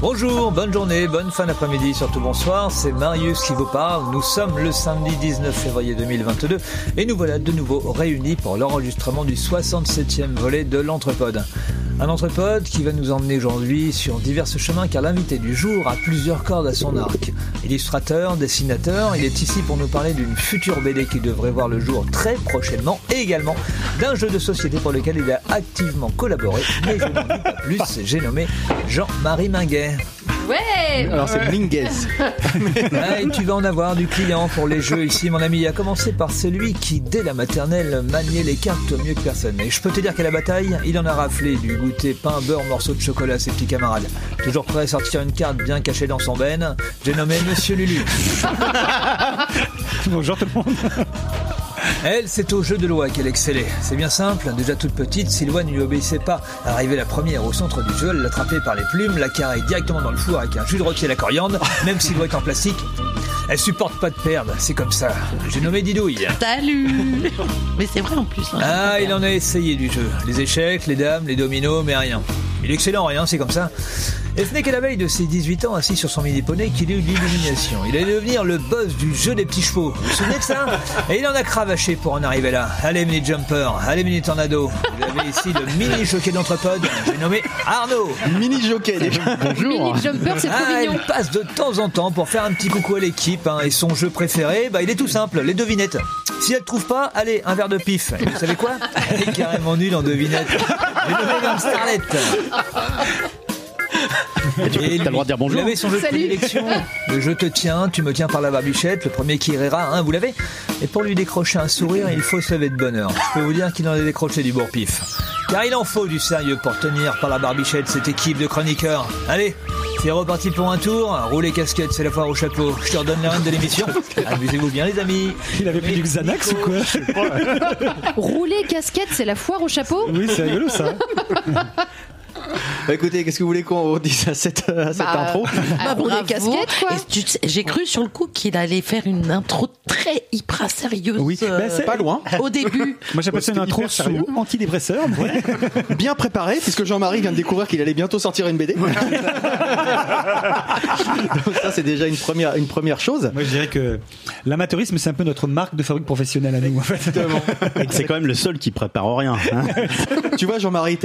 Bonjour, bonne journée, bonne fin d'après-midi, surtout bonsoir. C'est Marius qui vous parle. Nous sommes le samedi 19 février 2022 et nous voilà de nouveau réunis pour l'enregistrement du 67e volet de l'Entrepode. Un Entrepode qui va nous emmener aujourd'hui sur divers chemins car l'invité du jour a plusieurs cordes à son arc. Illustrateur, dessinateur, il est ici pour nous parler d'une future BD qui devrait voir le jour très prochainement et également d'un jeu de société pour lequel il a activement collaboré. Mais je n'en dis pas plus, j'ai nommé Jean-Marie Minguet. Ouais Alors c'est Minguez. Ouais, tu vas en avoir du client pour les jeux ici, mon ami. À commencer par celui qui, dès la maternelle, maniait les cartes mieux que personne. Et je peux te dire qu'à la bataille, il en a raflé du goûter pain, beurre, morceau de chocolat à ses petits camarades. Toujours prêt à sortir une carte bien cachée dans son benne, j'ai nommé Monsieur Lulu. Bonjour tout le monde. Elle, c'est au jeu de loi qu'elle excellait. C'est bien simple, déjà toute petite, si Loa ne lui obéissait pas. Arrivée la première au centre du jeu, elle l'attrapait par les plumes, la carrée directement dans le four avec un jus de rôti à la coriandre, même si Loa est en plastique. Elle supporte pas de perdre, c'est comme ça. J'ai nommé Didouille. Salut Mais c'est vrai en plus. hein. Ah, il en a essayé du jeu. Les échecs, les dames, les dominos, mais rien. Il est excellent, rien, c'est comme ça. Et ce n'est qu'à la veille de ses 18 ans, assis sur son mini-poney, qu'il eut l'illumination. Il allait devenir le boss du jeu des petits chevaux. Vous vous souvenez de ça Et il en a cravaché pour en arriver là. Allez, mini-jumper, allez, mini-tornado. Vous avez ici le mini-jockey d'entrepode. J'ai nommé Arnaud. Mini jockey déjà. Bonjour. Mini jumper, c'est trop Ah, mignon. il passe de temps en temps pour faire un petit coucou à l'équipe. hein, et son jeu préféré, bah, il est tout simple, les devinettes. Si elle trouve pas, allez, un verre de pif. Et vous savez quoi Elle est carrément nulle en devinettes. J'ai nommé Starlet. Et T'as le droit de dire bonjour. Vous l'avez son jeu de Salut. prédilection. Le je te tiens, tu me tiens par la barbichette, le premier qui rira, hein, vous l'avez. Et pour lui décrocher un sourire, il faut se lever de bonheur. Je peux vous dire qu'il en a décroché du bourre-pif. Car il en faut du sérieux pour tenir par la barbichette cette équipe de chroniqueurs. Allez, c'est reparti pour un tour. Roulez casquette, c'est la foire au chapeau. Je te redonne la reine de l'émission. Amusez-vous bien les amis. Il avait pris du Xanax ou quoi Rouler casquette, c'est la foire au chapeau? Oui, c'est rigolo ça. Bah, écoutez, qu'est-ce que vous voulez qu'on dise à cette, à cette Bah, intro Ah, rouler bravo. casquette, quoi. Et tu sais, J'ai cru sur le coup qu'il allait faire une intro très hyper sérieuse. Oui, euh, bah, c'est- Pas loin. Au début. Moi j'appelle ça une intro sous antidépresseur. Ouais. Bien préparé, puisque Jean-Marie vient de découvrir qu'il allait bientôt sortir une BD. Donc ça, c'est déjà une première, une première chose. Moi je dirais que l'amateurisme c'est un peu notre marque de fabrique professionnelle à nous en fait. Et que c'est quand même le seul qui prépare rien. hein. Tu vois, Jean-Marie,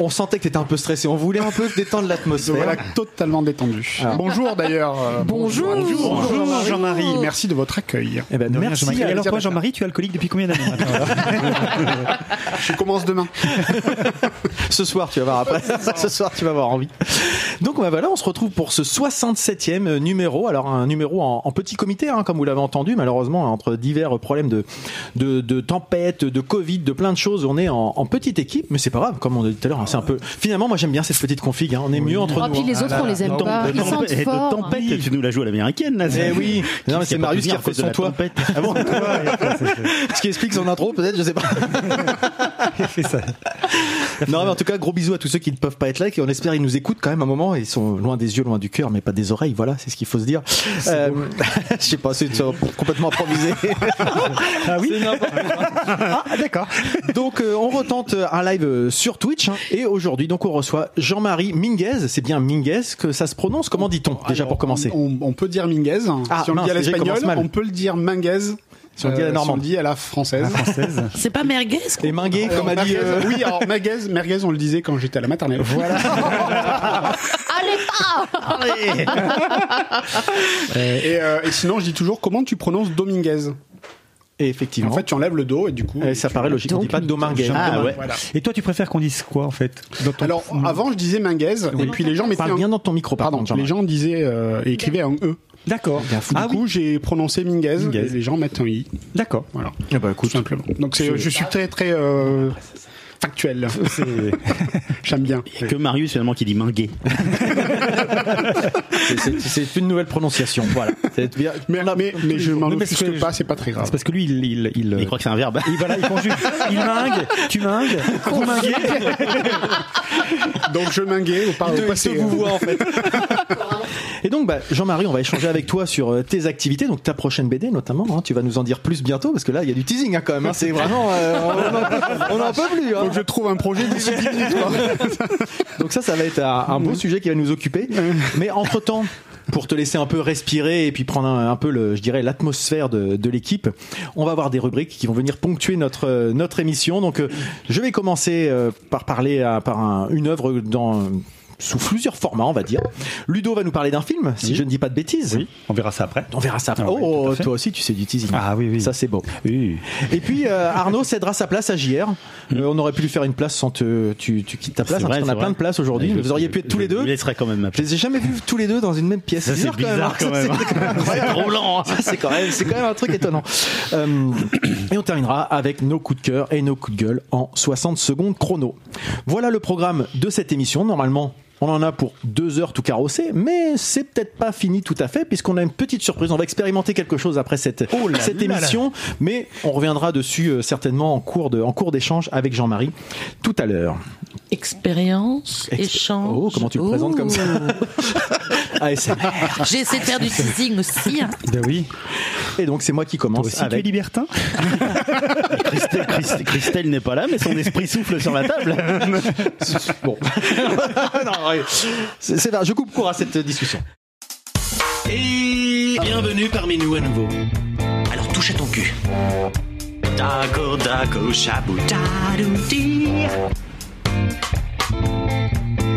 on sentait que t'étais un peu stressé. On voulait un peu détendre l'atmosphère. Voilà, totalement détendu. Bonjour d'ailleurs. euh, Bonjour. Bonjour Jean-Marie. Merci de votre accueil. Eh ben, De rien, merci. Jean-Marie. Alors toi Jean-Marie, tu es alcoolique depuis combien d'années Je commence demain. Ce soir, tu vas voir après. Ce soir, tu vas avoir envie. Donc, bah, voilà, on se retrouve pour ce 67e numéro. Alors, un numéro en, en petit comité, hein, comme vous l'avez entendu, malheureusement, entre divers problèmes de, de, de tempête, de Covid, de plein de choses, on est en, en petite équipe, mais c'est pas grave, comme on a dit tout à l'heure, hein, c'est un peu. Finalement, moi, j'aime bien cette petite config, hein, on est mieux entre Oh, nous. puis hein. les autres, on les aime pas. Ils tempête- sentent et de tempête, tu nous la joues à l'américaine là. Eh oui, non, mais c'est Marius qui a refait son toit. tempête. Ah bon Ce qui explique son intro, peut-être, je sais pas. Ça. Non, mais en tout cas, gros bisous à tous ceux qui ne peuvent pas être là, qui on espère ils nous écoutent quand même un moment. Ils sont loin des yeux, loin du cœur, mais pas des oreilles. Voilà, c'est ce qu'il faut se dire. Euh, je sais pas, c'est c'est complètement improvisé. Ah oui Ah d'accord. donc, euh, on retente un live euh, sur Twitch. hein, et aujourd'hui, donc, on reçoit Jean-Marie Minguez. C'est bien Minguez que ça se prononce. Comment dit-on déjà Alors, pour commencer on, on peut dire Minguez. Ah, si on le dit à l'espagnol, on peut le dire Manguez. Si on le dit à la Euh, dit à la française. Française. C'est pas merguez quoi. Et Minguet, Alors, comme a dit. euh, Oui, alors merguez, merguez, on le disait quand j'étais à la maternelle. Voilà. Allez pas et, euh, et sinon, je dis toujours comment tu prononces Dominguez. Et effectivement. En fait, tu enlèves le do et du coup. Ça paraît logique. On dit pas Dominguez. Ah ouais. Voilà. Et toi tu préfères qu'on dise quoi en fait dans ton- Alors avant, je disais Manguez et puis les gens mettaient Parle un. bien dans ton micro, Pardon, pardon. les gens disaient euh, et écrivaient un e. D'accord. Du Ah oui. coup, j'ai prononcé Minguez, Minguez. et les gens mettent un i. D'accord. Voilà, Ah bah, tout écoute, simplement. Donc c'est, je suis très très euh, factuel. C'est- J'aime bien. Que Marius finalement qui dit minguet. c'est- une nouvelle prononciation. Voilà. Bien. Mais, mais, mais je m'en offusque que- pas, c'est pas très grave. C'est parce que lui il il il, Il croit que c'est un verbe. il- voilà, il conjugue. Il mingue, tu mingues, vous minguez. Donc je minguais au par Il au te- il passé. te vous voit en fait. Et donc, bah, Jean-Marie, on va échanger avec toi sur euh, tes activités, donc ta prochaine BD notamment. hein. tu vas nous en dire plus bientôt parce que là, il y a du teasing hein, quand même. hein. c'est vraiment, euh, on n'en peut plus. hein. Faut que je trouve un projet d'ici 10 minutes. quoi. Donc ça, ça va être un, un beau sujet qui va nous occuper. Mais entre temps. Pour te laisser un peu respirer et puis prendre un, un peu le, je dirais, l'atmosphère de, de l'équipe, on va avoir des rubriques qui vont venir ponctuer notre euh, notre émission. Donc, je vais commencer par parler à- par un- une œuvre dans sous plusieurs formats, on va dire. Ludo va nous parler d'un film, si je ne dis pas de bêtises. Oui, on verra ça après. On verra ça. après. Ah oh, toi aussi, tu sais du teasing. Ah oui, oui. Ça, c'est beau. Oui. Et puis euh, Arnaud cédera sa place à JR. Euh, on aurait pu lui faire une place sans te, tu, tu quittes ta place. Hein, parce qu'on a plein de places aujourd'hui. Je- Vous auriez pu être tous les Je deux. vous laisserai quand même ma Je les ai jamais vus tous les deux dans une même pièce. C'est bizarre quand même. C'est. Ça, c'est quand même, c'est quand même un truc étonnant. Euh, et on terminera avec nos coups de cœur et nos coups de gueule en 60 secondes chrono. Voilà le programme de cette émission. Normalement, on en a pour deux heures tout carrossé, mais c'est peut-être pas fini tout à fait puisqu'on a une petite surprise. On va expérimenter quelque chose après cette, Oh là cette là là. émission, mais on reviendra dessus euh, certainement en cours de, en cours d'échange avec Jean-Marie tout à l'heure. Expérience, Ex- échange. Oh, comment tu le présentes comme ça ASMR. J'ai essayé de faire du teasing aussi. hein. Ben oui. Et donc c'est moi qui Toi commence aussi, tu es libertin Christelle, Christelle- Christelle n'est pas là, mais son esprit souffle sur la table. Bon. non, ouais. c'est, vrai, je coupe court à cette discussion. Et bienvenue parmi nous à nouveau. Alors touche à ton cul. Dago dago shabou dadoudi.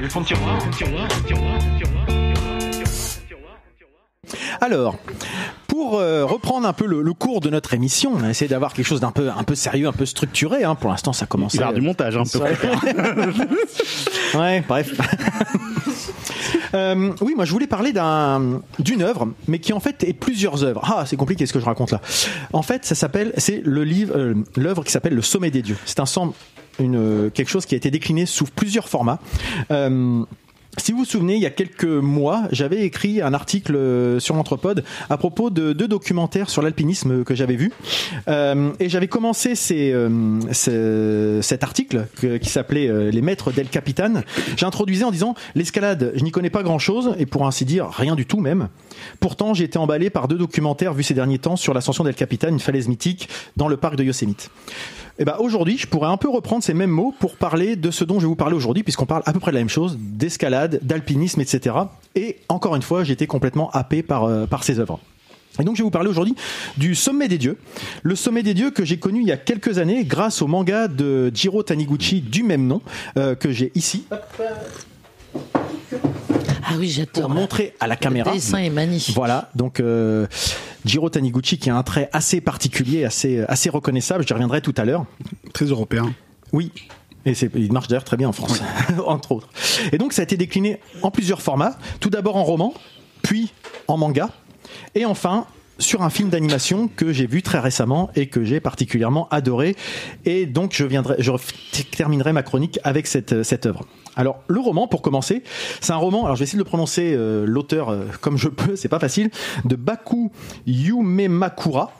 Le fond de tiroir. Alors, pour euh, reprendre un peu le, le cours de notre émission, on a essayé d'avoir quelque chose d'un peu, un peu sérieux, un peu structuré. Hein. Pour l'instant, ça commence. Il à du montage, hein. Ouais. ouais, bref. Euh, oui, moi je voulais parler d'un d'une œuvre, mais qui en fait est plusieurs œuvres. Ah, c'est compliqué ce que je raconte là. En fait, ça s'appelle, c'est le livre, euh, l'œuvre qui s'appelle Le Sommet des dieux. C'est un ensemble, une quelque chose qui a été décliné sous plusieurs formats. Euh, si vous vous souvenez, il y a quelques mois, j'avais écrit un article euh, sur l'Anthropode à propos de deux documentaires sur l'alpinisme que j'avais vus. Euh, et j'avais commencé ces, euh, ce- cet article qui s'appelait euh, Les maîtres d'El Capitan. J'introduisais en disant l'escalade, je n'y connais pas grand-chose et pour ainsi dire rien du tout même. Pourtant, j'ai été emballé par deux documentaires vus ces derniers temps sur l'ascension d'El Capitan, une falaise mythique dans le parc de Yosemite. Et ben aujourd'hui, je pourrais un peu reprendre ces mêmes mots pour parler de ce dont je vais vous parler aujourd'hui, puisqu'on parle à peu près de la même chose, d'escalade, d'alpinisme, etc. Et encore une fois, j'ai été complètement happé par, euh, par ces œuvres. Et donc je vais vous parler aujourd'hui du Sommet des Dieux. Le Sommet des Dieux que j'ai connu il y a quelques années grâce au manga de Jiro Taniguchi du même nom, euh, que j'ai ici, Ah oui, pour j'adore. montrer à la caméra. Le dessin est magnifique. Voilà, donc euh, Jiro Taniguchi qui a un trait assez particulier, assez, assez reconnaissable, j'y reviendrai tout à l'heure. Très européen. Oui. Et il marche d'ailleurs très bien en France, entre autres. Et donc ça a été décliné en plusieurs formats. Tout d'abord en roman, puis en manga, et enfin sur un film d'animation que j'ai vu très récemment et que j'ai particulièrement adoré. Et donc je viendrai, je terminerai ma chronique avec cette, cette œuvre. Alors le roman, pour commencer, c'est un roman. Alors je vais essayer de le prononcer euh, l'auteur euh, comme je peux, c'est pas facile. De Baku Yumemakura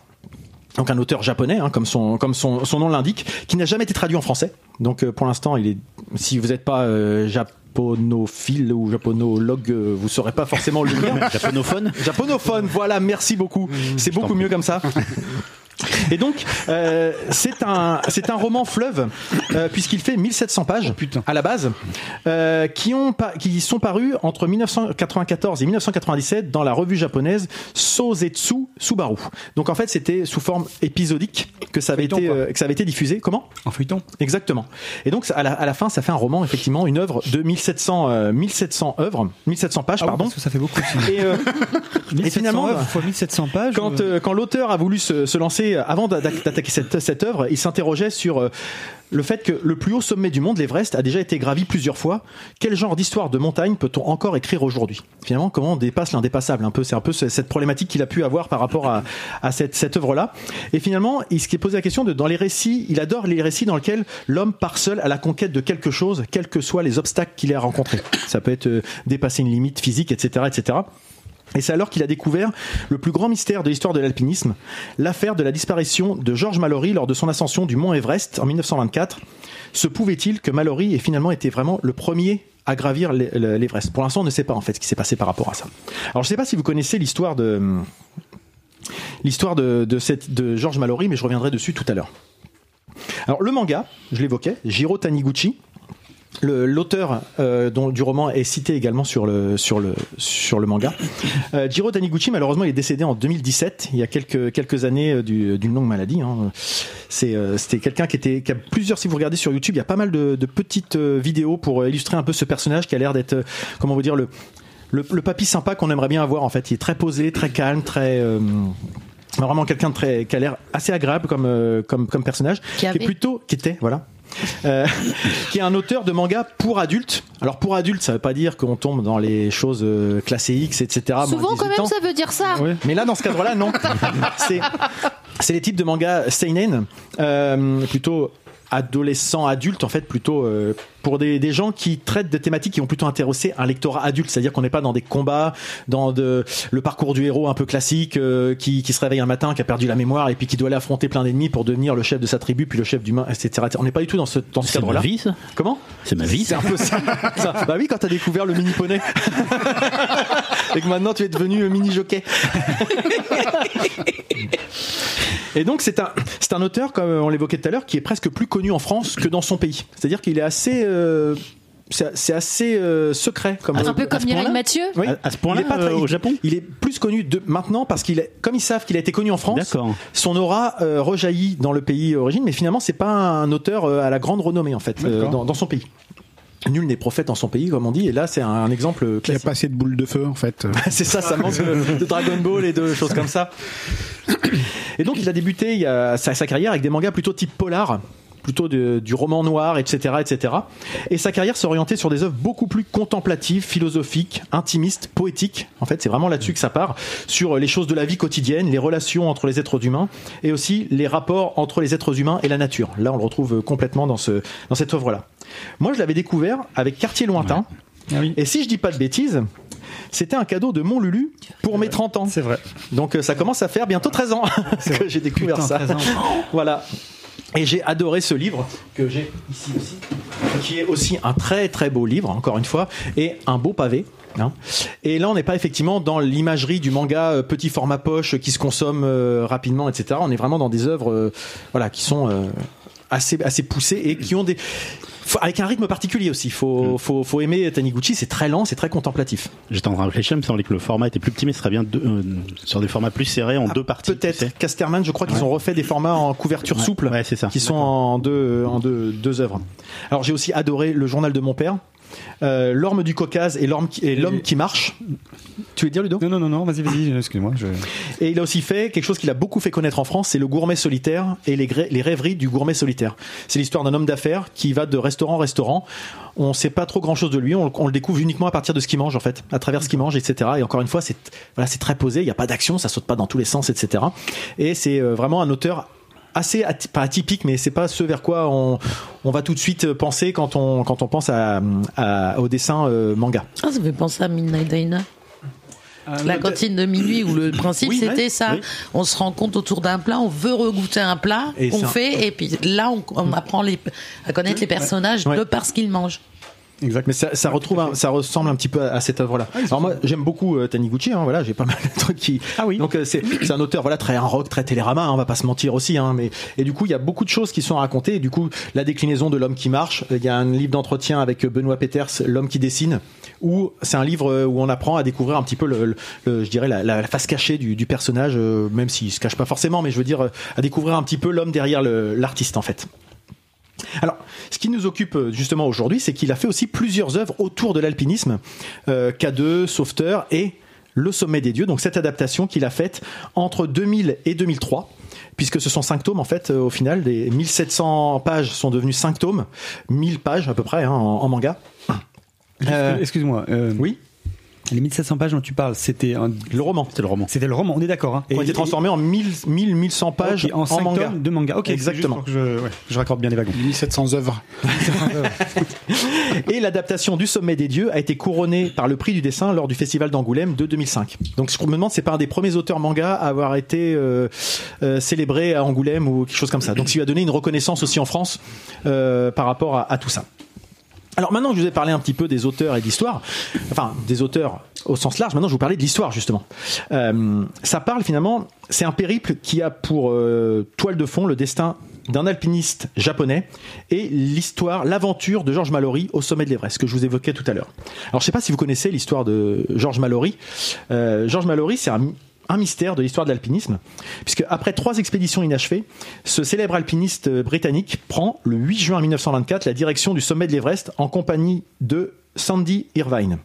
donc un auteur japonais, hein, comme son comme son, son nom l'indique, qui n'a jamais été traduit en français. Donc euh, pour l'instant, il est. Si vous n'êtes pas euh, japonophile ou japonologue, euh, vous saurez pas forcément le lire. Japonophone Japonophone, voilà, merci beaucoup. C'est beaucoup mieux comme ça. Et donc, euh, c'est un, c'est un roman fleuve, euh, puisqu'il fait 1700 pages à la base, euh, qui, ont, qui sont parus entre 1994 et 1997 dans la revue japonaise Sozetsu Subaru. Donc en fait, c'était sous forme épisodique que ça avait, Feuilleton, été, que ça avait été diffusé. Comment? En feuilleton. Exactement. Et donc, à la, à la fin, ça fait un roman, effectivement, une œuvre de 1700, euh, 1700 œuvres, 1700 pages, Ah oui, pardon. parce que ça fait beaucoup. Et, 1700 finalement, œuvres fois 1700 pages. quand, quand l'auteur a voulu se, se lancer, euh, avant d'a- d'attaquer cette, œuvre, il s'interrogeait sur euh, le fait que le plus haut sommet du monde, l'Everest, a déjà été gravi plusieurs fois. Quel genre d'histoire de montagne peut-on encore écrire aujourd'hui? Finalement, comment on dépasse l'indépassable Un peu, c'est un peu ce- cette problématique qu'il a pu avoir par rapport à, cette œuvre-là. Et finalement, il s'est posé la question de dans les récits, il adore les récits dans lesquels l'homme part seul à la conquête de quelque chose, quels que soient les obstacles qu'il ait à rencontrer. Ça peut être euh, dépasser une limite physique, etc., etc. Et c'est alors qu'il a découvert le plus grand mystère de l'histoire de l'alpinisme, l'affaire de la disparition de George Mallory lors de son ascension du mont Everest en 1924. Se pouvait-il que Mallory ait finalement été vraiment le premier à gravir l'E- l'Everest? Pour l'instant, on ne sait pas en fait ce qui s'est passé par rapport à ça. Alors je ne sais pas si vous connaissez l'histoire de l'histoire de, George Mallory, mais je reviendrai dessus tout à l'heure. Alors le manga, je l'évoquais, Jiro Taniguchi, l'auteur euh, dont- du roman est cité également sur le sur le sur le manga. Euh, Jiro Taniguchi malheureusement il est décédé en 2017, il y a quelques quelques années euh, du- d'une longue maladie. hein. C'est euh, c'était quelqu'un qui était qui a plusieurs si vous regardez sur YouTube il y a pas mal de, de petites vidéos pour illustrer un peu ce personnage qui a l'air d'être comment vous dire le le, le papy sympa qu'on aimerait bien avoir en fait. Il est très posé, très calme, très vraiment quelqu'un de très qui a l'air assez agréable comme comme comme personnage Qui qui est plutôt qui était voilà euh, qui est un auteur de manga pour adultes. Alors pour adultes, ça veut pas dire qu'on tombe dans les choses euh, classées X, etc. Souvent, quand 18 même, ans. ça veut dire ça. Mais là, dans ce cadre-là, non. c'est c'est les types de mangas seinen, euh, plutôt adolescents, adultes, en fait, plutôt euh, pour des, des gens qui traitent de thématiques qui vont plutôt intéresser un lectorat adulte, c'est-à-dire qu'on n'est pas dans des combats, dans de, le parcours du héros un peu classique, euh, qui, qui se réveille un matin, qui a perdu la mémoire et puis qui doit aller affronter plein d'ennemis pour devenir le chef de sa tribu, puis le chef d'humain, etc. On n'est pas du tout dans ce, dans ce C'est ma cadre-là. vie, ça Comment C'est ma vie, c'est un peu ça. Ça. Bah oui, quand t'as découvert le mini poney. Et que maintenant tu es devenu mini jockey. Et donc c'est un c'est un auteur comme on l'évoquait tout à l'heure qui est presque plus connu en France que dans son pays. C'est-à-dire qu'il est assez euh, c'est c'est assez euh, secret comme Un peu comme Mireille. Mathieu. Oui. À- à ce point-là, Il euh, au il- Japon Il est plus connu de maintenant parce qu'il est comme ils savent qu'il a été connu en France. Son aura euh, rejaillit dans le pays d'origine, mais finalement c'est pas un auteur euh, à la grande renommée en fait euh, dans, dans son pays. Nul n'est prophète dans son pays, comme on dit, et là c'est un, un exemple Il n'y a classique. pas assez de boules de feu, en fait. C'est ça, ça manque de, de Dragon Ball et de choses comme ça. Et donc il a débuté il y a, sa, sa carrière avec des mangas plutôt type polar plutôt de- du roman noir, etc., etc. Et sa carrière s'orientait sur des œuvres beaucoup plus contemplatives, philosophiques, intimistes, poétiques. En fait, c'est vraiment là-dessus que ça part, sur les choses de la vie quotidienne, les relations entre les êtres humains, et aussi les rapports entre les êtres humains et la nature. Là, on le retrouve complètement dans, ce, dans cette œuvre-là. Moi, je l'avais découvre avec Quartier Lointain. Ah oui. Et si je dis pas de bêtises, c'était un cadeau de mon Lulu pour mes 30 ans. C'est vrai. Donc euh, ça commence à faire bientôt 13 ans que j'ai découvert Putain, ça. 13 ans. Voilà. Et j'ai adoré ce livre que j'ai ici aussi, qui est aussi un très très beau livre, encore une fois, et un beau pavé. hein. Et là, on n'est pas effectivement dans l'imagerie du manga euh, petit format poche qui se consomme euh, rapidement, etc. On est vraiment dans des œuvres, euh, voilà, qui sont assez assez poussées et qui ont des faut- avec un rythme particulier aussi. Faut faut faut aimer Taniguchi. C'est très lent, c'est très contemplatif. J'étais en train de réfléchir, il me semblait que le format était plus petit, mais ce serait bien euh, sur des formats plus serrés en deux parties. tu sais. Peut-être. Casterman, je crois qu'ils ont refait des formats en couverture Ouais. souple. Ouais, c'est ça. Qui sont en deux, en deux, deux œuvres. Alors j'ai aussi adoré le journal de mon père, euh, l'orme du Caucase et l'orme qui, et l'homme qui marche. Tu veux dire Ludo? Non, non, non, non, vas-y, vas-y, excuse-moi. Je... Et il a aussi fait quelque chose qu'il a beaucoup fait connaître en France, c'est le gourmet solitaire et les, rêveries du gourmet solitaire. C'est l'histoire d'un homme d'affaires qui va de restaurant en restaurant. On sait pas trop grand chose de lui, on, on le découvre uniquement à partir de ce qu'il mange en fait, à travers ce qu'il mange, etc. Et encore une fois, c'est voilà, c'est très posé, il n'y a pas d'action, ça saute pas dans tous les sens, etc. Et c'est euh, vraiment un auteur assez aty- pas atypique mais c'est pas ce vers quoi on, on va tout de suite penser quand on quand on pense à, à- au dessin euh, manga Ah, ça me fait penser à Midnight Diner. La cantine de minuit où le principe Oui, c'était ouais, ça. oui. On se rencontre autour d'un plat, on veut regoûter un plat, Et on ça- fait, et puis là on, on apprend les, à connaître les personnages Ouais. de par ce qu'ils mangent. Mais ça, ça retrouve, un- ça ressemble un petit peu à, à cette œuvre-là. Alors moi, j'aime beaucoup euh, Taniguchi. Hein, voilà, j'ai pas mal de trucs qui. Ah oui. Donc euh, c'est un auteur, voilà, très un rock, très télérama. Hein, on va pas se mentir aussi. Hein, mais et du coup, il y a beaucoup de choses qui sont racontées. Et du coup, la déclinaison de l'homme qui marche. Il y a un livre d'entretien avec Benoît Peters, l'homme qui dessine, où c'est un livre euh, où on apprend à découvrir un petit peu le, le- le- je dirais, la, la face cachée du, du personnage, euh, même s'il se cache pas forcément, mais je veux dire, euh, à découvrir un petit peu l'homme derrière l'artiste en fait. Alors, ce qui nous occupe euh, justement aujourd'hui, c'est qu'il a fait aussi plusieurs œuvres autour de l'alpinisme, euh, K2, Sauveteur et Le Sommet des Dieux. Donc cette adaptation qu'il a faite entre 2000 et 2003, puisque ce sont cinq tomes en fait euh, au final. Les 1700 pages sont devenues cinq tomes, 1000 pages à peu près hein, en, en manga. Euh, Excuse-moi. oui. Les 1700 pages dont tu parles, c'était un- Le roman. C'était le roman. c'était le roman. On est d'accord. Hein. Qui ont été transformés en 1000, 1000 1100 pages en, cinq manga. de manga. Ok, Exactement. juste pour que je, ouais, je raccorde bien les wagons. 1700 œuvres. Et l'adaptation du Sommet des Dieux a été couronnée par le prix du dessin lors du festival d'Angoulême de 2005. Donc je me demande, c'est pas un des premiers auteurs manga à avoir été euh, euh, célébré à Angoulême ou quelque chose comme ça. Donc ça lui a donné une reconnaissance aussi en France euh, par rapport à, à tout ça. Alors maintenant que je vous ai parlé un petit peu des auteurs et d'histoire, enfin des auteurs au sens large, maintenant je vous parler de l'histoire justement. Euh, ça parle finalement, c'est un périple qui a pour euh, toile de fond le destin d'un alpiniste japonais et l'histoire, l'aventure de Georges Mallory au sommet de l'Everest que je vous évoquais tout à l'heure. Alors je sais pas si vous connaissez l'histoire de Georges Mallory. Euh, Georges Mallory, c'est un un mystère de l'histoire de l'alpinisme, puisque après trois expéditions inachevées, ce célèbre alpiniste euh, britannique prend le 8 juin 1924 la direction du sommet de l'Everest en compagnie de Sandy Irvine.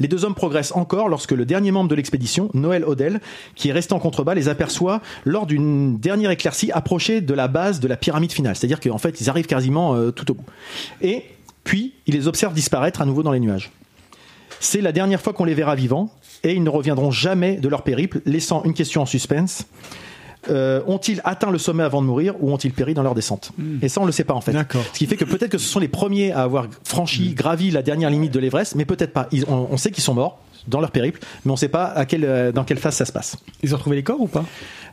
Les deux hommes progressent encore lorsque le dernier membre de l'expédition, Noël Odell, qui est resté en contrebas, les aperçoit lors d'une dernière éclaircie approchée de la base de la pyramide finale. C'est-à-dire qu'en fait, ils arrivent quasiment euh, tout au bout. Et puis, il les observe disparaître à nouveau dans les nuages. C'est la dernière fois qu'on les verra vivants et ils ne reviendront jamais de leur périple, laissant une question en suspense. Euh, ont-ils atteint le sommet avant de mourir ou ont-ils péri dans leur descente Et ça, on le sait pas en fait. Ce qui fait que peut-être que ce sont les premiers à avoir franchi, gravi la dernière limite de l'Everest, mais peut-être pas. Ils- on, on sait qu'ils sont morts dans leur périple, mais on sait pas à quelle, euh, dans quelle phase ça se passe. Ils ont retrouvé les corps ou pas?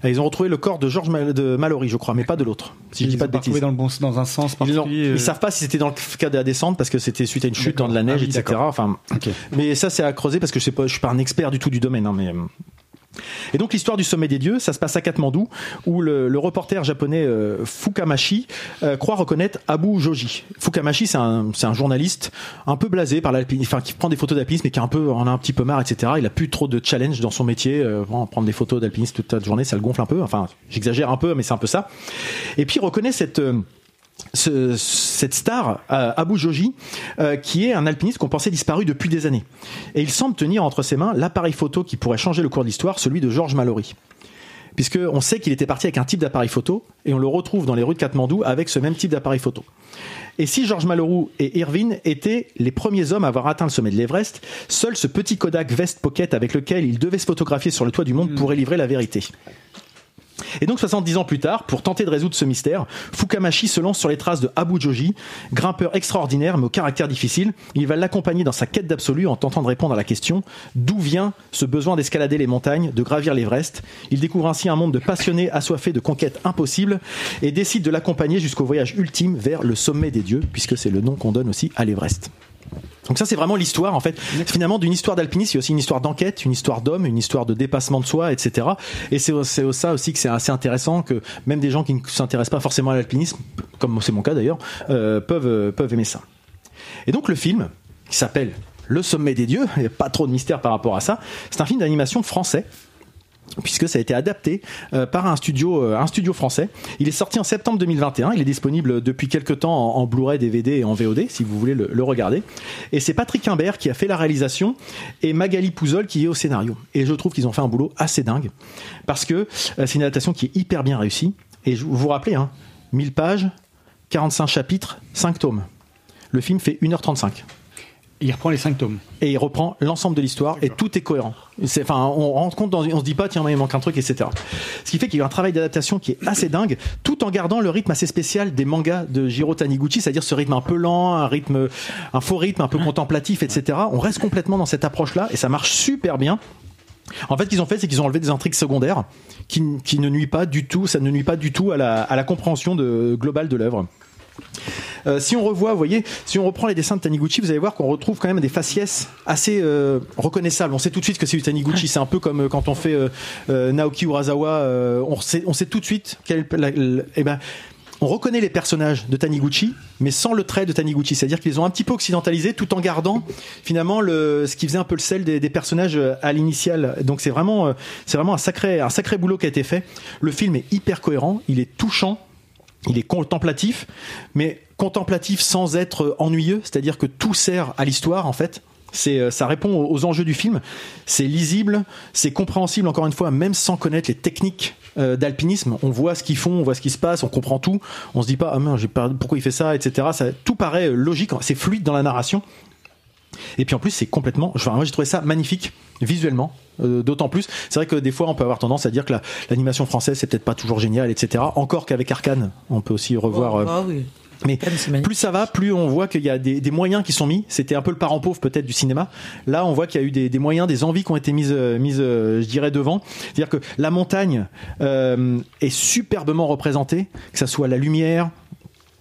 Ils ont retrouvé le corps de Georges Mal- de Mallory, je crois, mais pas de l'autre. Si je dis Ils pas de bêtises. dans le bon, dans un sens Ils, ont- particulier. euh, ils savent pas si c'était dans le cas de la descente parce que c'était suite à une chute dans de la neige, Ah oui, etc. Enfin, mais ça c'est à creuser parce que je sais pas, je suis pas un expert du tout du domaine. hein, mais euh. Et donc l'histoire du sommet des dieux, ça se passe à Katmandou où le, le reporter japonais euh, Fukamashi euh, croit reconnaître Abu Joji. Fukamashi c'est un, un journaliste un peu blasé par l'alpinisme, enfin qui prend des photos d'alpinisme mais qui a un peu en a un petit peu marre, etc. Il a plus trop de challenge dans son métier. Euh, prendre des photos d'alpinisme toute la journée, ça le gonfle un peu. Enfin, j'exagère un peu, mais c'est un peu ça. Et puis il reconnaît cette euh, ce- cette star, euh, Abu Joji, euh, qui est un alpiniste qu'on pensait disparu depuis des années. Et il semble tenir entre ses mains l'appareil photo qui pourrait changer le cours de l'histoire, celui de Georges Mallory. Puisque on sait qu'il était parti avec un type d'appareil photo, et on le retrouve dans les rues de Katmandou avec ce même type d'appareil photo. Et si Georges Mallory et Irvine étaient les premiers hommes à avoir atteint le sommet de l'Everest, seul ce petit Kodak Vest Pocket avec lequel ils devaient se photographier sur le toit du monde pourrait livrer la vérité. Et donc 70 ans plus tard, pour tenter de résoudre ce mystère, Fukamashi se lance sur les traces de Abu Joji, grimpeur extraordinaire mais au caractère difficile. Il va l'accompagner dans sa quête d'absolu en tentant de répondre à la question d'où vient ce besoin d'escalader les montagnes, de gravir l'Everest? Il découvre ainsi un monde de passionnés assoiffés de conquêtes impossibles et décide de l'accompagner jusqu'au voyage ultime vers le sommet des dieux, puisque c'est le nom qu'on donne aussi à l'Everest. Donc ça c'est vraiment l'histoire en fait. Finalement d'une histoire d'alpinisme, il y a aussi une histoire d'enquête, une histoire d'homme, une histoire de dépassement de soi, etc. Et c'est c'est ça aussi que c'est assez intéressant que même des gens qui ne s'intéressent pas forcément à l'alpinisme, comme c'est mon cas d'ailleurs, euh, peuvent euh, peuvent aimer ça. Et donc le film qui s'appelle Le Sommet des Dieux, il n'y a pas trop de mystère par rapport à ça. C'est un film d'animation français puisque ça a été adapté euh, par un studio, euh, un studio français. Il est sorti en septembre 2021. Il est disponible depuis quelques temps en, Blu-ray, DVD et en VOD, si vous voulez le, regarder. Et c'est Patrick Imbert qui a fait la réalisation et Magali Pouzol qui est au scénario. Et je trouve qu'ils ont fait un boulot assez dingue parce que euh, c'est une adaptation qui est hyper bien réussie. Et vous vous rappelez, hein, 1000 pages, 45 chapitres, 5 tomes. Le film fait 1h35 Il reprend les cinq tomes. et il reprend l'ensemble de l'histoire et tout est cohérent. C'est, enfin, on rend compte, dans, on se dit pas tiens mais il manque un truc, etc. Ce qui fait qu'il y a eu un travail d'adaptation qui est assez dingue, tout en gardant le rythme assez spécial des mangas de Jiro Taniguchi, c'est-à-dire ce rythme un peu lent, un rythme, un faux rythme, un peu contemplatif, etc. On reste complètement dans cette approche-là et ça marche super bien. En fait, ce qu'ils ont fait, c'est qu'ils ont enlevé des intrigues secondaires qui, qui ne nuisent pas du tout, ça ne nuit pas du tout à la, à la compréhension de, globale de l'œuvre. Euh, si on revoit, vous voyez, si on reprend les dessins de Taniguchi, vous allez voir qu'on retrouve quand même des faciès assez euh, reconnaissables. On sait tout de suite que c'est du Taniguchi. C'est un peu comme euh, quand on fait Naoki Urasawa. on, sait, tout de suite quel, eh ben, on reconnaît les personnages de Taniguchi, mais sans le trait de Taniguchi. C'est-à-dire qu'ils ont un petit peu occidentalisé tout en gardant finalement le, ce qui faisait un peu le sel des, personnages à l'initial. Donc c'est vraiment, c'est vraiment un sacré, un sacré boulot qui a été fait. Le film est hyper cohérent, il est touchant, il est contemplatif, mais contemplatif sans être ennuyeux, c'est-à-dire que tout sert à l'histoire en fait. C'est, euh, ça répond aux, enjeux du film. C'est lisible, c'est compréhensible encore une fois, même sans connaître les techniques euh, d'alpinisme. On voit ce qu'ils font, on voit ce qui se passe, on comprend tout. On se dit pas, ah mince, pourquoi il fait ça, etc. Ça, tout paraît euh, logique, c'est fluide dans la narration. Et puis en plus, c'est complètement. Enfin, moi, j'ai trouvé ça magnifique visuellement. euh, D'autant plus, c'est vrai que des fois on peut avoir tendance à dire que la- l'animation française c'est peut-être pas toujours génial, etc. Encore qu'avec Arkane, on peut aussi revoir. euh, Ah oui. mais plus ça va, plus on voit qu'il y a des, des moyens qui sont mis. C'était un peu le parent pauvre peut-être du cinéma. Là, on voit qu'il y a eu des, des moyens, des envies qui ont été mises, euh, mises, je dirais, devant. C'est-à-dire que la montagne euh, est superbement représentée, que ça soit la lumière,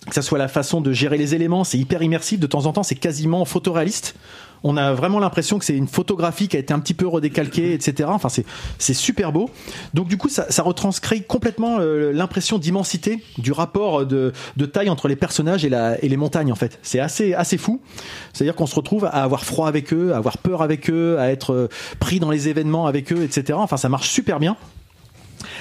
que ça soit la façon de gérer les éléments, c'est hyper immersif. De temps en temps, c'est quasiment photoréaliste. On a vraiment l'impression que c'est une photographie qui a été un petit peu redécalquée, etc. Enfin, c'est super beau. Donc du coup, ça, retranscrit complètement euh, l'impression d'immensité du rapport de, taille entre les personnages et les montagnes en fait. C'est assez assez fou. C'est-à-dire qu'on se retrouve à avoir froid avec eux, à avoir peur avec eux, à être euh, pris dans les événements avec eux, etc. Enfin, ça marche super bien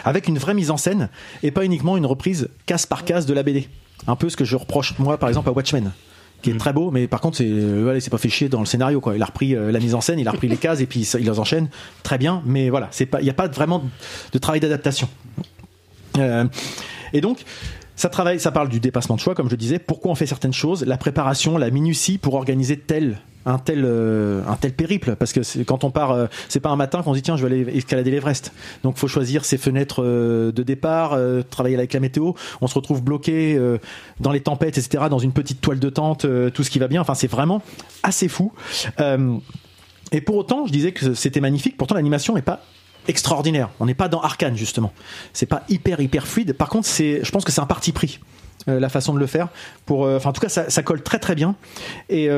avec une vraie mise en scène et pas uniquement une reprise case par case de la BD. Un peu ce que je reproche moi par exemple à Watchmen qui est très beau mais par contre c'est euh, s'est pas fait chier dans le scénario quoi. Il a repris euh, la mise en scène, il a repris les cases et puis il les enchaîne très bien mais voilà, c'est pas il y a pas vraiment de travail d'adaptation. Euh, et donc ça travaille, ça parle du dépassement de choix, comme je disais. Pourquoi on fait certaines choses, la préparation, la minutie pour organiser tel un tel euh, un tel périple. Parce que quand on part euh, c'est pas un matin qu'on se dit tiens je vais aller escalader l'Everest. Donc faut choisir ses fenêtres euh, de départ travailler avec la météo. On se retrouve bloqué dans les tempêtes etc dans une petite toile de tente tout ce qui va bien. Enfin c'est vraiment assez fou. Et pour autant je disais que c'était magnifique. Pourtant l'animation n'est pas extraordinaire. On n'est pas dans Arkane justement. C'est pas hyper hyper fluide. Par contre c'est je pense que c'est un parti pris la façon de le faire. Pour enfin en tout cas ça, ça colle très très bien. Et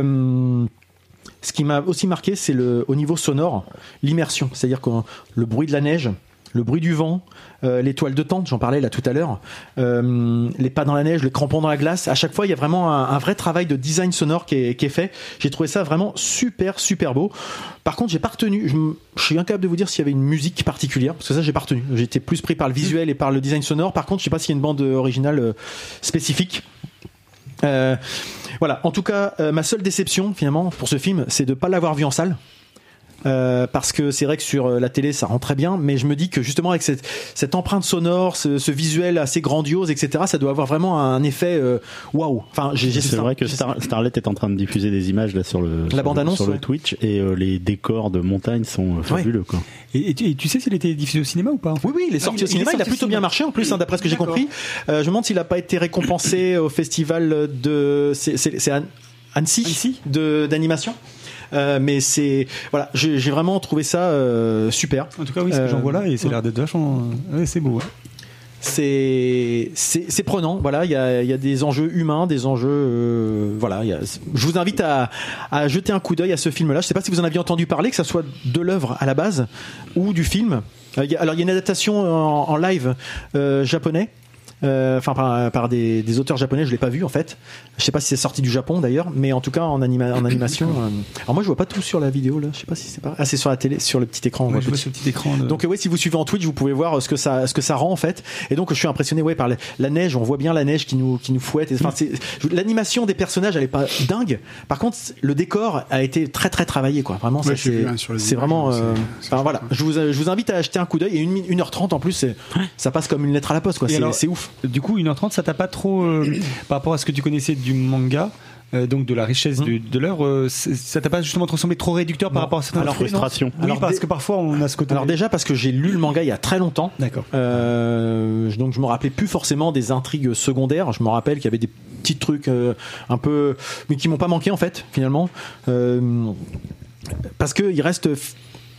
ce qui m'a aussi marqué, c'est le, au niveau sonore, l'immersion. C'est-à-dire que le bruit de la neige, le bruit du vent, euh, les toiles de tente, j'en parlais là tout à l'heure, euh, les pas dans la neige, les crampons dans la glace. À chaque fois, il y a vraiment un, vrai travail de design sonore qui est, fait. J'ai trouvé ça vraiment super, super beau. Par contre, j'ai pas retenu. Je, je suis incapable de vous dire s'il y avait une musique particulière, parce que ça, j'ai pas retenu. J'étais plus pris par le visuel et par le design sonore. Par contre, je sais pas s'il y a une bande originale euh, spécifique. Euh, voilà. En tout cas, euh, ma seule déception finalement pour ce film, c'est de pas l'avoir vu en salle. Euh, parce que c'est vrai que sur euh, la télé ça rend très bien, mais je me dis que justement avec cette, cette empreinte sonore, ce, ce visuel assez grandiose, etc., ça doit avoir vraiment un effet euh, waouh. Enfin, j'ai, j'ai C'est vrai que j'ai- Star- Starlet est en train de diffuser des images là sur le sur le- bande-annonce, sur le ouais. Twitch et euh, les décors de montagne sont fabuleux quoi. Et, et tu, et tu sais s'il était diffusé au cinéma ou pas Oui, oui, il est sorti Ah, au cinéma. Il, a sorti au plutôt bien marché en plus, hein, d'après ce que j'ai compris. Euh, je me demande s'il n'a pas été récompensé au festival de. C'est, c'est, c'est Anne- Annecy, Annecy? de d'animation. Euh, mais c'est voilà, j'ai, vraiment trouvé ça euh, super. En tout cas, oui, ce que Euh, j'en vois là, et ça a l'air d'être vachement. euh, Ouais, c'est beau. ouais. c'est c'est c'est prenant voilà il y a il y a des enjeux humains des enjeux euh, voilà il y a- je vous invite à à jeter un coup d'œil à ce film là je sais pas si vous en aviez entendu parler que ça soit de l'œuvre à la base ou du film Euh, alors il y a une adaptation en, en live euh, japonais euh, enfin par, par des, des auteurs japonais, je l'ai pas vu en fait. Je sais pas si c'est sorti du Japon d'ailleurs, mais en tout cas en, anima- en animation. euh, Alors moi je vois pas tout sur la vidéo là, je sais pas si c'est pas. Ah c'est sur la télé, sur le petit écran. Ouais, je vois petit. ce petit écran. de- Donc euh, ouais, si vous suivez en Twitch, vous pouvez voir euh, ce que ça, ce que ça rend en fait. Et donc je suis impressionné ouais par la, la neige. On voit bien la neige qui nous, qui nous fouette. Et, Enfin, c'est l'animation des personnages, elle est pas dingue. Par contre, le décor a été très très travaillé quoi. Vraiment, Ouais, c'est hein, sur vraiment. c'est- euh, enfin, voilà, chouette, je vous, je vous invite à acheter un coup d'œil. Et une, mi- 1h30 en plus, ça passe comme une lettre à la poste quoi. C'est ouf. Du coup, 1h30, ça t'a pas trop. euh, par rapport à ce que tu connaissais du manga, euh, donc de la richesse du- de l'œuvre, euh, ça t'a pas justement trop semblé trop réducteur par rapport à certains Alors, frustration. Oui, Alors, parce que parfois on a ce côté. Alors déjà parce que j'ai lu le manga il y a très longtemps. D'accord. Euh, donc je me rappelais plus forcément des intrigues secondaires. Je me rappelle qu'il y avait des petits trucs un peu, mais qui m'ont pas manqué en fait finalement, parce que il reste.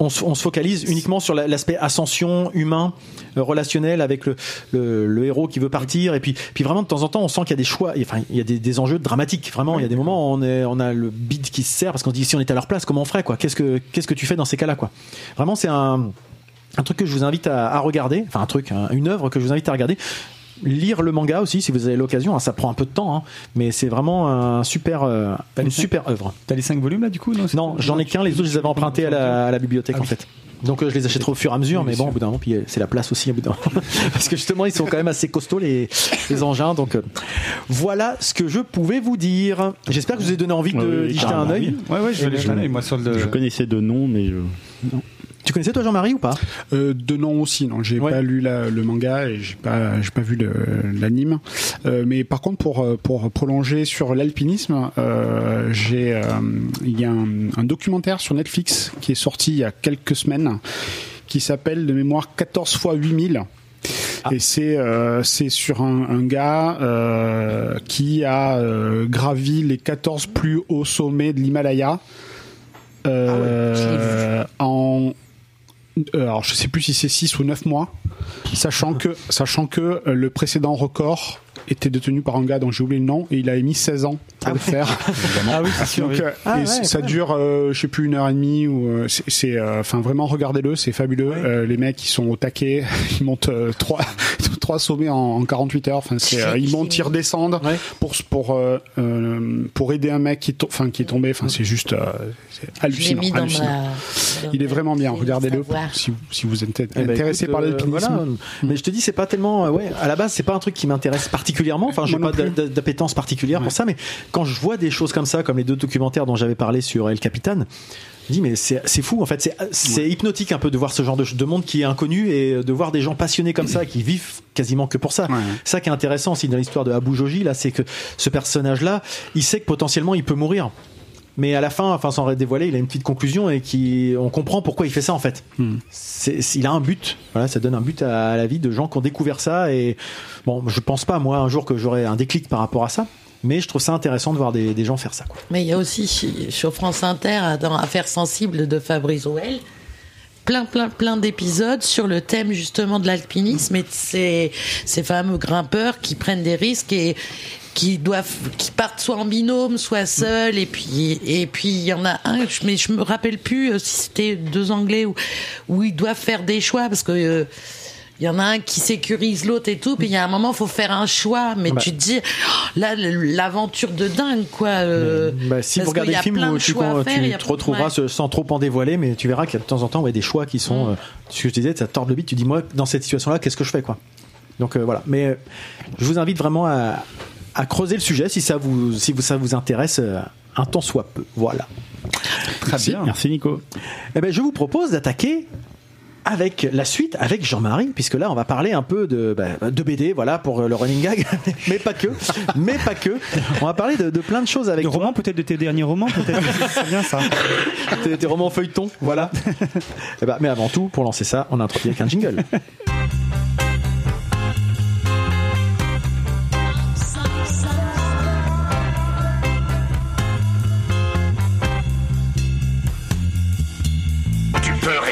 On se, focalise uniquement sur la- l'aspect ascension humain, euh, relationnel avec le, héros qui veut partir et puis puis vraiment de temps en temps on sent qu'il y a des choix, enfin il y a des, des enjeux dramatiques vraiment. Il y a des moments où on est on a le bide qui se serre parce qu'on se dit si on était à leur place comment on ferait quoi? Qu'est-ce que que tu fais dans ces cas-là quoi? Vraiment c'est un un truc que je vous invite à, regarder, enfin un truc, un- une œuvre que je vous invite à regarder. Lire le manga aussi si vous avez l'occasion, hein, ça prend un peu de temps, hein, mais c'est vraiment un super, euh, une super œuvre. T'as les 5 volumes là du coup Non, Non, j'en ai qu'un, les autres je les avais empruntés à la, à la bibliothèque Ah en oui. fait. Donc euh, je les achèterai au fur et à mesure, Oui, mais bon, au bout d'un moment, puis euh, c'est la place aussi au bout d'un moment. Parce que justement, ils sont quand même assez costauds les, les engins. Donc euh, voilà ce que je pouvais vous dire. J'espère que je vous ai donné envie de d'y jeter un œil. Ouais, ouais, je vais aller jeter un œil, moi sur le. Je connaissais de nom mais je... Tu Tu connaissais toi Jean-Marie ou pas? Euh, de nom aussi, non, j'ai Ouais. pas lu la- le manga et j'ai pas, j'ai pas vu l'anime. Euh, mais par contre, pour pour prolonger sur l'alpinisme, euh, j'ai, il y a un, un documentaire sur Netflix qui est sorti il y a quelques semaines, qui s'appelle de mémoire 14 fois 8000. Et c'est euh, c'est sur un, un gars euh, qui a euh, gravi les 14 plus hauts sommets de l'Himalaya euh, en alors je sais plus si c'est 6 ou 9 mois, sachant que sachant que euh, le précédent record était détenu par un gars dont j'ai oublié le nom et il avait mis 16 ans pour le faire. Ah oui, c'est sûr. Donc, oui. euh, Ah ouais, ça dure, euh, je sais plus une heure et demie ou euh, c'est- euh, enfin vraiment regardez-le, c'est fabuleux. Euh, les mecs ils sont au taquet, ils montent euh, trois trois sommets en, en 48 heures. Enfin c'est, euh, ils montent, ils redescendent Ouais. pour pour pour aider un mec qui, to- enfin qui est tombé. Enfin c'est juste, euh, hallucinant. mis dans hallucinant. ma. Il est vraiment bien, regardez-le si, vous- si vous êtes Eh ben, intéressé écoute, par euh, l'alpinisme. voilà. Mais je te dis, c'est pas tellement. euh, ouais, à la base, c'est pas un truc qui m'intéresse particulièrement. Enfin, j'ai pas d'appétence particulière Ouais. pour ça. Mais quand je vois des choses comme ça, comme les deux documentaires dont j'avais parlé sur El Capitan, je dis mais c'est fou en fait c'est hypnotique un peu de voir ce genre de, de monde qui est inconnu et de voir des gens passionnés comme ça qui vivent quasiment que pour ça Ouais. ça qui est intéressant aussi dans l'histoire de Abu Joji là c'est que ce personnage là il sait que potentiellement il peut mourir mais à la fin, enfin sans dévoiler, il a une petite conclusion et qui, on comprend pourquoi il fait ça en fait. C'est, c'est- il a un but. Voilà, ça donne un but à la vie de gens qui ont découvert ça et bon, je pense pas moi un jour que j'aurai un déclic par rapport à ça, mais je trouve ça intéressant de voir des, des gens faire ça. Quoi. Mais il y a aussi sur France Inter, dans Affaires sensibles de Fabrice Rouel, plein, plein, plein d'épisodes sur le thème justement de l'alpinisme et de ces, ces fameux grimpeurs qui prennent des risques et qui doivent, qui partent soit en binôme, soit seuls. Et puis, et puis il y en a un, je- mais je me rappelle plus euh, si c'était deux Anglais ou où ils doivent faire des choix parce que. euh, il y en a un qui sécurise l'autre et tout, puis il y a un moment, faut faire un choix. Mais Bah. tu te dis, oh, là, l'aventure de dingue, quoi. euh, Bah, si vous regardez le film, où tu, faire, te retrouveras ouais. sans trop en dévoiler, mais tu verras qu'il y a de temps en temps ouais, des choix qui sont, Mm. euh, ce que je disais, ça tord le bit. Tu dis moi, dans cette situation-là, qu'est-ce que je fais quoi? Donc voilà. Mais je vous invite vraiment à, à creuser le sujet si ça vous, si vous, ça vous intéresse. euh, un temps soit peu. Voilà. Très bien. Merci Nico. Eh ben, je vous propose d'attaquer avec la suite, avec Jean-Marie, puisque là, on va parler un peu de, bah, de BD, voilà, pour euh, le running gag, mais pas que, mais pas que. On va parler de, de plein de choses avec De toi. romans, peut-être de tes derniers romans, peut-être. c'est bien ça. Tes, tes romans feuilletons, voilà. Eh ben, mais avant tout, pour lancer ça, on introduit avec un jingle.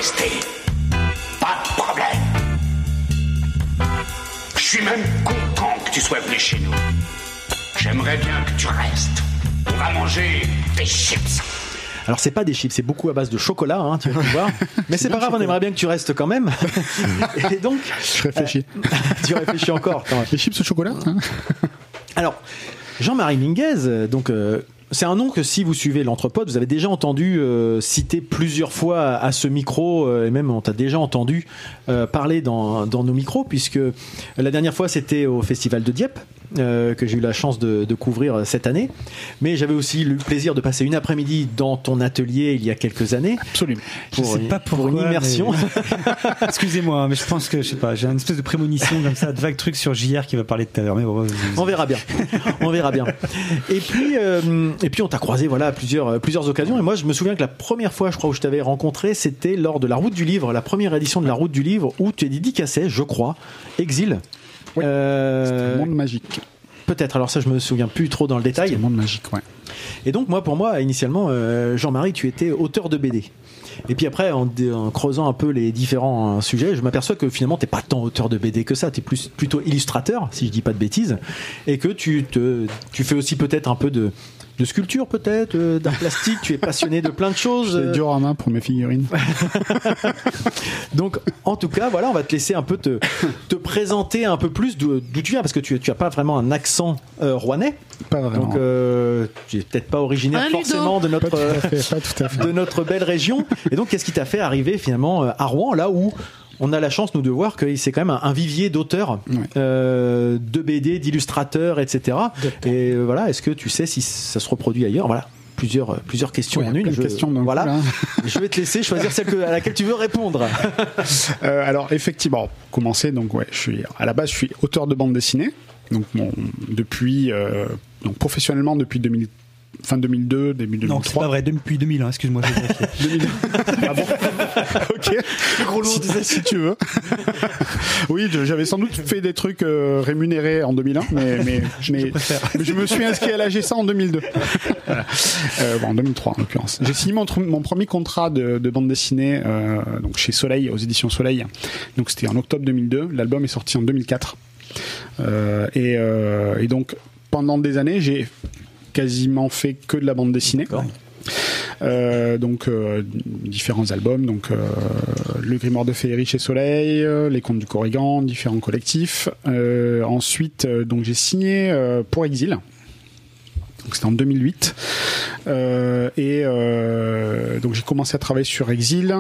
Rester. Pas de problème. Je suis même content que tu sois venu chez nous. J'aimerais bien que tu restes. On va manger des chips. Alors c'est pas des chips, c'est beaucoup à base de chocolat, hein, tu vas voir. Mais c'est pas grave, on aimerait bien que tu restes quand même. Et donc, Je réfléchis. tu réfléchis encore. quand même. Les chips au chocolat hein? Alors, Jean-Marie Minguez, euh, donc euh, c'est un nom que si vous suivez l'Entrepode, vous avez déjà entendu euh, citer plusieurs fois à, ce micro, euh, et même on t'a déjà entendu euh, parler dans nos micros, puisque la dernière fois c'était au Festival de Dieppe. Euh, que j'ai eu la chance de, de couvrir cette année, mais j'avais aussi eu le plaisir de passer une après-midi dans ton atelier il y a quelques années Absolument. Je sais pas pour pourquoi. une immersion. mais- Excusez-moi, mais je pense que, je sais pas, j'ai une espèce de prémonition comme ça, de vague truc sur JR qui va parler tout à l'heure. Mais bon, vous- On verra bien. On verra bien. Et puis, euh, et puis on t'a croisé voilà à plusieurs euh, plusieurs occasions. Et moi, je me souviens que la première fois, je crois, où je t'avais rencontré, c'était lors de la Route du Livre, la première édition de la Route du Livre, où tu es dédicacé, je crois, Exil. Oui. Euh, Un monde magique. Peut-être. Alors ça, je me souviens plus trop dans le détail. Un monde magique, ouais. Et donc moi, pour moi, initialement, euh, Jean-Marie, tu étais auteur de BD. Et puis après, en, creusant un peu les différents euh, sujets, je m'aperçois que finalement, t'es pas tant auteur de BD que ça. T'es plus plutôt illustrateur, si je dis pas de bêtises, et que tu te, tu fais aussi peut-être un peu de de sculpture peut-être, euh, d'art plastique. tu es passionné de plein de choses. J'ai euh, dur à main pour mes figurines. donc, en tout cas, voilà, on va te laisser un peu te, te présenter un peu plus d'où tu viens, parce que tu, tu as pas vraiment un accent euh, rouennais. Pas vraiment. Donc, euh, tu es peut-être pas originaire Un Ludo. forcément de pas notre tout à fait. Pas tout à fait. de notre belle région. Et donc, qu'est-ce qui t'a fait arriver finalement euh, à Rouen, là où on a la chance, nous, de voir que c'est quand même un, un vivier d'auteurs, Ouais. euh, de BD, d'illustrateurs, etc. Et euh, voilà, est-ce que tu sais si ça se reproduit ailleurs? Voilà. plusieurs, plusieurs questions Ouais, en une. Je, voilà. coup, je vais te laisser choisir celle que- à laquelle tu veux répondre. Euh, alors effectivement, commencer donc ouais, je suis à la base je suis auteur de bande dessinée. Donc mon, depuis euh, donc professionnellement depuis 2000 fin 2002 début Non, c'est 2003. pas vrai, depuis 2000, hein, excuse-moi. j'ai vérifié. 2002. ah bon Ok. gros lourd, si, si tu veux. oui, j'avais sans doute fait des trucs euh, rémunérés en 2001, mais mais mais, préfère. mais je me suis inscrit à la GSA en 2002. Voilà. Euh, bon, en 2003 en l'occurrence. J'ai signé mon, premier contrat de, de bande dessinée euh, donc chez Soleil aux éditions Soleil. Donc c'était en octobre 2002. L'album est sorti en 2004. Euh, et, euh, et donc pendant des années, j'ai quasiment fait que de la bande dessinée. Euh, donc euh, différents albums, donc euh, le Grimoire de Féerie chez Soleil, les Contes du Corrigan, différents collectifs. Ensuite, donc j'ai signé pour Exil. Donc c'était en 2008. Euh, et donc j'ai commencé à travailler sur Exil.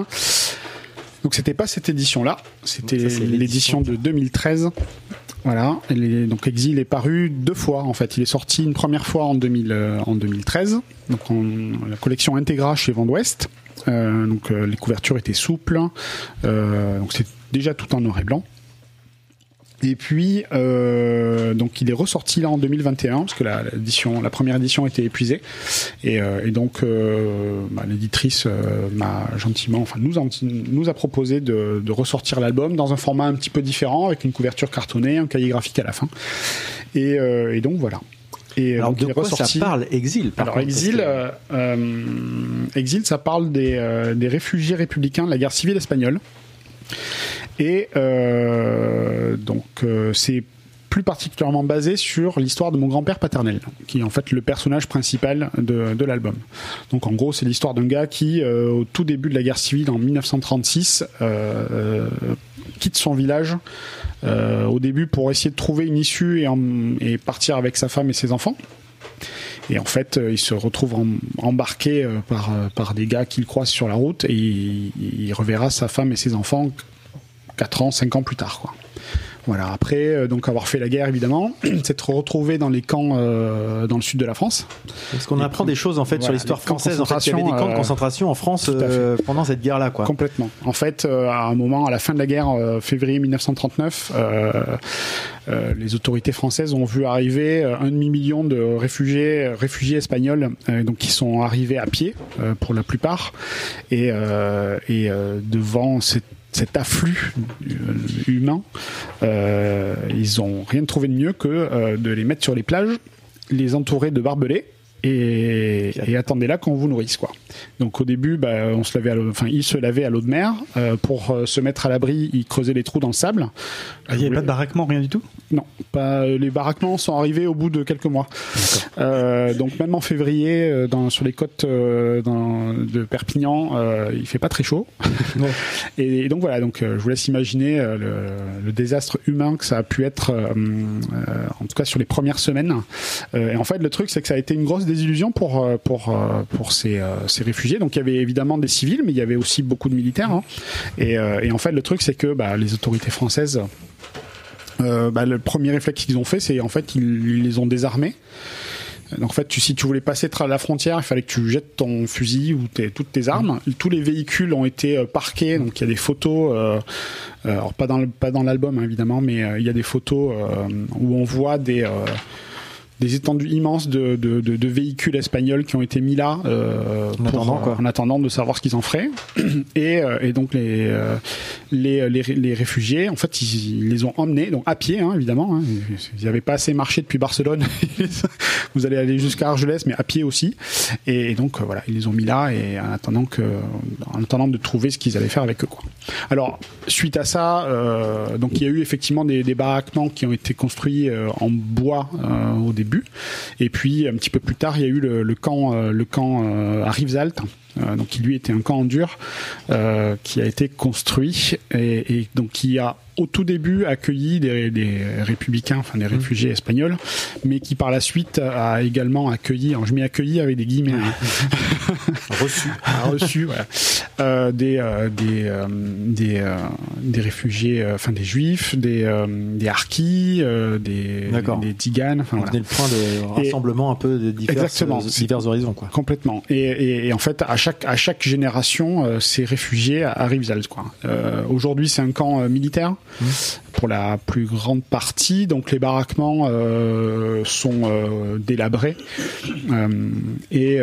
Donc c'était pas cette édition-là, c'était Ça, c'est l'édition de 2013. Voilà, donc Exil est paru deux fois en fait. Il est sorti une première fois en, 2000, euh, 2013, donc la collection Integra chez Vent d'Ouest. Euh, donc euh, les couvertures étaient souples, donc c'est déjà tout en noir et blanc. Et puis euh, donc il est ressorti là en 2021 parce que la, l'édition, la première édition était épuisée et, euh, et donc euh, bah, l'éditrice euh, m'a gentiment, enfin nous a, nous a proposé de, de ressortir l'album dans un format un petit peu différent avec une couverture cartonnée, un cahier graphique à la fin. Et, euh, et donc voilà. Et Alors, donc, de il est quoi ressorti- ça parle, Exil par alors contre, exil, que- euh, euh, exil, ça parle des, euh, des réfugiés républicains de la guerre civile espagnole. Et euh, donc euh, c'est plus particulièrement basé sur l'histoire de mon grand-père paternel, qui est en fait le personnage principal de, l'album. Donc en gros, c'est l'histoire d'un gars qui, euh, au tout début de la guerre civile en 1936, euh, euh, quitte son village au début pour essayer de trouver une issue et partir avec sa femme et ses enfants. Et en fait, euh, il se retrouve em- embarqué euh, par, euh, par des gars qu'il croise sur la route et il, reverra sa femme et ses enfants 4 ans, 5 ans plus tard. Voilà, après euh, donc avoir fait la guerre évidemment, s'être retrouvé dans les camps euh, dans le sud de la France. Parce qu'on apprend des choses en fait sur l'histoire de française. En fait, il y avait des camps de concentration, euh, concentration en France pendant cette guerre-là, quoi. Complètement. En fait, à un moment, à la fin de la guerre, février 1939, euh, euh, les autorités françaises ont vu arriver un demi-million de réfugiés, réfugiés espagnols, donc qui sont arrivés à pied pour la plupart, et, et devant cette cet afflux euh, humain, euh, ils ont rien trouvé de mieux que euh, de les mettre sur les plages, les entourer de barbelés et, et attendez là qu'on vous nourrisse quoi. Donc au début, bah, on se lavait, à enfin ils se lavaient à l'eau de mer euh, pour euh, se mettre à l'abri, ils creusaient les trous dans le sable. Ah, Il n'y avait pas de baraquement, rien du tout? Non, pas les baraquements sont arrivés au bout de quelques mois. Euh, donc même en février, euh, dans, sur les côtes euh, dans- de Perpignan, euh, il fait pas très chaud. et, donc voilà, donc euh, je vous laisse imaginer euh, le, le désastre humain que ça a pu être, euh, euh, en tout cas sur les premières semaines. Euh, et en fait, le truc c'est que ça a été une grosse désillusion pour euh, pour euh, pour ces, euh, ces réfugiés. Donc il y avait évidemment des civils, mais il y avait aussi beaucoup de militaires. hein. Et, et en fait, le truc c'est que bah, les autorités françaises euh, bah, le premier réflexe qu'ils ont fait, c'est en fait ils, ils les ont désarmés. Donc en fait, tu, si tu voulais passer la frontière, il fallait que tu jettes ton fusil ou tes- toutes tes armes. Tous les véhicules ont été euh, parqués, donc il y a des photos. euh, alors pas dans le, pas dans l'album hein, évidemment, mais euh, il y a des photos où on voit des des étendues immenses de, de, de, de véhicules espagnols qui ont été mis là euh, En attendant, euh, quoi. en attendant de savoir ce qu'ils en feraient. Et, euh, et donc les, les, les, les réfugiés, en fait, ils, ils les ont emmenés, donc à pied, hein, évidemment. Hein, ils n'avaient pas assez marché depuis Barcelone. Vous allez aller jusqu'à Argelès, mais à pied aussi. Et, donc voilà, ils les ont mis là et en attendant que, en attendant de trouver ce qu'ils allaient faire avec eux. Quoi. Alors suite à ça, euh, donc il y a eu effectivement des, des baraquements qui ont été construits euh, en bois au début. Et puis un petit peu plus tard, il y a eu le, camp, euh, le camp euh, à Rivesaltes. euh, donc qui lui était un camp en dur euh, qui a été construit et donc qui a au tout début accueilli des, des républicains, enfin des réfugiés espagnols, mais qui par la suite a également accueilli, alors je m'y accueilli avec des guillemets, hein, Reçu. a reçu voilà, euh, des euh, des euh, des, des réfugiés, enfin des juifs, des des harkis, des des tiganes, enfin On voilà. le point de Et- rassemblement un peu de divers, Exactement. divers horizons, quoi. Complètement. Et, et, et en fait, à chaque à chaque génération, ces réfugiés arrivent Zalt, quoi. Aujourd'hui, c'est un camp euh, pour la plus grande partie. Donc, les baraquements euh, sont euh, délabrés. Euh, et,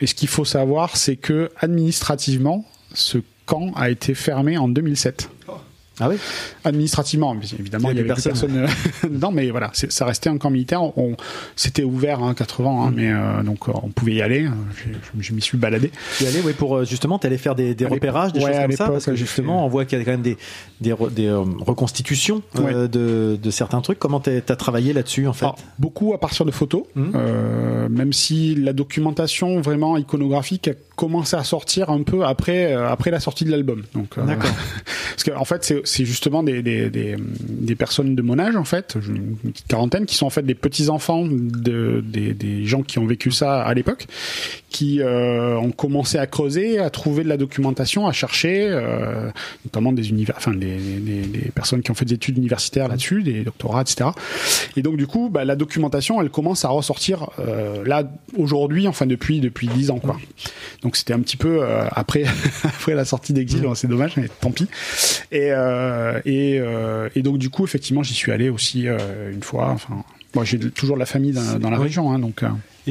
et ce qu'il faut savoir, c'est que administrativement, ce camp a été fermé en 2007. Ah oui Administrativement, évidemment, Il il y y avait plus personne euh, dedans, mais voilà, ça restait un camp militaire. On, c'était ouvert hein, 80 ans, hein, mais euh, donc euh, on pouvait y aller. Je, je m'y suis baladé. Tu y allais, ouais, pour justement, t'allais faire des, repérages, des ouais, choses comme ça, parce que justement, fait- on voit qu'il y a quand même des des, re- des, reconstitutions euh, de, de certains trucs. Comment t'as as travaillé là-dessus, en fait? Alors, beaucoup à partir de photos, euh, même si la documentation vraiment iconographique a commencé à sortir un peu après après la sortie de l'album. Donc, D'accord. parce qu'en en fait, c'est- c'est justement des, personnes de mon âge, en fait, une petite quarantaine, qui sont en fait des petits enfants de des, des gens qui ont vécu ça à l'époque, qui euh, ont commencé à creuser, à trouver de la documentation, à chercher, euh, notamment des univers, enfin des, des, des personnes qui ont fait des études universitaires là-dessus, des doctorats, etc. Et donc du coup, bah, la documentation, elle commence à ressortir euh, là aujourd'hui, enfin depuis depuis dix ans, quoi. Donc c'était un petit peu après après la sortie d'exil, bon, c'est dommage, mais tant pis. Et et, et donc du coup, effectivement, j'y suis allé aussi une fois. Enfin, moi, j'ai toujours de la famille dans, dans la Oui. région, hein, donc.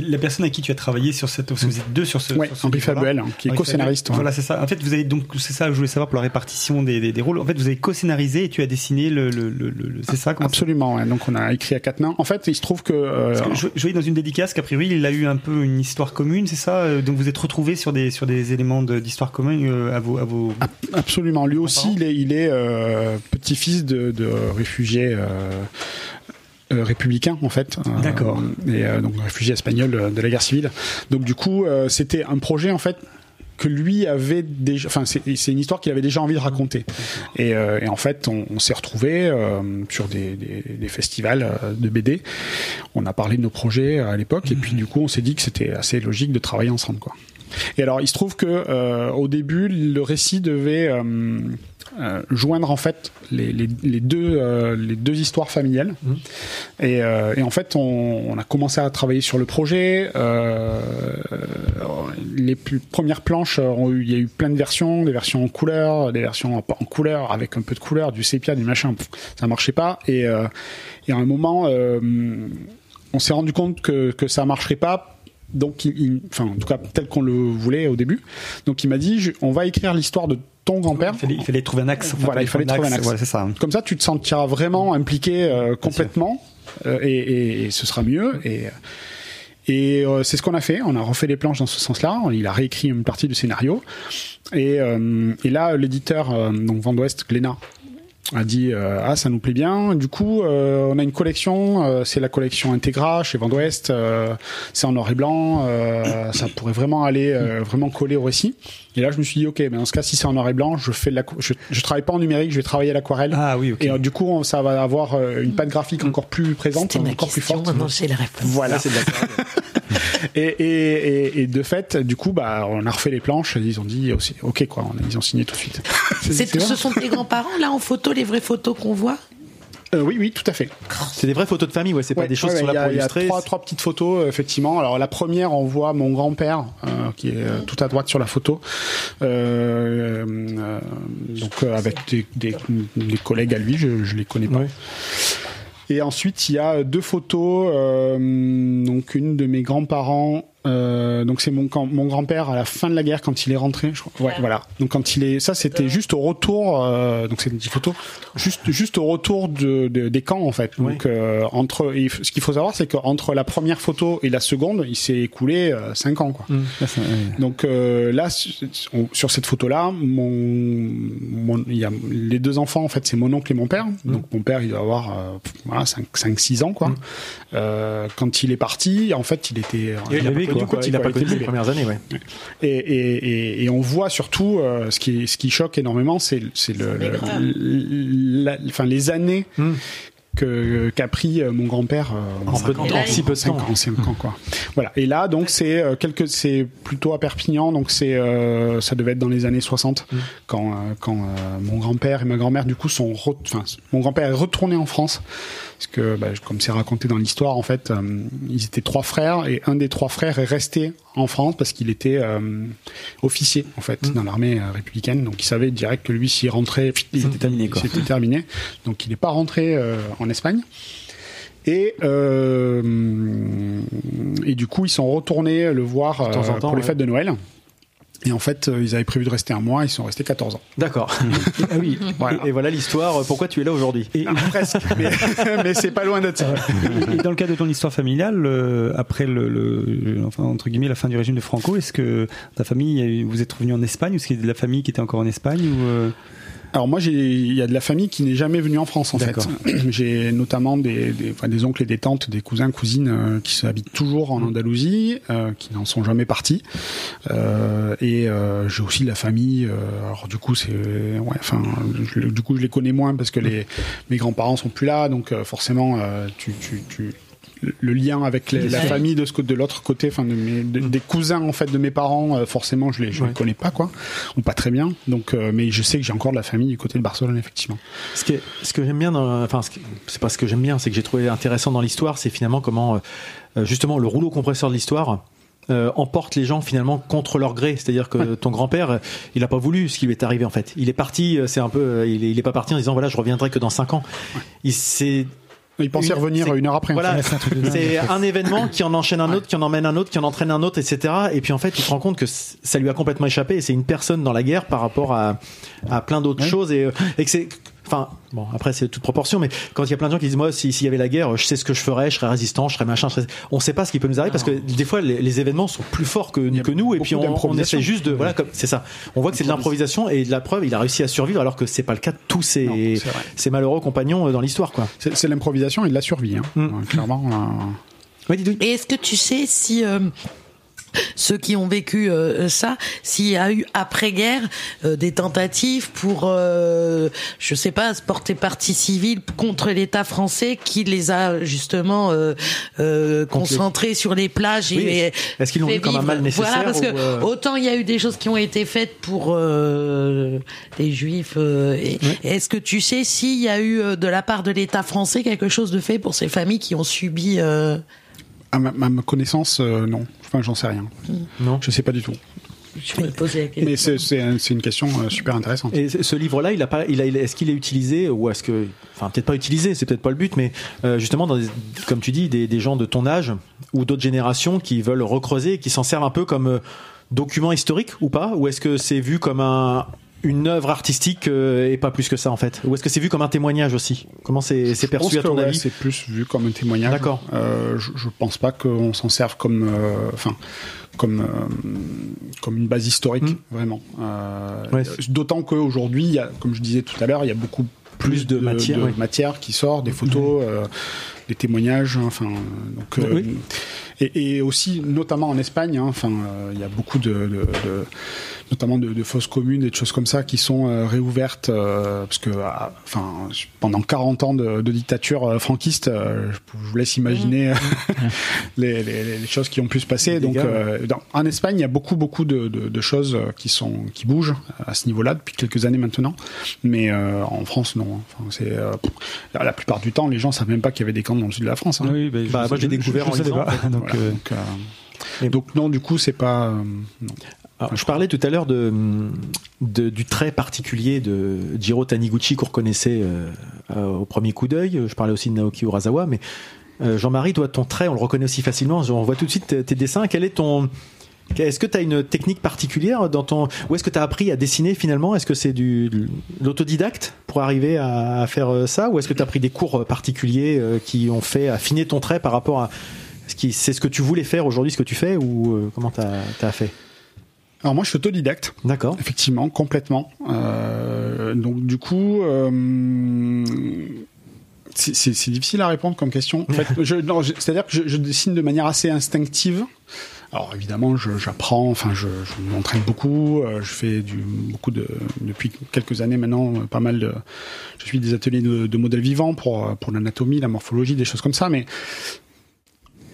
La personne à qui tu as travaillé sur cette, parce que vous êtes deux sur ce. ce Henri. Fabuel, qui est co-scénariste. Voilà, c'est ça. En fait, vous avez donc, c'est ça que je voulais savoir pour la répartition des, des, des rôles. En fait, vous avez co-scénarisé et tu as dessiné le, le, le, le- c'est ça, Absolument. ouais. Donc on a écrit à quatre mains. En fait, il se trouve que, euh, que je, je voyais dans une dédicace qu'a priori il a eu un peu une histoire commune, c'est ça? Euh, Donc vous êtes retrouvés sur des sur des éléments de- d'histoire commune euh, à vos à vos. Absolument. Lui aussi, il est, il est euh, petit-fils de, de réfugiés euh, républicains, en fait. Euh, D'accord. Et euh, donc réfugiés espagnols euh, de la guerre civile. Donc du coup, c'était un projet, en fait que lui avait déjà, enfin c'est une histoire qu'il avait déjà envie de raconter. Et, euh, et en fait, on, on s'est retrouvés euh, sur des, des, des festivals de BD. On a parlé de nos projets à l'époque, et puis du coup, on s'est dit que c'était assez logique de travailler ensemble, quoi. Et alors, il se trouve que euh, au début, le récit devait euh, joindre en fait les, les, les deux euh, les deux histoires familiales. Et, euh, et en fait, on, on a commencé à travailler sur le projet. Les plus, premières planches, ont eu- il y a eu plein de versions, des versions en couleur, des versions en, en couleur avec un peu de couleur, du sépia, du machin. Pff, Ça marchait pas. Et, et à un moment, on s'est rendu compte que, que ça marcherait pas. Donc, il, il- enfin, en tout cas, tel qu'on le voulait au début. Donc, il m'a dit, je- on va écrire l'histoire de ton grand-père. Il fallait, il fallait trouver un axe. Enfin, Voilà, il fallait trouver un axe. Voilà, c'est ça. Comme ça, tu te sentiras vraiment impliqué euh, complètement euh, et, et- et ce sera mieux. Et, et euh, c'est ce qu'on a fait. On a refait les planches dans ce sens-là. Il a réécrit une partie du scénario. Et, là, l'éditeur, donc Vent d'Ouest, Glénat, a dit euh, ah ça nous plaît bien. Du coup euh, on a une collection euh, c'est la collection Integra chez Vent d'Ouest euh, c'est en noir et blanc euh, ça pourrait vraiment aller euh, vraiment coller au récit. Et là je me suis dit ok mais dans ce cas si c'est en noir et blanc je fais de la je, je travaille pas en numérique je vais travailler à l'aquarelle. Ah oui, ok. et euh, du coup on- ça va avoir une patte graphique encore plus présente encore plus forte. maintenant j'ai la réponse. voilà. C'est de et, et, et, et de fait du coup bah on a refait les planches ils ont dit aussi ok quoi on a- ils ont signé tout de suite C'est- c'est ce sont tes grands-parents là en photo, les vraies photos qu'on voit? Euh, oui oui tout à fait C'est des vraies photos de famille, ouais. C'est pas des choses ouais, qui sont là pour il y a- illustrer. Il y a trois, trois petites photos, euh, effectivement. Alors la première, on voit mon grand-père euh, qui est euh, tout à droite sur la photo, euh, euh, donc euh, avec des, des, des collègues à lui, je, je les connais pas. Ouais. Et ensuite, il y a deux photos, euh, donc une de mes grands-parents. Euh, donc c'est mon, mon grand-père à la fin de la guerre quand il est rentré. Je crois. Ouais, voilà. Donc quand il est, ça c'était juste au retour. euh, donc c'est une petite photo, juste juste au retour de, de- des camps en fait. Donc euh, entre, et ce qu'il faut savoir c'est qu'entre la première photo et la seconde, il s'est écoulé euh, cinq ans quoi. Hum, là, ça- ouais. Donc euh, là, on- sur cette photo-là, mon, mon- il y a les deux enfants en fait, c'est mon oncle et mon père. Donc mon père, il doit avoir euh, voilà 5 6 ans quoi. Euh, quand il est parti, en fait, il était Il quoi. quoi. Il a pas connu les premières années, ouais. Et, et, et, et on voit surtout euh, ce qui ce qui choque énormément, c'est c'est le, le- la- enfin les années Hmm. Que qu'a pris euh, mon grand-père euh, En peu de temps, ans, si peu de temps. ans, quoi. Voilà. Et là donc c'est euh, quelques c'est plutôt à Perpignan donc c'est euh, ça devait être dans les années 60 Hmm. quand quand euh, mon grand-père et ma grand-mère du coup sont enfin mon grand-père est retourné en France parce que bah, comme c'est raconté dans l'histoire en fait euh, ils étaient trois frères et un des trois frères est resté en France parce qu'il était officier en fait dans l'armée républicaine donc il savait direct que lui s'il rentrait il C'était terminé, quoi. c'était terminé donc il n'est pas rentré euh, en Espagne et euh, et du coup ils sont retournés le voir euh, temps, pour les ouais. fêtes de Noël et en fait euh, ils avaient prévu de rester un mois ils sont restés 14 ans D'accord. ah oui. Voilà. Et, et voilà l'histoire. Pourquoi tu es là aujourd'hui Et, presque mais, mais c'est pas loin d'être ça et dans le cadre de ton histoire familiale, euh, après le, le- enfin entre guillemets la fin du régime de Franco, est-ce que ta famille, vous êtes revenu en Espagne ou est-ce qu'il y a de la famille qui était encore en Espagne ou euh, Alors moi, j'ai, il y a de la famille qui n'est jamais venue en France en fait. J'ai notamment des, des, enfin, des oncles et des tantes, des cousins, cousines euh, qui habitent toujours en Andalousie, euh, qui n'en sont jamais partis. Euh, et euh, j'ai aussi de la famille. euh, alors du coup, c'est, ouais, enfin, du coup, je les connais moins parce que les mes grands-parents sont plus là, donc euh, forcément, euh, tu, tu, tu le lien avec les- la famille de ce de l'autre côté, enfin de mes, de- des cousins en fait de mes parents, euh, forcément je les je les connais pas quoi, ou pas très bien. Donc, euh, mais je sais que j'ai encore de la famille du côté de Barcelone effectivement. Ce que, ce que j'aime bien, enfin, c'est pas ce que j'aime bien, c'est que j'ai trouvé intéressant dans l'histoire, c'est finalement comment, euh, justement, le rouleau compresseur de l'histoire euh, emporte les gens finalement contre leur gré. C'est-à-dire que ton grand-père, il a pas voulu ce qui lui est arrivé en fait. Il est parti, c'est un peu, il est, il est pas parti en disant voilà, je reviendrai que dans cinq ans. Il s'est Il pensait revenir une heure après. Voilà, c'est un événement qui en enchaîne un autre, qui en emmène un autre, qui en entraîne un autre, etc. Et puis en fait, il se rend compte que ça lui a complètement échappé et c'est une personne dans la guerre par rapport à, à plein d'autres choses et, euh, et que c'est, enfin, bon, après c'est toute proportion, mais quand il y a plein de gens qui disent moi, si- s'il y avait la guerre, je sais ce que je ferais, je serais résistant, je serais machin, je serais... on sait pas ce qui peut nous arriver parce que des fois les, les événements sont plus forts que, nous et puis on, on essaie juste de, voilà, comme c'est ça. On voit que c'est de l'improvisation et de la preuve, il a réussi à survivre alors que c'est pas le cas de tous ses, Non, ses malheureux compagnons euh, dans l'histoire, quoi. C'est l'improvisation et de la survie, hein. Mm. Euh, clairement. euh, Oui, dis Et est-ce que tu sais si euh, ceux qui ont vécu euh, ça, s'il y a eu après-guerre euh, des tentatives pour, euh, je sais pas, se porter partie civile contre l'État français qui les a justement euh, euh, concentrés sur les plages Oui, et est-ce qu'ils l'ont vu comme un mal nécessaire Voilà, parce que euh, autant il y a eu des choses qui ont été faites pour euh, les Juifs. euh, Est-ce que tu sais s'il y a eu de la part de l'État français quelque chose de fait pour ces familles qui ont subi euh, à, ma, connaissance, euh, non. Enfin, j'en sais rien. Non. Je sais pas du tout. Je la question. Mais c'est c'est un- c'est une question euh, super intéressante. Et ce ce livre-là, il a pas, il a, il a- est-ce qu'il est utilisé ou est-ce que, enfin peut-être pas utilisé, c'est peut-être pas le but, mais euh, justement, dans des- comme tu dis, des, des gens de ton âge ou d'autres générations qui veulent recreuser, et qui s'en servent un peu comme euh, document historique ou pas, ou est-ce que c'est vu comme un une œuvre artistique euh, et pas plus que ça en fait Ou est-ce que c'est vu comme un témoignage aussi? Comment c'est pense perçu à que, ton ouais, avis? c'est plus vu comme un témoignage. D'accord. Euh, je, je pense pas qu'on s'en serve comme, euh, enfin, comme euh, comme une base historique, Mm. vraiment. Ouais. D'autant qu'aujourd'hui, il y a, comme je disais tout à l'heure, il y a beaucoup plus, Plus de matière, oui. matière qui sort, des photos, euh, des témoignages, enfin, euh, donc. Oui. et, et aussi, notamment en Espagne, hein, enfin, il y a beaucoup de, de, de- notamment de, de fausses communes et de choses comme ça qui sont euh, réouvertes euh, parce que ah, enfin pendant 40 ans de, de dictature euh, franquiste euh, je, vous laisse imaginer les, les, les choses qui ont pu se passer donc dégâts, euh, dans- en Espagne il y a beaucoup beaucoup de, de, de choses qui sont qui bougent à ce niveau-là depuis quelques années maintenant mais euh, en France non enfin, c'est euh, la plupart du temps les gens savent même pas qu'il y avait des camps dans le sud de la France hein. Oui, bah, je- Bah, moi, j'ai je- découvert je en lisant, pas. en fait. Donc, Voilà, euh, donc, euh, Et- donc non du coup c'est pas euh, non. Alors, je parlais tout à l'heure de, de- du trait particulier de Jiro Taniguchi qu'on reconnaissait euh, au premier coup d'œil. Je parlais aussi de Naoki Urasawa, mais euh, Jean-Marie, toi, ton trait, on le reconnaît aussi facilement. On voit tout de suite tes, dessins. Quel est ton est-ce que tu as une technique particulière dans ton ou est-ce que tu as appris à dessiner finalement? Est-ce que c'est du l'autodidacte pour arriver à, à faire euh, ça? Ou est-ce que tu as pris des cours particuliers qui ont fait affiner ton trait par rapport à ce qui c'est ce que tu voulais faire aujourd'hui, ce que tu fais ou comment tu as fait? Alors moi je suis autodidacte D'accord. Effectivement, complètement. Euh, donc du coup, euh, c'est- difficile à répondre comme question. En fait, c'est-à-dire que je, je dessine de manière assez instinctive. Alors évidemment, j'apprends, enfin, je, je m'entraîne beaucoup. euh, je fais du beaucoup de depuis quelques années maintenant, euh, pas mal de. Je suis des ateliers de, de modèles vivants pour pour l'anatomie, la morphologie, des choses comme ça. Mais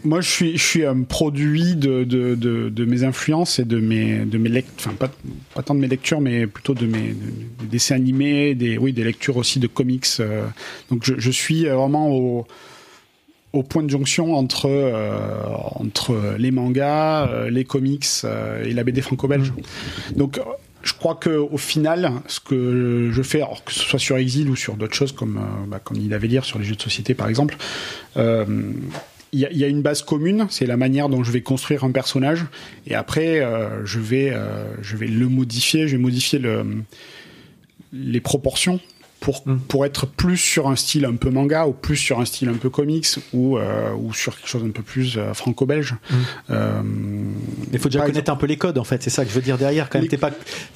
moi, je suis je suis un produit de de, de, de mes influences et de mes de mes lect, enfin pas pas tant de mes lectures, mais plutôt de mes de- des dessins animés, des oui des lectures aussi de comics. euh. donc je, je suis vraiment au au point de jonction entre euh, entre les mangas, euh, les comics et la BD franco-belge. Donc euh, je crois que au final, ce que je fais, alors que ce soit sur Exil ou sur d'autres choses comme bah, comme il avait dire sur les jeux de société par exemple, euh, il y, a, une base commune, c'est la manière dont je vais construire un personnage, et après euh, je vais euh, je vais le modifier, je vais modifier le les proportions pour, pour être plus sur un style un peu manga ou plus sur un style un peu comics ou, euh, ou sur quelque chose un peu plus euh, franco-belge. Euh, Il faut déjà connaître un peu les codes, en fait. C'est ça que je veux dire derrière. Quand même, Les- t'es pas.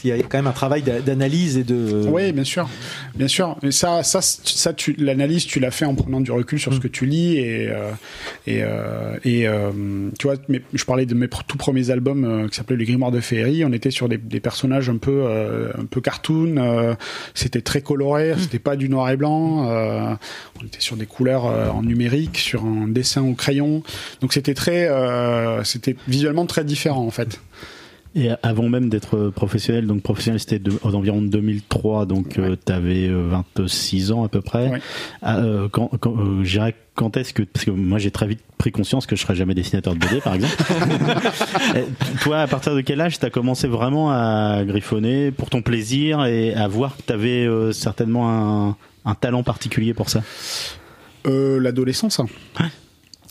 Il y a quand même un travail d'a- d'analyse et de. Oui, bien sûr, bien sûr. Mais ça, ça, ça, tu l'analyse, tu l'as fait en prenant du recul Mm. sur ce que tu lis et euh, et euh, et euh, tu vois, mes- je parlais de mes pr- tout premiers albums euh, qui s'appelaient Les Grimoires de Féerie. On était sur des, des personnages un peu euh, un peu cartoon. euh, c'était très coloré. C'était pas du noir et blanc. euh, on était sur des couleurs euh, en numérique, sur un dessin au crayon. Donc c'était très, euh, c'était visuellement très différent en fait. Et avant même d'être professionnel, donc professionnel c'était de, aux environs de 2003, donc tu avais 26 ans à peu près. Ouais. Ah, euh, quand, quand, euh, quand est-ce que parce que moi j'ai très vite pris conscience que je serais jamais dessinateur de BD par exemple. Euh, Toi à partir de quel âge t'as commencé vraiment à griffonner pour ton plaisir et à voir que t'avais euh, certainement un, un talent particulier pour ça? Euh, l'adolescence.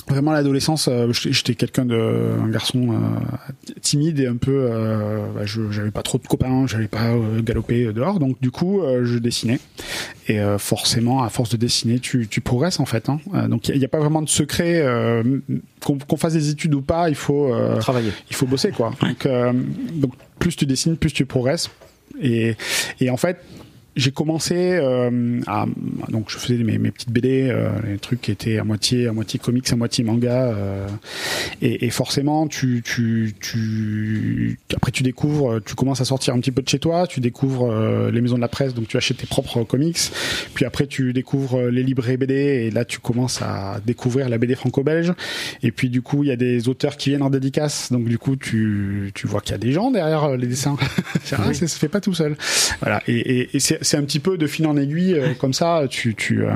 Vraiment l'adolescence, euh, j'étais quelqu'un de un garçon euh, timide et un peu euh, bah, je j'avais pas trop de copains, j'allais pas euh, galoper dehors donc du coup je dessinais et euh, forcément à force de dessiner tu tu progresses en fait hein. Donc il y, a pas vraiment de secret euh, qu'on qu'on fasse des études ou pas, il faut euh, Travailler. il faut bosser quoi. Donc, euh, donc plus tu dessines, plus tu progresses. Et, et en fait, j'ai commencé euh, à donc je faisais mes, mes petites BD, euh, les trucs qui étaient à moitié à moitié comics, à moitié manga. euh, et, et forcément, tu, tu, tu après tu découvres, tu commences à sortir un petit peu de chez toi, tu découvres euh, les maisons de la presse, donc tu achètes tes propres comics. Puis après, tu découvres les librairies BD et là, tu commences à découvrir la BD franco-belge. Et puis du coup, il y a des auteurs qui viennent en dédicace, donc du coup, tu, tu vois qu'il y a des gens derrière euh, les dessins. Ça se fait pas tout seul. Voilà. Et, et, et c'est c'est un petit peu de fil en aiguille, euh, comme ça, tu, tu, euh,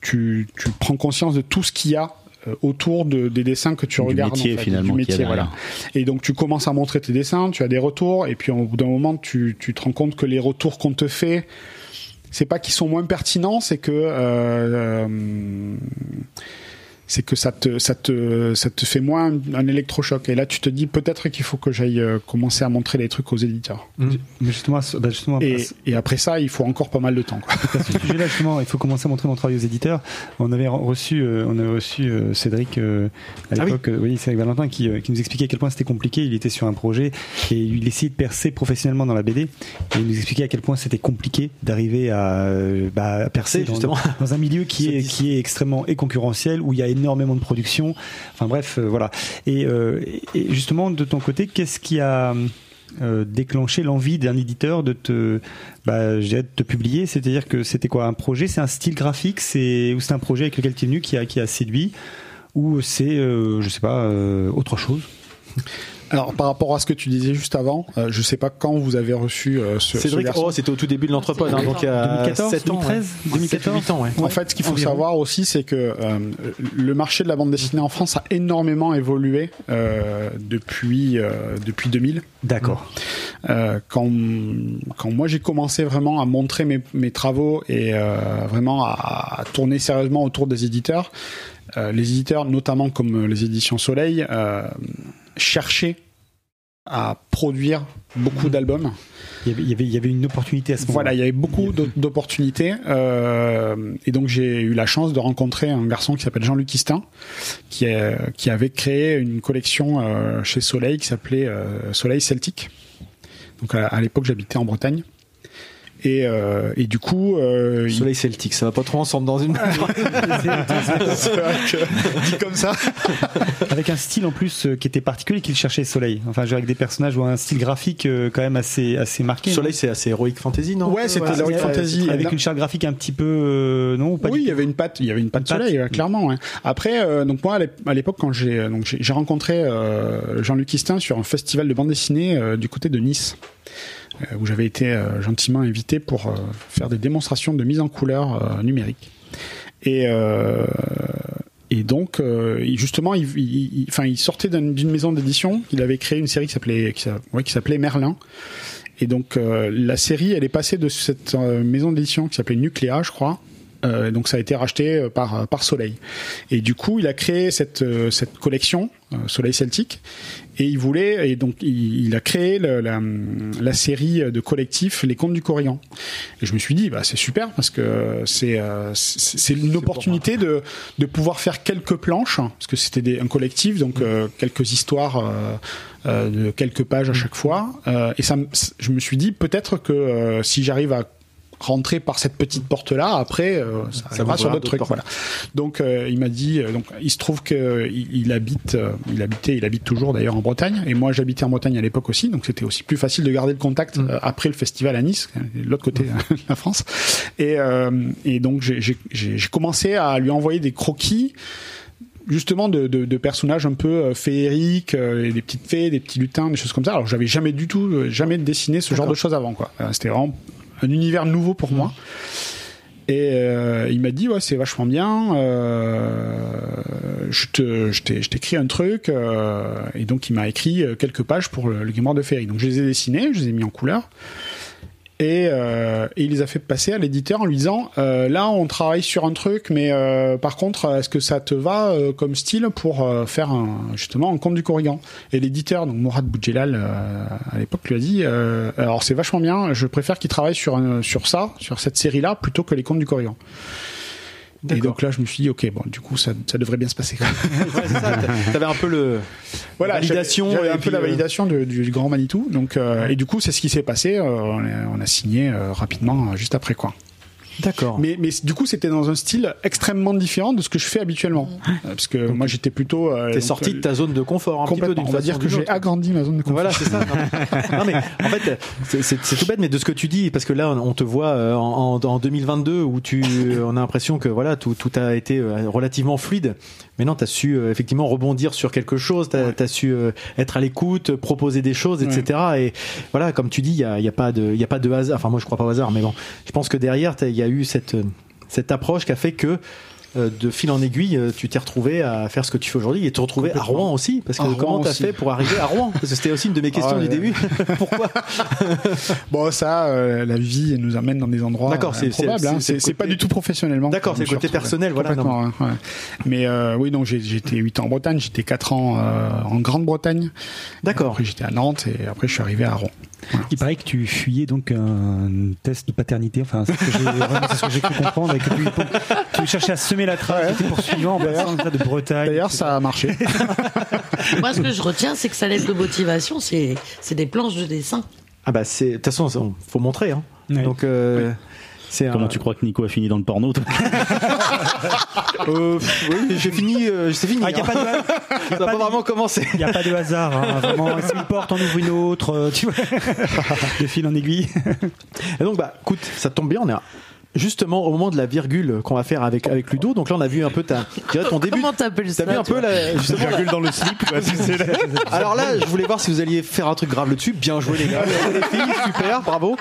tu, tu prends conscience de tout ce qu'il y a euh, autour de, des dessins que tu Du regardes. métier, en fait, finalement, du métier, voilà. Et donc tu commences à montrer tes dessins, tu as des retours, et puis au bout d'un moment, tu, tu te rends compte que les retours qu'on te fait, c'est pas qu'ils sont moins pertinents, c'est que c'est que ça te ça te ça te fait moins un, électrochoc. Et là, tu te dis peut-être qu'il faut que j'aille euh, commencer à montrer des trucs aux éditeurs. Mais justement, bah justement Et, après ça, il faut encore pas mal de temps. Quoi. à ce sujet-là, justement, il faut commencer à montrer mon travail aux éditeurs. On avait reçu, euh, on avait reçu euh, Cédric euh, à Ah oui. l'époque. euh, oui, c'est avec Valentin qui, euh, qui nous expliquait à quel point c'était compliqué. Il était sur un projet et il essayait de percer professionnellement dans la BD. Et il nous expliquait à quel point c'était compliqué d'arriver à, euh, bah, à percer dans, justement. dans un milieu qui est qui est extrêmement et concurrentiel où il y a énormément de production. Enfin bref, euh, voilà. Et, euh, et justement, de ton côté, qu'est-ce qui a euh, déclenché l'envie d'un éditeur de te, bah, de te publier? C'est-à-dire que c'était quoi un projet? C'est un style graphique? C'est ou c'est un projet avec lequel tu es venu qui a qui a séduit? Ou c'est, euh, je sais pas, autre chose? Alors par rapport à ce que tu disais juste avant, euh, je sais pas quand vous avez reçu euh, ce, ce Cédric, garçon. oh, c'était au tout début de l'entreprise, hein, donc il y a 2014, 7 ans, 2013, ouais. 2014. 7, 8 ans, ouais. En fait, ce qu'il faut Environ. savoir aussi, c'est que euh, le marché de la bande dessinée en France a énormément évolué euh, depuis euh, depuis 2000. D'accord. Euh, quand quand moi j'ai commencé vraiment à montrer mes, mes travaux et euh, vraiment à, à tourner sérieusement autour des éditeurs, euh, les éditeurs, notamment comme les éditions Soleil, euh, cherchaient à produire beaucoup d'albums. Il y avait, il y une opportunité à ce moment-là. Voilà, il y avait beaucoup d'o- d'opportunités. euh, et donc j'ai eu la chance de rencontrer un garçon qui s'appelle Jean-Luc Istin, qui, est, qui avait créé une collection euh, chez Soleil qui s'appelait euh, Soleil Celtique. Donc à, à l'époque j'habitais en Bretagne. Et, euh, et du coup, euh, il- Soleil celtique, ça va pas trop ensemble dans une. c'est vrai que dit comme ça. Avec un style en plus euh, qui était particulier, qu'il cherchait Soleil. Enfin, je veux dire, avec des personnages ou un style graphique euh, quand même assez assez marqué. Soleil, c'est assez héroïque fantasy, non? Ouais, c'était l'Heroic Fantasy. avec une charte graphique un petit peu euh, non ou pas oui, il y avait une patte, il y avait une patte Une patte. soleil, ouais, clairement. ouais. Après, euh, donc moi à l'ép- à l'époque quand j'ai euh, donc j'ai j'ai rencontré euh, Jean-Luc Istin sur un festival de bande dessinée euh, du côté de Nice, où j'avais été euh, gentiment invité pour euh, faire des démonstrations de mise en couleur euh, numérique. Et euh, donc, euh, justement, il, il, sortait d'un- d'une maison d'édition. Il avait créé une série qui s'appelait, qui s'appelait Merlin. Et donc, euh, la série, elle est passée de cette euh, maison d'édition qui s'appelait Nucléa, je crois. Euh, donc, ça a été racheté euh, par par Soleil. Et du coup, il a créé cette euh, cette collection euh, Soleil Celtique. Et il voulait, et donc, il, il a créé le- la, la série de collectifs Les Contes du Corrigan. Et je me suis dit, bah, c'est super parce que c'est euh, c'est une opportunité de, de pouvoir faire quelques planches, parce que c'était un collectif, donc euh, quelques histoires de quelques pages à chaque fois. Et ça, je me suis dit, peut-être que si j'arrive à rentrer par cette petite porte là après euh, ça, Ça arrivera sur d'autres trucs voilà. Donc euh, il m'a dit euh, donc il se trouve que il, il habite euh, il habitait il habite toujours d'ailleurs en Bretagne. Et moi j'habitais en Bretagne à l'époque aussi. Donc c'était aussi plus facile de garder le contact euh, après le festival à Nice de l'autre côté de la France. Et et donc j'ai commencé à lui envoyer des croquis justement de, de, de personnages un peu féeriques, euh, des petites fées, des petits lutins, des choses comme ça. Alors j'avais jamais du tout, jamais dessiné ce genre de choses avant. quoi. C'était vraiment un univers nouveau pour moi. Et euh, il m'a dit ouais c'est vachement bien. Euh, je te, je t'écris un truc euh, et donc il m'a écrit quelques pages pour le, le de Féerie. Donc je les ai dessinés, je les ai mis en couleur. Et, euh, il les a fait passer à l'éditeur en lui disant euh, là on travaille sur un truc mais euh, par contre est-ce que ça te va euh, comme style pour euh, faire un, justement un conte du Corrigan? Et l'éditeur donc Mourad Boudjelal euh, à l'époque lui a dit alors c'est vachement bien je préfère qu'il travaille sur sur ça sur cette série là plutôt que les contes du Corrigan et donc là je me suis dit ok bon du coup ça, ça devrait bien se passer Ouais, t'a- T'avais un peu le. voilà, validation J'avais un peu la euh, validation de- du, Grand Manitou. Donc, euh, et du coup, c'est ce qui s'est passé. euh, on, a, on a signé euh, rapidement juste après quoi. D'accord. Mais, mais du coup, c'était dans un style extrêmement différent de ce que je fais habituellement. Euh, parce que moi, j'étais plutôt. euh, T'es sorti de ta zone de confort un petit peu On va dire que j'ai agrandi ma zone de confort. Voilà, c'est ça. Non, mais en fait, c'est- tout bête, mais de ce que tu dis, parce que là, on te voit euh, en, en, en 2022 où tu, on a l'impression que voilà, tout, tout a été euh, relativement fluide. Mais non, t'as su euh, effectivement rebondir sur quelque chose, t'as as su euh, être à l'écoute, proposer des choses, etc. Et voilà, comme tu dis, il y a, y a pas de, y a pas de hasard. Enfin, moi, je crois pas au hasard, mais bon, je pense que derrière, il y a eu cette, euh, cette approche qui a fait que euh, de fil en aiguille, euh, tu t'es retrouvé à faire ce que tu fais aujourd'hui et te retrouver à Rouen aussi. Parce que À comment t'as fait pour arriver à Rouen Parce que c'était aussi une de mes questions Ah, du début. Pourquoi Bon, ça, euh, la vie nous amène dans des endroits D'accord, euh, c'est- c'est- improbables. hein. c'est- pas du tout professionnellement. D'accord, c'est le côté personnel, voilà, ouais. Mais euh, oui, donc j'ai- j'étais 8 ans en Bretagne, j'étais 4 ans euh, en Grande-Bretagne. D'accord. Après, j'étais à Nantes et après, je suis arrivé à Rouen. Il paraît que tu fuyais donc un test de paternité, enfin c'est ce que j'ai cru comprendre, et que tu, tu cherchais à semer la trace, tu étais poursuivant en passant de Bretagne. D'ailleurs, ça a marché. Moi, ce que je retiens, c'est que sa lettre de motivation, c'est c'est des planches de dessin. Ah bah c'est de toute façon ça- faut montrer hein. Ouais. Donc euh, c'est Comment un- tu crois que Nico a fini dans le porno toi Euh, oui, j'ai fini euh, c'est fini. Ah, il n'y a hein. pas de, Ça n'a pas vraiment commencé. il y a pas de hasard, hein, vraiment. C'est une porte, on ouvre une autre, euh, tu vois, de fil en aiguille. Et donc bah écoute, ça tombe bien, on est justement au moment de la virgule qu'on va faire avec avec Ludo. Donc là on a vu un peu ta ton début. Comment t'appelles ça T'as vu un peu la, justement, la- dans le slip quoi, c'est- c'est- Alors là, je voulais voir si vous alliez faire un truc grave là-dessus. Bien joué les gars, les filles, super, bravo.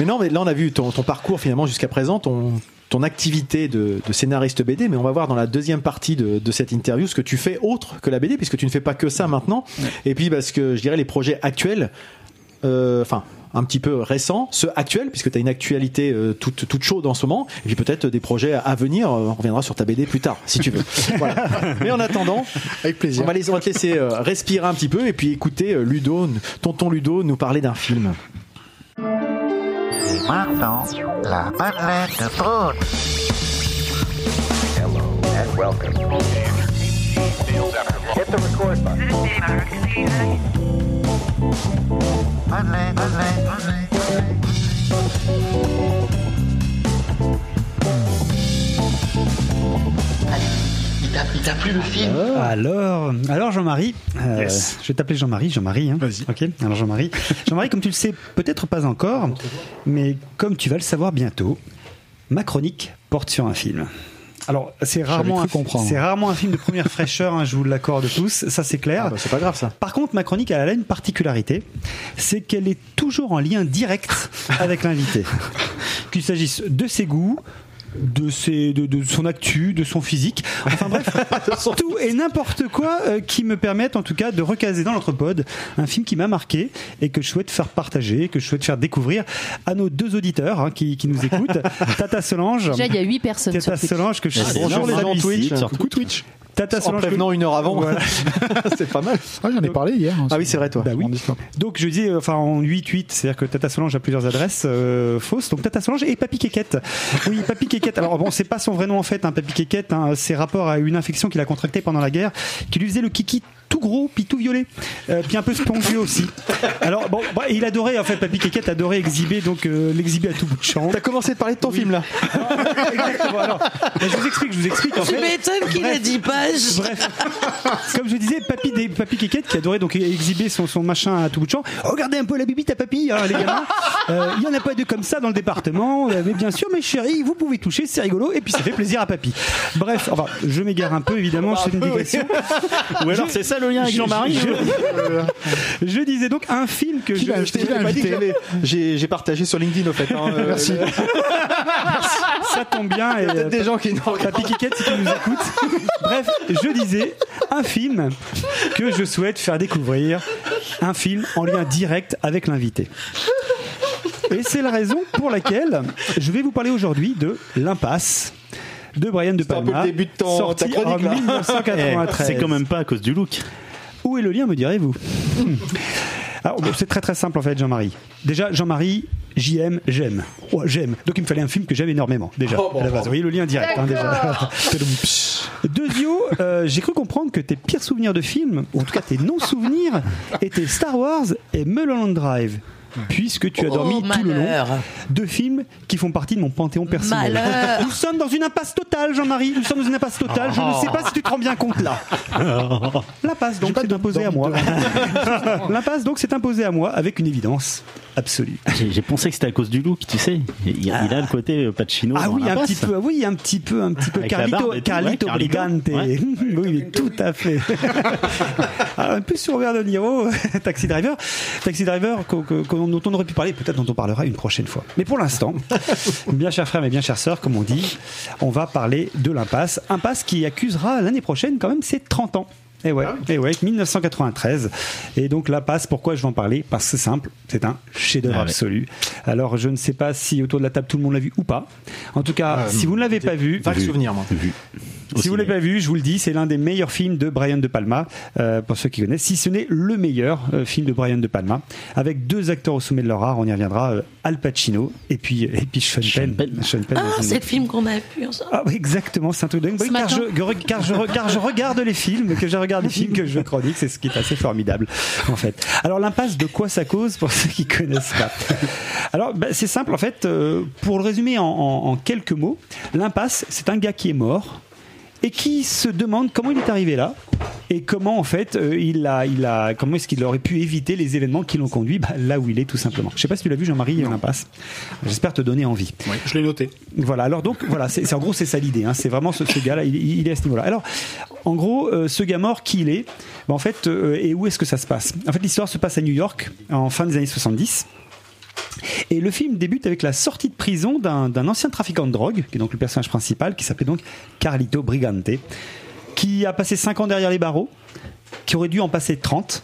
Mais non, mais là on a vu ton, ton parcours finalement jusqu'à présent, ton ton activité de, de scénariste BD, mais on va voir dans la deuxième partie de, de cette interview ce que tu fais autre que la BD, puisque tu ne fais pas que ça maintenant. Et puis parce que je dirais les projets actuels, euh, enfin un petit peu récents, ceux actuels, puisque tu as une actualité euh, toute, toute chaude en ce moment, et puis peut-être des projets à venir, euh, on reviendra sur ta BD plus tard, si tu veux. Voilà. Mais en attendant, Avec plaisir. on va, les, on va te laisser euh, respirer un petit peu et puis écouter euh, Ludo, tonton Ludo, nous parler d'un film. Et maintenant, la de Il t'a- il t'a plu le film Alors, alors Jean-Marie, euh, Yes. je vais t'appeler Jean-Marie, Jean-Marie. Hein. Vas-y. Ok. Alors Jean-Marie, Jean-Marie, comme tu le sais, peut-être pas encore, mais comme tu vas le savoir bientôt, ma chronique porte sur un film. Alors c'est rarement, c'est rarement un film de première fraîcheur, hein, je vous l'accorde tous, ça c'est clair. Ah bah, c'est pas grave ça. Par contre, ma chronique elle a une particularité, c'est qu'elle est toujours en lien direct avec l'invité. Qu'il s'agisse de ses goûts, de, ses, de, de son actu, de son physique, enfin bref, tout et n'importe quoi euh, qui me permette en tout cas de recaser dans notre pod un film qui m'a marqué et que je souhaite faire partager, que je souhaite faire découvrir à nos deux auditeurs hein, qui, qui nous écoutent, Tata Solange. Déjà, il y a 8 personnes Tata. Solange que je bonjour les hein, amis Twitch, surtout. Coucou Twitch. Tata En prévenant une heure avant, Voilà. c'est pas mal. Ah, j'en ai parlé hier. hein, Ah oui, c'est vrai, toi. Bah oui. Donc je disais, euh, enfin en 8-8, c'est-à-dire que Tata Solange a plusieurs adresses euh, fausses. Donc Tata Solange et Papy Kékette. Oui, Papy Kékette. Alors bon, c'est pas son vrai nom en fait, hein, Papy Kékette. Hein, c'est rapport à une infection qu'il a contractée pendant la guerre, qui lui faisait le kiki tout gros puis tout violet, euh, puis un peu spongieux aussi. Alors bon, bah, il adorait en fait Papy Kékette adorait exhiber donc euh, l'exhiber à tout bout de champ. T'as commencé de parler de ton film là. Exactement. Alors, bah, je vous explique, je vous explique en Tu m'étonnes qu'il ait Bref. 10 pages. Bref, comme je disais, Papy, des, Papy Kékette qui adorait donc exhiber son, son machin à tout bout de champ. Regardez un peu la bibite à Papy, hein, les gamins. Euh, Il y en a pas deux comme ça dans le département. Euh, Mais bien sûr, mes chéris, vous pouvez toucher, c'est rigolo. Et puis ça fait plaisir à Papy. Bref, enfin, je m'égare un peu évidemment, c'est une digression. Ou alors c'est ça le lien avec Je- Jean-Marie je, je disais donc un film que je, j'ai partagé sur LinkedIn au fait. hein, euh, Merci. ça tombe bien. Et, Peut-être des gens qui n'ont Papy Kékette, si tu nous écoutes. Bref, je disais un film que je souhaite faire découvrir, un film en lien direct avec l'invité. Et c'est la raison pour laquelle je vais vous parler aujourd'hui de L'impasse de Brian De C'est un peu Palma, le début de ton- sorti ta chronique, en là. 1993. C'est quand même pas à cause du look. Où est le lien, me direz-vous Alors, bon, c'est très très simple en fait, Jean-Marie. Déjà, Jean-Marie, j'aime, j'aime. Oh, j'aime. Donc il me fallait un film que j'aime énormément, déjà, à la base. Vous voyez le lien direct, hein, déjà. Deuxio, euh, j'ai cru comprendre que tes pires souvenirs de films, ou en tout cas tes non-souvenirs, étaient Star Wars et Mulholland Drive. Puisque tu as dormi Oh, tout le long. Deux films qui font partie de mon panthéon personnel. Malheur. Nous sommes dans une impasse totale, Jean-Marie. Nous sommes dans une impasse totale. Je ne sais pas si tu te rends bien compte là. L'impasse donc c'est imposé à moi. L'impasse donc c'est imposé à moi avec une évidence absolue. J'ai pensé que c'était à cause du look, tu sais. Il, il a le côté euh, Pacino. Ah oui, un petit peu, oui, un petit peu, un petit peu. Avec Carlito, tout, ouais. Brigante. Ouais. oui, tout à fait. Alors, un peu sur Robert De Niro, Taxi Driver. Taxi Driver, dont on aurait pu parler, peut-être dont on parlera une prochaine fois. Mais pour l'instant, bien chers frères et bien chères sœurs, comme on dit, on va parler de l'impasse. Impasse qui accusera l'année prochaine quand même ses 30 ans. Et ouais, et ouais, 1993. Et donc la passe, pourquoi je vais en parler? Parce que c'est simple, c'est un chef-d'œuvre Ah ouais. absolu. Alors je ne sais pas si autour de la table tout le monde l'a vu ou pas. En tout cas, si vous ne l'avez pas vu, Vague souvenir, moi. Vu. Si vous l'avez pas vu, je vous le dis, c'est l'un des meilleurs films de Brian De Palma, euh, pour ceux qui connaissent, si ce n'est le meilleur euh, film de Brian De Palma, avec deux acteurs au sommet de leur art, on y reviendra, euh, Al Pacino et puis et puis Sean Sean Penn. Penn. Sean Penn Ah, c'est le film qu'on a vu ensemble. ah oui, exactement, c'est un truc de dingue. Ce Oui, car, je, car, je, re- car je regarde les films, que je regarde les films que je chronique, c'est ce qui est assez formidable, en fait. Alors, l'impasse, de quoi ça cause pour ceux qui connaissent pas? Alors, bah, c'est simple, en fait, euh, pour le résumer en, en- en quelques mots, l'impasse, c'est un gars qui est mort et qui se demande comment il est arrivé là et comment en fait euh, il a, il a, comment est-ce qu'il aurait pu éviter les événements qui l'ont conduit bah, là où il est tout simplement. Je sais pas si tu l'as vu Jean-Marie l'impasse. J'espère te donner envie. Ouais, je l'ai noté. Voilà, alors donc, voilà, c'est en gros, c'est ça l'idée. hein. C'est vraiment ce, ce gars-là, il, il est à ce niveau-là. Alors, en gros, euh, ce gars mort, qui il est Ben, En fait, euh, et où est-ce que ça se passe? En fait, l'histoire se passe à New York, en fin des années 70. Et le film débute avec la sortie de prison d'un ancien trafiquant de drogue, qui est donc le personnage principal, qui s'appelait donc Carlito Brigante, qui a passé 5 ans derrière les barreaux, qui aurait dû en passer 30.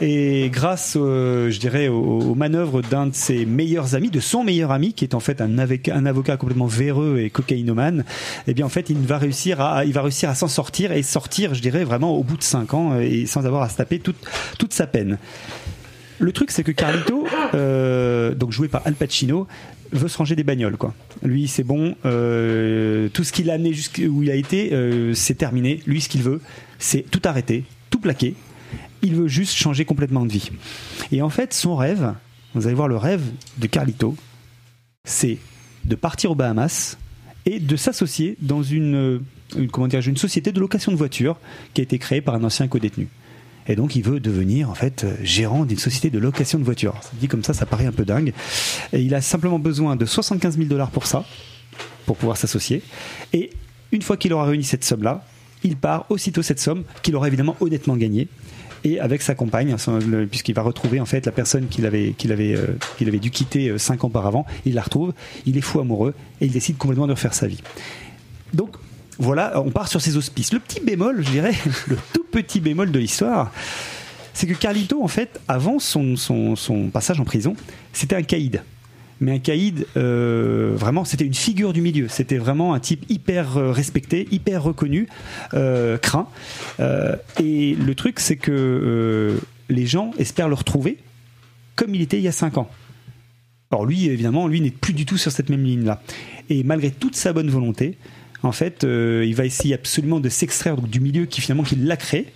Et grâce, euh, je dirais, aux, manœuvres d'un de ses meilleurs amis, de son meilleur ami, qui est en fait un avocat, complètement véreux et cocaïnomane, eh bien en fait, il va réussir à, il va réussir à s'en sortir et sortir, je dirais, vraiment au bout de 5 ans et sans avoir à se taper toute sa peine. Le truc, c'est que Carlito, euh, donc joué par Al Pacino, veut se ranger des bagnoles, quoi. Lui, c'est bon. euh, tout ce qu'il a amené jusqu'où il a été, euh, c'est terminé. Lui, ce qu'il veut, c'est tout arrêter, tout plaquer. Il veut juste changer complètement de vie. Et en fait, son rêve, vous allez voir le rêve de Carlito, c'est de partir aux Bahamas et de s'associer dans une, comment dirais-je, une société de location de voitures qui a été créée par un ancien co-détenu. Et donc il veut devenir en fait gérant d'une société de location de voitures. Dit comme ça, ça paraît un peu dingue. Et il a simplement besoin de 75 000 dollars pour ça, pour pouvoir s'associer. Et une fois qu'il aura réuni cette somme-là, il part aussitôt cette somme qu'il aura évidemment honnêtement gagnée. Et avec sa compagne, puisqu'il va retrouver en fait la personne qu'il avait, avait, euh, qu'il avait dû quitter euh, cinq ans auparavant, il la retrouve, il est fou amoureux et il décide complètement de refaire sa vie. Donc voilà, on part sur ces auspices. Le petit bémol, je dirais, le tout petit bémol de l'histoire, c'est que Carlito, en fait, avant son, passage en prison, c'était un caïd. Mais un caïd, euh, vraiment, c'était une figure du milieu. C'était vraiment un type hyper euh, respecté, hyper reconnu, euh, craint. Et le truc, c'est que les gens espèrent le retrouver comme il était il y a 5 ans. Or lui, évidemment, lui n'est plus du tout sur cette même ligne-là. Et malgré toute sa bonne volonté, en fait, euh, il va essayer absolument de s'extraire du milieu qui finalement qui l'a créé.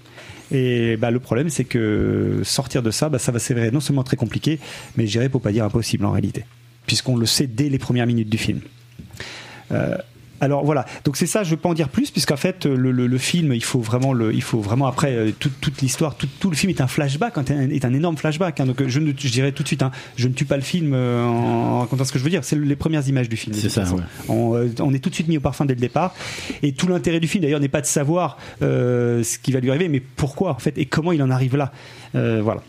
Et bah, le problème, c'est que sortir de ça, bah, ça va s'avérer non seulement très compliqué, mais je dirais pour pas dire impossible en réalité, puisqu'on le sait dès les premières minutes du film. Euh, alors voilà, donc c'est ça, je veux pas en dire plus, puisqu'en fait le, le- le film, il faut vraiment, le, il faut vraiment après euh, toute, l'histoire, tout, tout le film est un flashback, est un, énorme flashback. hein. donc euh, je, ne, je dirais tout de suite, hein, je ne tue pas le film euh, en, en racontant ce que je veux dire. C'est les premières images du film. C'est ça, ouais. On, euh, on est tout de suite mis au parfum dès le départ. Et tout l'intérêt du film, d'ailleurs, n'est pas de savoir euh, ce qui va lui arriver, mais pourquoi en fait et comment il en arrive là. Euh, voilà.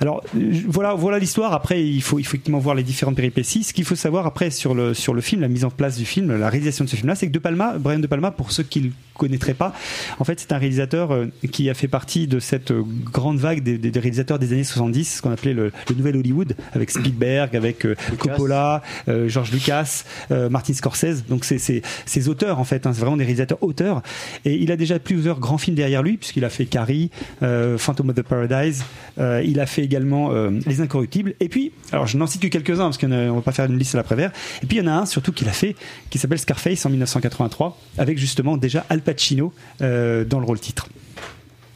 Alors voilà, voilà l'histoire. Après, il faut, il faut effectivement voir les différentes péripéties. Ce qu'il faut savoir après sur le sur le film, la mise en place du film, la réalisation de ce film-là, c'est que De Palma, Brian De Palma, pour ceux qui connaîtraient pas, en fait, c'est un réalisateur euh, qui a fait partie de cette euh, grande vague des, réalisateurs des années 70, ce qu'on appelait le, le nouvel Hollywood, avec Spielberg, avec euh, Coppola, euh, George Lucas, euh, Martin Scorsese. Donc c'est ces auteurs en fait, hein, c'est vraiment des réalisateurs auteurs. Et il a déjà plusieurs grands films derrière lui, puisqu'il a fait Carrie, Phantom of the Paradise. il a fait également Les Incorruptibles. Et puis, alors je n'en cite que quelques-uns parce qu'on ne va pas faire une liste à l'après-vert. Et puis il y en a un surtout qu'il a fait qui s'appelle Scarface en 1983, avec justement déjà Al Pacino euh, dans le rôle titre.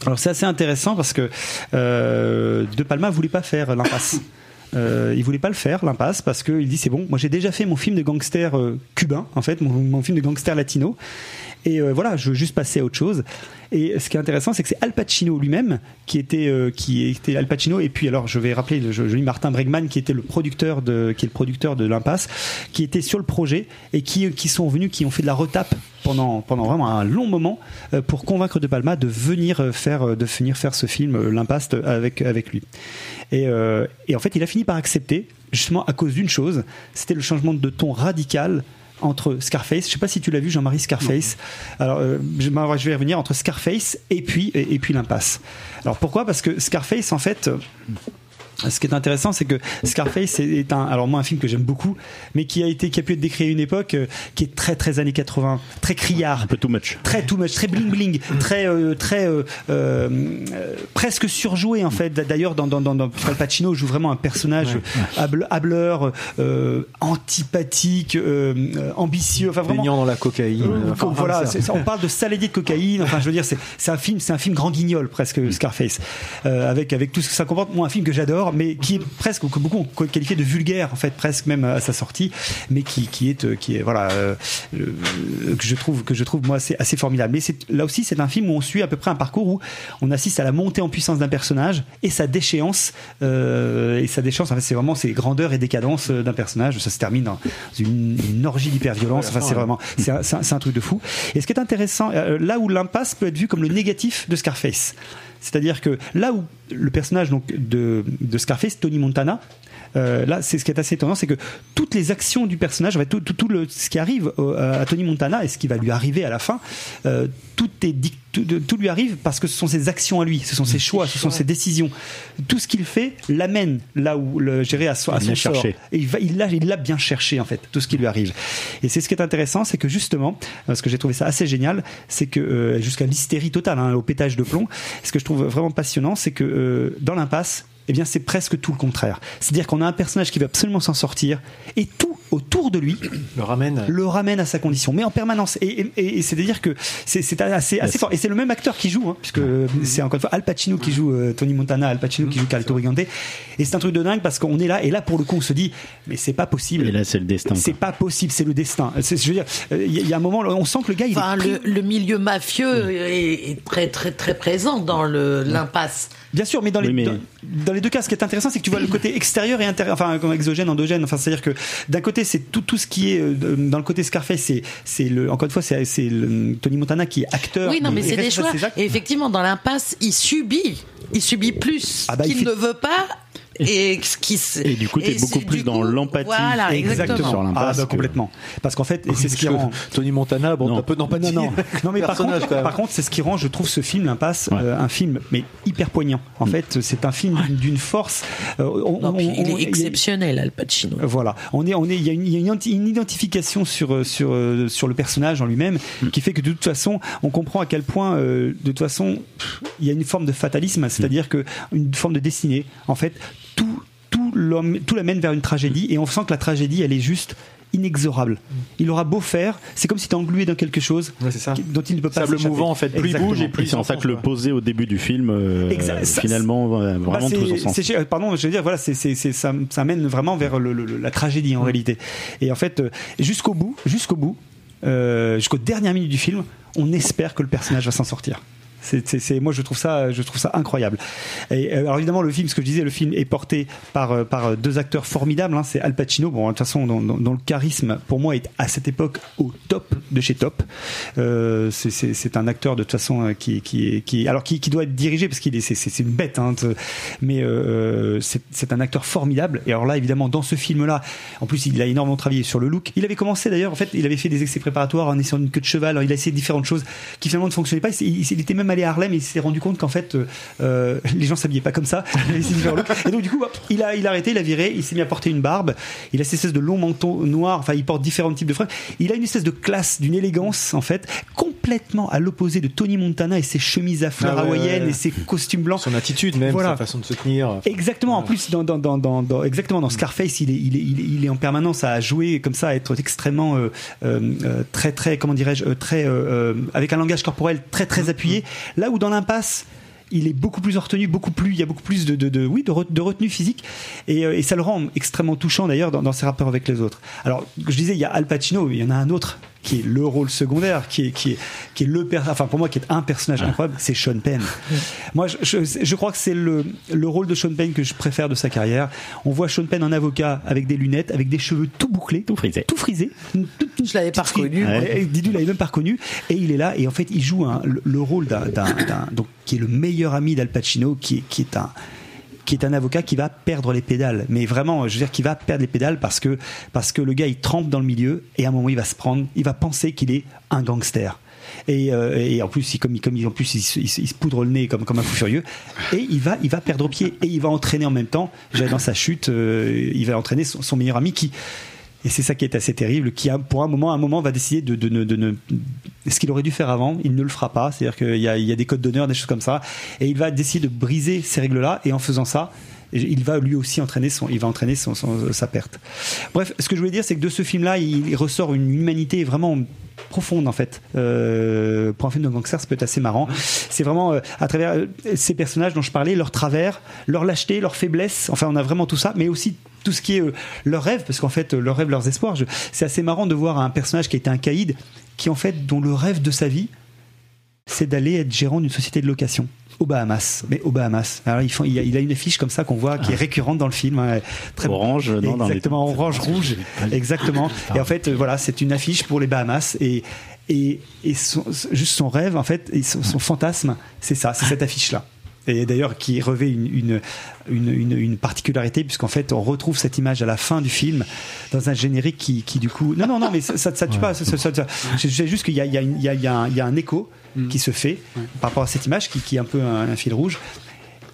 Alors c'est assez intéressant parce que euh, De Palma voulait pas faire l'impasse. Euh, il voulait pas le faire l'impasse parce qu'il dit c'est bon moi j'ai déjà fait mon film de gangster euh, cubain en fait mon, mon film de gangster latino et euh, voilà je veux juste passer à autre chose. Et ce qui est intéressant c'est que c'est Al Pacino lui-même qui était euh, qui était Al Pacino. Et puis alors je vais rappeler je, je lis Martin Bregman qui était le producteur de qui est le producteur de l'impasse qui était sur le projet et qui qui sont venus qui ont fait de la retape pendant pendant vraiment un long moment euh, pour convaincre De Palma de venir euh, faire euh, de venir faire ce film euh, l'impasse avec avec lui. Et, euh, et en fait il a fini par accepter justement à cause d'une chose. C'était le changement de ton radical entre Scarface, je sais pas si tu l'as vu Jean-Marie Scarface. Alors euh, je, je vais revenir entre Scarface et puis et, et puis l'impasse. Alors pourquoi? Parce que Scarface en fait euh, ce qui est intéressant, c'est que Scarface est un, alors moi un film que j'aime beaucoup, mais qui a été, qui a pu être décrit à une époque euh, qui est très très années 80, très criard, Un peu too much. très too much, très bling bling, très euh, très euh, presque surjoué en fait. D'ailleurs, dans dans dans, dans Al Pacino joue vraiment un personnage hable- hableur, euh, antipathique, ambitieux, enfin vraiment. Baignant dans la cocaïne. Euh, Enfin, voilà, ça- on parle de salédier de cocaïne. Enfin, je veux dire, c'est c'est un film, c'est un film grand guignol presque Scarface, euh, avec avec tout ce que ça comporte. Moi, un film que j'adore, mais qui est presque que beaucoup ont qualifié de vulgaire en fait, presque même à sa sortie, mais qui qui est euh, qui est voilà euh, euh, que je trouve que je trouve moi assez formidable. Mais là aussi, c'est un film où on suit à peu près un parcours où on assiste à la montée en puissance d'un personnage et sa déchéance et sa déchéance. En fait, c'est vraiment c'est grandeur et décadence d'un personnage. Ça se termine dans une, une orgie d'hyperviolence. Enfin, c'est vraiment c'est un, c'est un- truc de fou. Et ce qui est intéressant, là où l'impasse peut être vu comme le négatif de Scarface, c'est-à-dire que là où le personnage donc de, Scarface, Tony Montana, euh, là, c'est ce qui est assez étonnant, c'est que toutes les actions du personnage, tout, tout, tout le, ce qui arrive au- à Tony Montana et ce qui va lui arriver à la fin, euh, tout est dic- tout, lui arrive parce que ce sont ses actions à lui, ce sont ses choix, ce sont ses décisions. Tout ce qu'il fait l'amène là où le gérer à, so- à Il son l'a sort. cherché. Et il va, il l'a, il l'a bien cherché en fait, tout ce qui lui arrive. Et c'est ce qui est intéressant, c'est que justement, parce que j'ai trouvé ça assez génial, c'est que euh, jusqu'à l'hystérie totale, hein, au pétage de plomb, ce que je trouve vraiment passionnant, c'est que euh, dans l'impasse, eh bien, c'est presque tout le contraire. C'est-à-dire qu'on a un personnage qui va absolument s'en sortir, et tout autour de lui Le ramène. le ramène à sa condition, mais en permanence. Et, et, et c'est-à-dire que c'est assez, assez fort. Et c'est le même acteur qui joue, hein, puisque c'est encore une fois Al Pacino qui joue euh, Tony Montana, Al Pacino qui joue Carlito Brigante. Et c'est un truc de dingue parce qu'on est là, et là pour le coup on se dit, mais c'est pas possible. Et là, c'est le destin. C'est pas possible, c'est le destin. Je veux dire, euh, il y, a- il y a un moment, on sent que le gars, il Enfin, est pris- le, le milieu mafieux est, est très très très présent dans le l'impasse. Bien sûr, mais dans les, Oui, mais- dans, dans les deux cas, ce qui est intéressant, c'est que tu vois le côté extérieur et intérieur, enfin comme exogène, endogène. Enfin, c'est-à-dire que d'un côté, c'est tout tout ce qui est euh, dans le côté Scarface, c'est c'est le encore une fois, c'est c'est le- Tony Montana qui est acteur. Oui, non, mais et c'est des choix. Et effectivement, dans l'impasse, il subit. Il subit plus Ah bah, il qu'il fait- ne veut pas. Et ce qui se- Et du coup, t'es beaucoup plus dans l'empathie. Voilà, Exactement. Sur Ah l'impasse bah, que- complètement. Parce qu'en fait, et c'est ce qui rend. Tony Montana, bon, Non. t'as peu d'empathie. Non, non. non mais par Personnage, contre, par c'est ce qui rend, je trouve, ce film l'impasse, Ouais. euh, un film mais hyper poignant. En fait, c'est un film d'une- force. euh, on- Non, puis on- il on- est exceptionnel, Al Pacino. Voilà, on est, on est, il y a une, il y a une identi- une identification sur euh, sur euh, sur le personnage en lui-même qui fait que de toute façon, on comprend à quel point, euh, de toute façon, il y a une forme de fatalisme, c'est-à-dire que une forme de destinée. En fait, tout tout tout l'amène vers une tragédie et on sent que la tragédie, elle est juste inexorable. Il aura beau faire, c'est comme si tu englué dans quelque chose Ouais, ça. dont il ne peut pas Sable s'échapper. mouvant, en fait. Plus il bouge et plus c'est en ça que le poser au début du film, euh, Exact. Ça, finalement, Bah, vraiment son sens. c'est- euh, pardon, je veux dire, voilà, c'est, ça, ça mène vraiment vers le- le- la tragédie en réalité. Et en fait, euh, jusqu'au bout, jusqu'au bout, euh, jusqu'aux dernières minutes du film, on espère que le personnage va s'en sortir. Moi, je trouve ça, je trouve ça incroyable. Euh, alors évidemment, le film, ce que je disais, le film est porté par euh, par deux acteurs formidables. Hein, c'est Al Pacino, bon, de toute façon, dont le charisme, pour moi, est à cette époque au top de chez top. Euh, c'est, un acteur de toute façon euh, qui qui alors qui, qui doit être dirigé parce qu'il est c'est, une bête, hein, mais euh, c'est, un acteur formidable. Et alors là, évidemment, dans ce film-là, en plus, il a énormément travaillé sur le look. Il avait commencé d'ailleurs, en fait, il avait fait des essais préparatoires en essayant une queue de cheval. Il a essayé différentes choses qui finalement ne fonctionnaient pas. Il était même allé à Harlem et il s'est rendu compte qu'en fait, euh, euh, les gens s'habillaient pas comme ça. Et donc, du coup, il a, il a arrêté, il a viré, il s'est mis à porter une barbe. Il a cette espèce de long manteau noir. Enfin, il porte différents types de fringues. Il a une espèce de classe, d'une élégance, en fait, complètement à l'opposé de Tony Montana et ses chemises à fleurs Ah ouais, hawaïennes ouais. et ses costumes blancs. Son attitude même, Voilà. sa façon de se tenir. Exactement. En plus, dans, dans, dans, dans, dans- exactement dans Scarface, il est, il est, il est, il est en permanence à jouer comme ça, à être extrêmement euh, euh, euh, très, très, comment dirais-je, euh, très, euh, euh, avec un langage corporel très, très appuyé. Là où dans l'impasse. Il est beaucoup plus retenu, beaucoup plus, il y a beaucoup plus de, de, oui, de, re- de retenue physique, et, euh, et ça le rend extrêmement touchant d'ailleurs dans, dans ses rapports avec les autres. Alors, je disais, il y a Al Pacino, il y en a un autre qui est le rôle secondaire, qui est, qui est, qui est le, per- enfin pour moi, qui est un personnage incroyable, c'est Sean Penn. Moi, je, je, je crois que c'est le, le rôle de Sean Penn que je préfère de sa carrière. On voit Sean Penn en avocat avec des lunettes, avec des cheveux tout bouclés, Tout frisé. tout frisé. Je l'avais pas reconnu. Ouais. Et Didu l'avait même pas reconnu. Et il est là, et en fait, il joue un- le, le rôle d'un, d'un- d'un- donc, qui est le meilleur ami d'Al Pacino, qui est, qui est un, qui est un avocat qui va perdre les pédales. Mais vraiment, je veux dire, qui va perdre les pédales parce que, parce que le gars, il trempe dans le milieu et à un moment, il va se prendre, il va penser qu'il est un gangster. Et, euh, et en plus, il, comme, comme en plus, il, il il se poudre le nez comme, comme un fou furieux. Et il va, il va perdre pied et il va entraîner en même temps, dans sa chute, euh, il va entraîner son, son meilleur ami qui, et c'est ça qui est assez terrible, qui pour un moment, un moment va décider de, de, ne- ce qu'il aurait dû faire avant, il ne le fera pas. C'est-à-dire qu'il y a, des codes d'honneur, des choses comme ça, et il va décider de briser ces règles-là. Et en faisant ça, il va lui aussi entraîner il va entraîner sa perte. Bref, ce que je voulais dire, c'est que de ce film-là, il, il ressort une humanité vraiment profonde en fait. Euh, pour un film de gangster, ça peut être assez marrant. C'est vraiment euh, à travers euh, ces personnages dont je parlais, leur travers, leur lâcheté, leur faiblesse. Enfin, on a vraiment tout ça, mais aussi tout ce qui est euh, leur rêve, parce qu'en fait, euh, leur rêve, leurs espoirs. Je- C'est assez marrant de voir un personnage qui a été un caïd, qui en fait, dont le rêve de sa vie, c'est d'aller être gérant d'une société de location aux Bahamas. Mais aux Bahamas. Alors, ils font- il, y a, il a une affiche comme ça qu'on voit, qui est récurrente dans le film. hein, très Orange, non, les- Exactement, orange, rouge. Exactement. Et en fait, voilà, c'est une affiche pour les Bahamas. Et, et, et son- juste son rêve, en fait, et son, son fantasme, c'est ça, c'est cette affiche-là. Et d'ailleurs, qui revêt une, une, une, une, particularité, puisqu'en fait, on retrouve cette image à la fin du film, dans un générique qui, qui du coup. Non, non, non, mais ça, ça, ça tue pas. ça- ça- sais juste qu'il y a, il y, a il y, a, il y, a un- écho qui se fait par rapport à cette image, qui, qui est un peu un, un fil rouge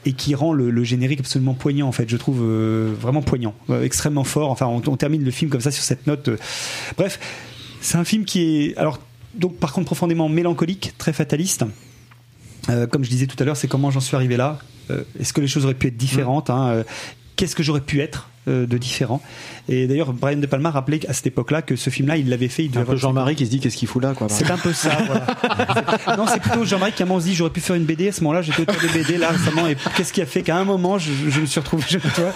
et qui rend le, le générique absolument poignant en fait je trouve euh, vraiment poignant euh, extrêmement fort enfin on, on termine le film comme ça sur cette note euh. bref c'est un film qui est alors donc par contre profondément mélancolique très fataliste Euh, comme je disais tout à l'heure c'est comment j'en suis arrivé là. Euh, est-ce que les choses auraient pu être différentes hein, euh, qu'est-ce que j'aurais pu être de différent. Et d'ailleurs, Brian De Palma rappelait à cette époque-là que ce film-là, il l'avait fait. Il devait Un peu avoir- Jean-Marie qui se dit qu'est-ce qu'il fout là, quoi. c'est un peu ça, voilà. non, c'est plutôt Jean-Marie qui à un moment se dit j'aurais pu faire une BD. À ce moment-là, j'étais auteur de BD là récemment. Et qu'est-ce qui a fait? Qu'à un moment, je, je me suis retrouvé. Je, tu vois,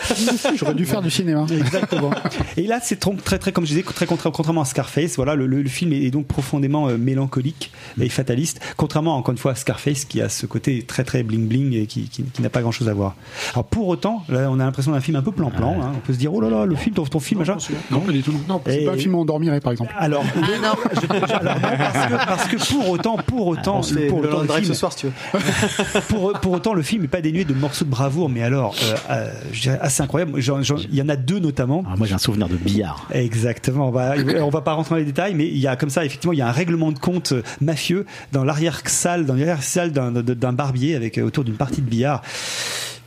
J'aurais dû faire du cinéma. Exactement. Et là, c'est très, très, comme je disais, très contra- contrairement à Scarface. Voilà, le, le- le film est donc profondément euh, mélancolique et fataliste. Contrairement, encore une fois, à Scarface, qui a ce côté très, très bling bling et qui, qui, qui n'a pas grand chose à voir. Alors, pour autant, là, on a l'impression d'un film un peu plan-plan. hein. On peut se dire, oh là là, le film, ton, ton film, machin. Non, pas du tout. Non, c'est Et- pas un film où on dormirait, par exemple. Alors, Ah non. je- je- alors, non, parce, que, parce que pour autant, pour autant, se fait pour le autant, le film, ce soir, si tu veux. pour, pour autant, le film n'est pas dénué de morceaux de bravoure, mais alors, euh, euh, je dirais assez incroyable. Il y en a deux notamment. Ah, moi, j'ai un souvenir de billard. Exactement. On va, on va pas rentrer dans les détails, mais il y a comme ça, effectivement, il y a un règlement de compte mafieux dans l'arrière-salle, dans l'arrière-salle d'un, d'un barbier avec euh, autour d'une partie de billard.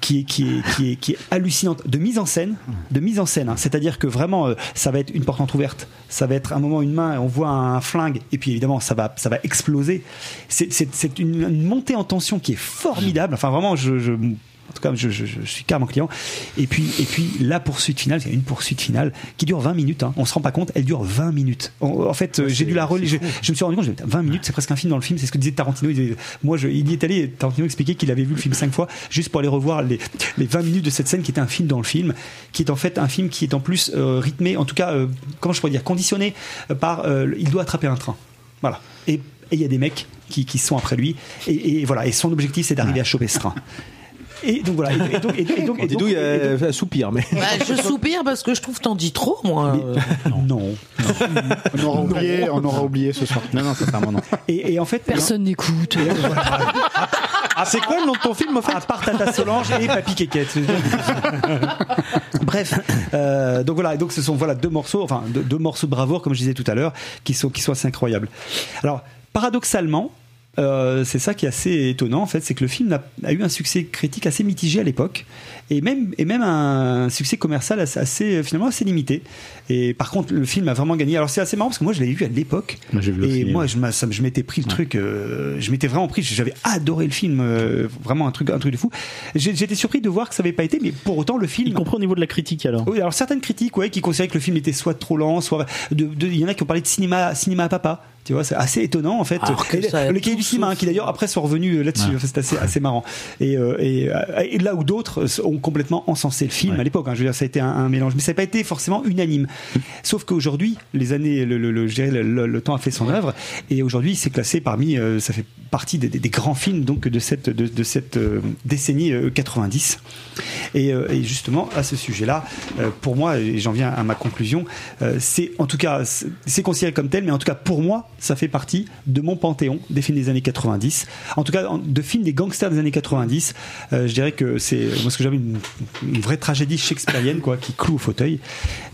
Qui est, qui, est, qui, est, qui est hallucinante. De mise en scène de mise en scène hein. c'est-à-dire que vraiment euh, ça va être une porte entrouverte. Ça va être un moment une main on voit un flingue et puis évidemment ça va ça va exploser. C'est, une, une montée en tension qui est formidable. Enfin vraiment je en tout cas, je, je, je suis carrément client. Et puis, et puis la poursuite finale, c'est une poursuite finale qui dure 20 minutes. Hein. On se rend pas compte, elle dure 20 minutes. En, en fait, euh, j'ai dû la relire. Je, je me suis rendu compte, j'ai dit, 20 minutes, c'est presque un film dans le film. C'est ce que disait Tarantino. Il disait- moi, je, il y est allé. Tarantino expliquait qu'il avait vu le film cinq fois juste pour aller revoir les, les 20 minutes de cette scène qui était un film dans le film, qui est en fait un film qui est en plus euh, rythmé, en tout cas, euh, comment je pourrais dire, conditionné euh, par. euh, il doit attraper un train. Voilà. Et il y a des mecs qui, qui sont après lui. Et, et voilà. Et son objectif, c'est d'arriver à choper ce train. Et donc voilà. Et, et donc, et, et donc, et donc- et donc- elle soupire, mais. Bah, je soupire parce que je trouve t'en dis trop, moi. non. On aura oublié, on aura oublié ce soir. Non, non, sincèrement, non. Et, et en fait, Personne n'écoute. Ah, c'est quoi le nom de ton film, en fait à part Tata Solange et Papy Kékette. Bref, euh, donc voilà, et donc ce sont voilà deux morceaux, enfin deux, deux morceaux de bravoure, comme je disais tout à l'heure, qui sont qui sont assez incroyables. Alors paradoxalement. Euh, c'est ça qui est assez étonnant en fait, c'est que le film a, eu un succès critique assez mitigé à l'époque et même et même un succès commercial assez, assez, finalement assez limité. Et par contre, le film a vraiment gagné. Alors c'est assez marrant parce que moi je l'avais vu à l'époque Moi, j'ai vu et aussi, moi ouais. je, ça m'étais pris le truc, euh, je m'étais vraiment pris, j'avais adoré le film, euh, vraiment un truc un truc de fou. J'étais surpris de voir que ça avait pas été, mais pour autant le Y film. compris au niveau de la critique, alors. Oui, alors certaines critiques, ouais, qui considéraient que le film était soit trop lent, soit de, de- il y en a qui ont parlé de cinéma, cinéma à papa. Tu vois, c'est assez étonnant en fait. Alors que Et ça a le cahier du cinéma, hein, qui d'ailleurs après sont revenus là-dessus. Enfin, C'est assez, assez marrant. Et, euh, et, euh, et là où d'autres ont complètement encensé le film Ouais. à l'époque. hein, je veux dire, ça a été un, un mélange, mais ça n'a pas été forcément unanime. Sauf qu'aujourd'hui, les années, le, le, le- temps a fait son œuvre, et aujourd'hui, c'est classé parmi, euh, ça fait partie des, des- des grands films donc de cette de, de cette euh, décennie euh, 90. Et, euh, et justement, à ce sujet-là, pour moi, et j'en viens à ma conclusion, c'est en tout cas, c'est- considéré comme tel, mais en tout cas pour moi, ça fait partie de mon panthéon des films des années 90. En tout cas, de films des gangsters des années 90. Euh, je dirais que c'est moi ce que j'appelle une, une vraie tragédie shakespearienne, quoi, qui cloue au fauteuil.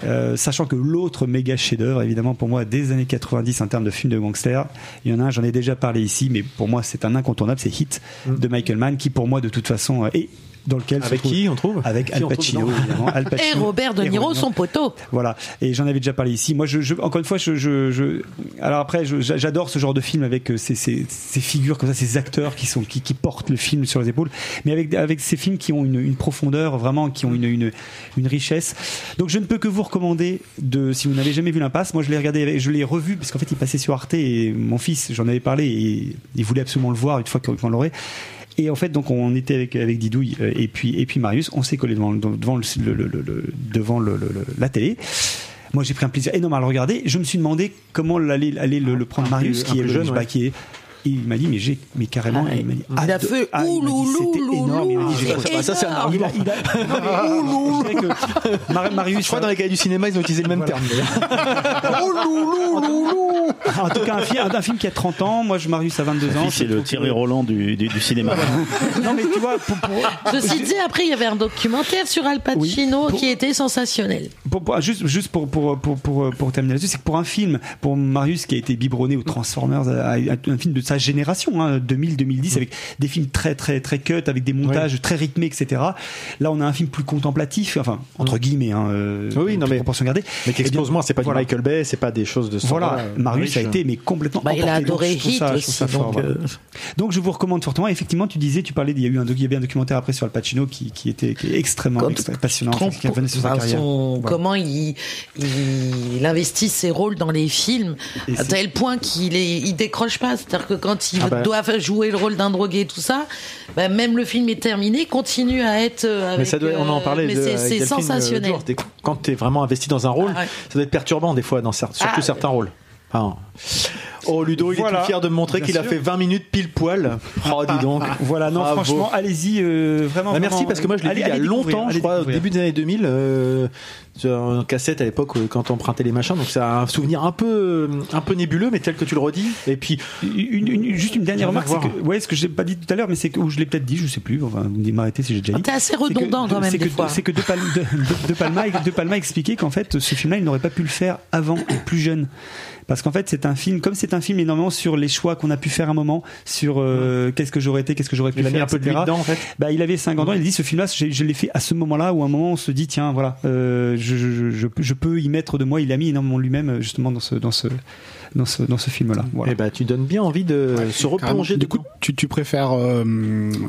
Euh, sachant que l'autre méga chef-d'œuvre, évidemment pour moi, des années 90 en termes de films de gangsters, il y en a un, j'en ai déjà parlé ici, mais pour moi c'est un incontournable, c'est Hit de Michael Mann, qui pour moi de toute façon euh, est dans lequel se Avec trouve- qui on trouve avec Qui Al trouve Pacino, évidemment. Al Et Pacino. Robert De Et Niro, son poteau. voilà. Et j'en avais déjà parlé ici. Moi, je, je- encore une fois, je, je, je- alors après, j'adore ce genre de film avec euh, ces, ces, ces figures comme ça, ces acteurs qui sont qui, qui portent le film sur les épaules, mais avec avec ces films qui ont une, une profondeur vraiment, qui ont une, une une richesse. Donc, je ne peux que vous recommander de, si vous n'avez jamais vu l'impasse, moi je l'ai regardé, je l'ai revu parce qu'en fait, il passait sur Arte et mon fils, j'en avais parlé et il voulait absolument le voir une fois qu'on l'aurait. Et en fait, donc on était avec avec Didouille euh, et puis et puis Marius, on s'est collé devant devant le, le- le- le- devant la télé. Moi, j'ai pris un plaisir énorme à le regarder. Je me suis demandé comment allait, allait le, prendre Marius, qui est jeune, bah, qui est. Il m'a dit, mais j'ai, mais carrément, Ah, il m'a dit, il a fait ah, ouloulou, énorme. Il m'a dit, j'ai-. Bah, ça, c'est un énorme. il a, argument. il a- non, mais- je dirais que Mar- Marius, Je crois que dans les cahiers du cinéma, ils ont utilisé le même terme. d'ailleurs. en tout cas, un, film, un film qui a 30 ans. Moi, je Marius a 22 ans. c'est le Thierry que- Roland du, du, du cinéma. Non, mais tu vois, pour, pour- Ceci dit, après, il y avait un documentaire sur Al Pacino Oui, pour- qui était sensationnel. pour- pour- juste, juste pour, pour, pour, pour, pour terminer là-dessus, c'est que pour un film, pour Marius qui a été biberonné aux Transformers, à, à un film de sa génération, hein, 2000-2010, avec des films très très très cut, avec des montages très rythmés, etc. Là, on a un film plus contemplatif, enfin entre guillemets, hein, euh, Oui, non, mais- proportion gardée. Mais qui Eh moins, c'est pas voilà. du Michael Bay, c'est pas des choses de ce Voilà, euh, Marius a été mais complètement Bah, il a. Donc, adoré Hit ça- aussi, donc, voilà. euh, Donc je vous recommande fortement. Effectivement, tu disais, tu parlais, il y a eu un, il y avait un documentaire après sur Al Pacino qui, qui était qui est extrêmement passionnant, Trompe- qui revenait sur sa enfin, carrière. son- Voilà. Comment il, il, il investit ses rôles dans les films Et à tel point qu'il est, il décroche pas. C'est-à-dire que quand il Ah bah. doit jouer le rôle d'un drogué et tout ça, bah, même le film est terminé, continue à être. euh, Mais ça doit, on en euh, parlait. Mais c'est euh, sensationnel. Quand tu es vraiment investi dans un rôle, Ah ouais. ça doit être perturbant des fois, dans surtout Ah. certains rôles. Enfin, oh, Ludo, il est tout fier de me montrer qu'il a fait 20 minutes pile poil. Oh, dis donc. Voilà, non, Bravo. franchement, allez-y, euh, vraiment. Bah, merci vraiment, parce que moi je l'ai vu il y a longtemps, je crois, au début des années 2000, euh, sur un cassette à l'époque euh, quand on empruntait les machins. Donc c'est un souvenir un peu, un peu nébuleux, mais tel que tu le redis. Et puis Une, une- juste une dernière remarque, que, ouais, ce que j'ai pas dit tout à l'heure, mais c'est que, ou je l'ai peut-être dit, je sais plus, enfin, vous m'arrêtez si j'ai déjà dit. T'es assez que- redondant quand même c'est des que, fois. C'est que De, Pal- de, de- de Palma, de Palma expliquait qu'en fait, ce film-là, il n'aurait pas pu le faire avant, plus jeune. Parce qu'en fait, c'est un film, comme c'est un film énormément sur les choix qu'on a pu faire à un moment, sur euh, qu'est-ce que j'aurais été, qu'est-ce que j'aurais pu il faire, un peu de lui dedans en fait. Bah, il avait 50 ans, il a dit ce film-là, je, je l'ai fait à ce moment-là où à un moment on se dit tiens voilà, euh, je, je, je, peux- je peux y mettre de moi. Il a mis énormément lui-même justement dans ce dans ce dans ce dans ce film-là. Voilà. Et bah tu donnes bien envie de se replonger. Du coup, tu, tu préfères euh,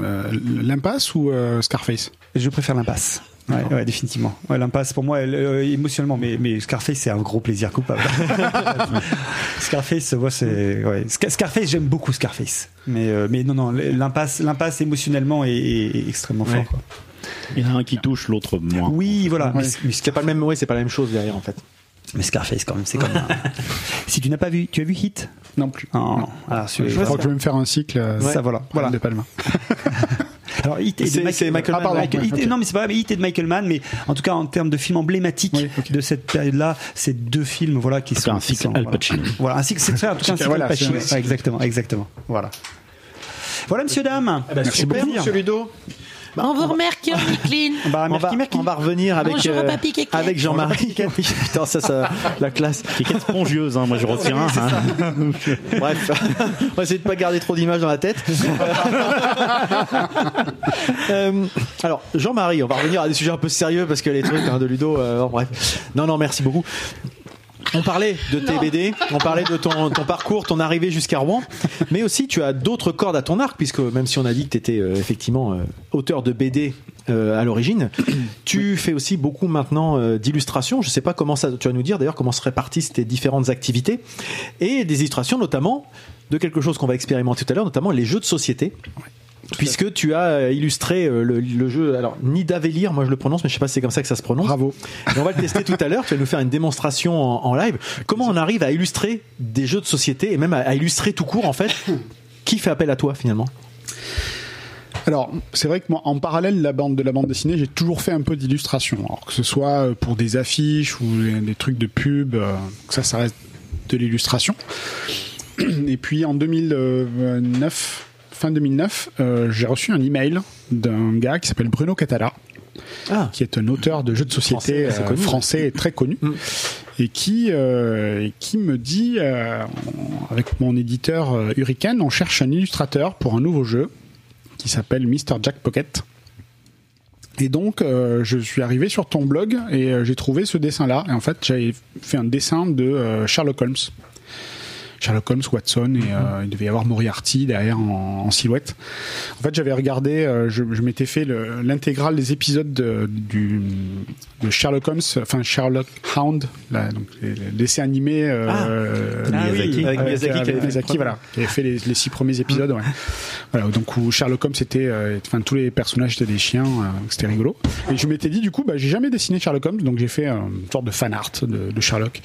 euh, l'impasse ou euh, Scarface? Je préfère l'impasse. Ouais, ouais, définitivement. Ouais, l'impasse pour moi, elle, euh, émotionnellement, mais, mais Scarface c'est un gros plaisir coupable. Scarface, c'est ouais. Sca- Scarface, j'aime beaucoup Scarface, mais euh, mais non non, l'impasse, l'impasse émotionnellement est, extrêmement fort. Quoi. Il y en a un qui touche, l'autre moins. Oui, voilà. Mais, mais C'est pas le même, ouais, c'est pas la même chose derrière en fait. Mais Scarface quand même, c'est comme un... si tu n'as pas vu, tu as vu Hit? Non plus. Non, non. Alors, Je crois que je vais me faire un cycle. euh, ça voilà, voilà. de Palma. Alors Hit est de C'est- c'est Michael Ah, pardon. Mann. Michael- Hit- ok. Non, mais c'est pas grave, mais Hit est de Michael Mann, mais en tout cas en termes de films emblématiques Oui, ok. de cette période-là, c'est deux films voilà qui sont un cycle Al voilà. Pacino. Voilà, un cycle, c'est ça, en tout cas un cycle Voilà, Al Pacino. Ouais, exactement, exactement. Voilà. Voilà, monsieur dame. Merci Super, beaucoup, monsieur Ludo. Au revoir, Mercure, Clean. Bah, On va, on revenir avec, Bonjour, papy Kéké. avec Jean-Marie. Putain, ça, ça, la classe. Qui est spongieuse, hein, moi je retiens. hein. Bref, on va essayer de pas garder trop d'images dans la tête. Euh, alors, Jean-Marie, on va revenir à des sujets un peu sérieux parce que les trucs hein, de Ludo, euh, bref. Non, non, merci beaucoup. On parlait de tes BD, on parlait de ton, ton parcours, ton arrivée jusqu'à Rouen, mais aussi tu as d'autres cordes à ton arc, puisque même si on a dit que tu étais effectivement euh, auteur de BD euh, à l'origine, tu fais aussi beaucoup maintenant euh, d'illustrations. Je sais pas comment ça, tu vas nous dire d'ailleurs comment se répartissent tes différentes activités, et des illustrations notamment de quelque chose qu'on va expérimenter tout à l'heure, notamment les jeux de société. Puisque tu as euh, illustré euh, le, le jeu, alors Nidavellir, moi je le prononce, mais je sais pas si c'est comme ça que ça se prononce. Bravo. Et on va le tester tout à l'heure. Tu vas nous faire une démonstration en, en live. Comment on arrive à illustrer des jeux de société et même à, à illustrer tout court en fait Qui fait appel à toi finalement? Alors, c'est vrai que moi, en parallèle de la bande, de la bande dessinée, j'ai toujours fait un peu d'illustration. Alors, que ce soit euh, pour des affiches ou des, trucs de pub, ça, ça reste de l'illustration. Et puis, en 2009, fin 2009, euh, j'ai reçu un email d'un gars qui s'appelle Bruno Catala, Ah. qui est un auteur de jeux de société Français, euh, français très connu, Mm. et qui euh, qui me dit, avec mon éditeur Hurricane, on cherche un illustrateur pour un nouveau jeu qui s'appelle Mr. Jack Pocket. Et donc, euh, je suis arrivé sur ton blog et euh, j'ai trouvé ce dessin-là. Et en fait, j'avais fait un dessin de euh, Sherlock Holmes. Sherlock Holmes, Watson, et euh, il devait y avoir Moriarty derrière en, en silhouette. En fait, j'avais regardé, euh, je, je m'étais fait le- l'intégrale des épisodes de, du, de Sherlock Holmes, enfin Sherlock Hound, là, donc les, les dessins animés euh, Ah. euh, Ah Miyazaki, avec qui avait voilà, qui avait fait les, les six premiers épisodes. Ouais. Voilà, donc où Sherlock Holmes était, euh, enfin tous les personnages étaient des chiens, euh, c'était rigolo. Et je m'étais dit du coup, bah, j'ai jamais dessiné Sherlock Holmes, donc j'ai fait une sorte de fan art de, de Sherlock.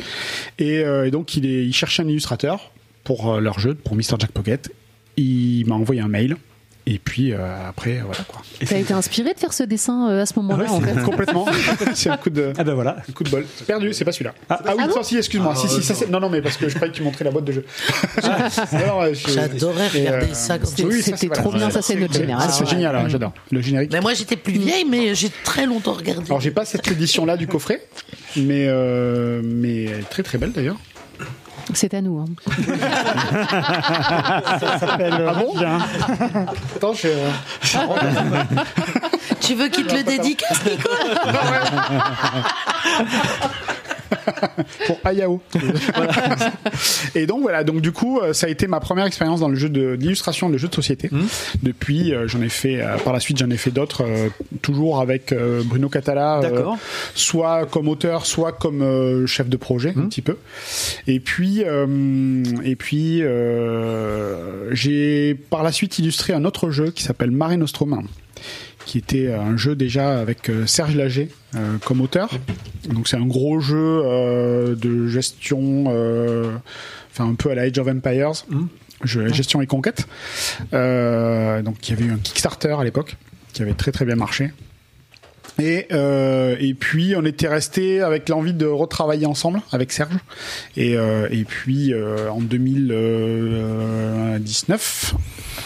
Et, euh, et donc il, est, il cherchait un illustrateur pour euh, leur jeu, pour Mr Jack Pocket. Il m'a envoyé un mail. Et puis euh, après, voilà quoi. T'as été inspiré de faire ce dessin euh, à ce moment-là, Ah en fait. complètement. c'est un coup de, Ah ben voilà. un coup de bol. Perdu, c'est pas celui-là. Ah, oui, Ah ça, si, excuse-moi. si, si, ça, c'est- non, non, mais parce que je croyais que tu montrais la boîte de jeu. Alors, euh, je- J'adorais regarder euh, ça quand oui, C'était ça, c'est- trop voilà. bien, ça c'est notre génération. c'est génial, hein, j'adore. Le générique. Mais moi, j'étais plus vieille, mais j'ai très longtemps regardé. Alors j'ai pas cette édition là du coffret, mais euh, mais elle est très très belle d'ailleurs. C'est à nous. hein. Ah bon Attends, je. Tu veux qu'il te le dédicace, Nico? pour Ayao. Et donc voilà, donc du coup, euh, ça a été ma première expérience dans le jeu de d'illustration de jeux de société. Depuis, euh, j'en ai fait euh, par la suite, j'en ai fait d'autres, toujours avec Bruno Catala, soit comme auteur, soit comme chef de projet, un petit peu. Et puis, et puis, j'ai par la suite illustré un autre jeu qui s'appelle Mare Nostrum qui était un jeu déjà avec euh, Serge Lager euh, comme auteur. Donc c'est un gros jeu euh, de gestion, euh, enfin un peu à la Age of Empires, jeu, gestion et conquête. Euh, donc il y avait eu un Kickstarter à l'époque qui avait très très bien marché. Et, euh, et puis on était resté avec l'envie de retravailler ensemble avec Serge. Et, euh, puis euh, en 2019,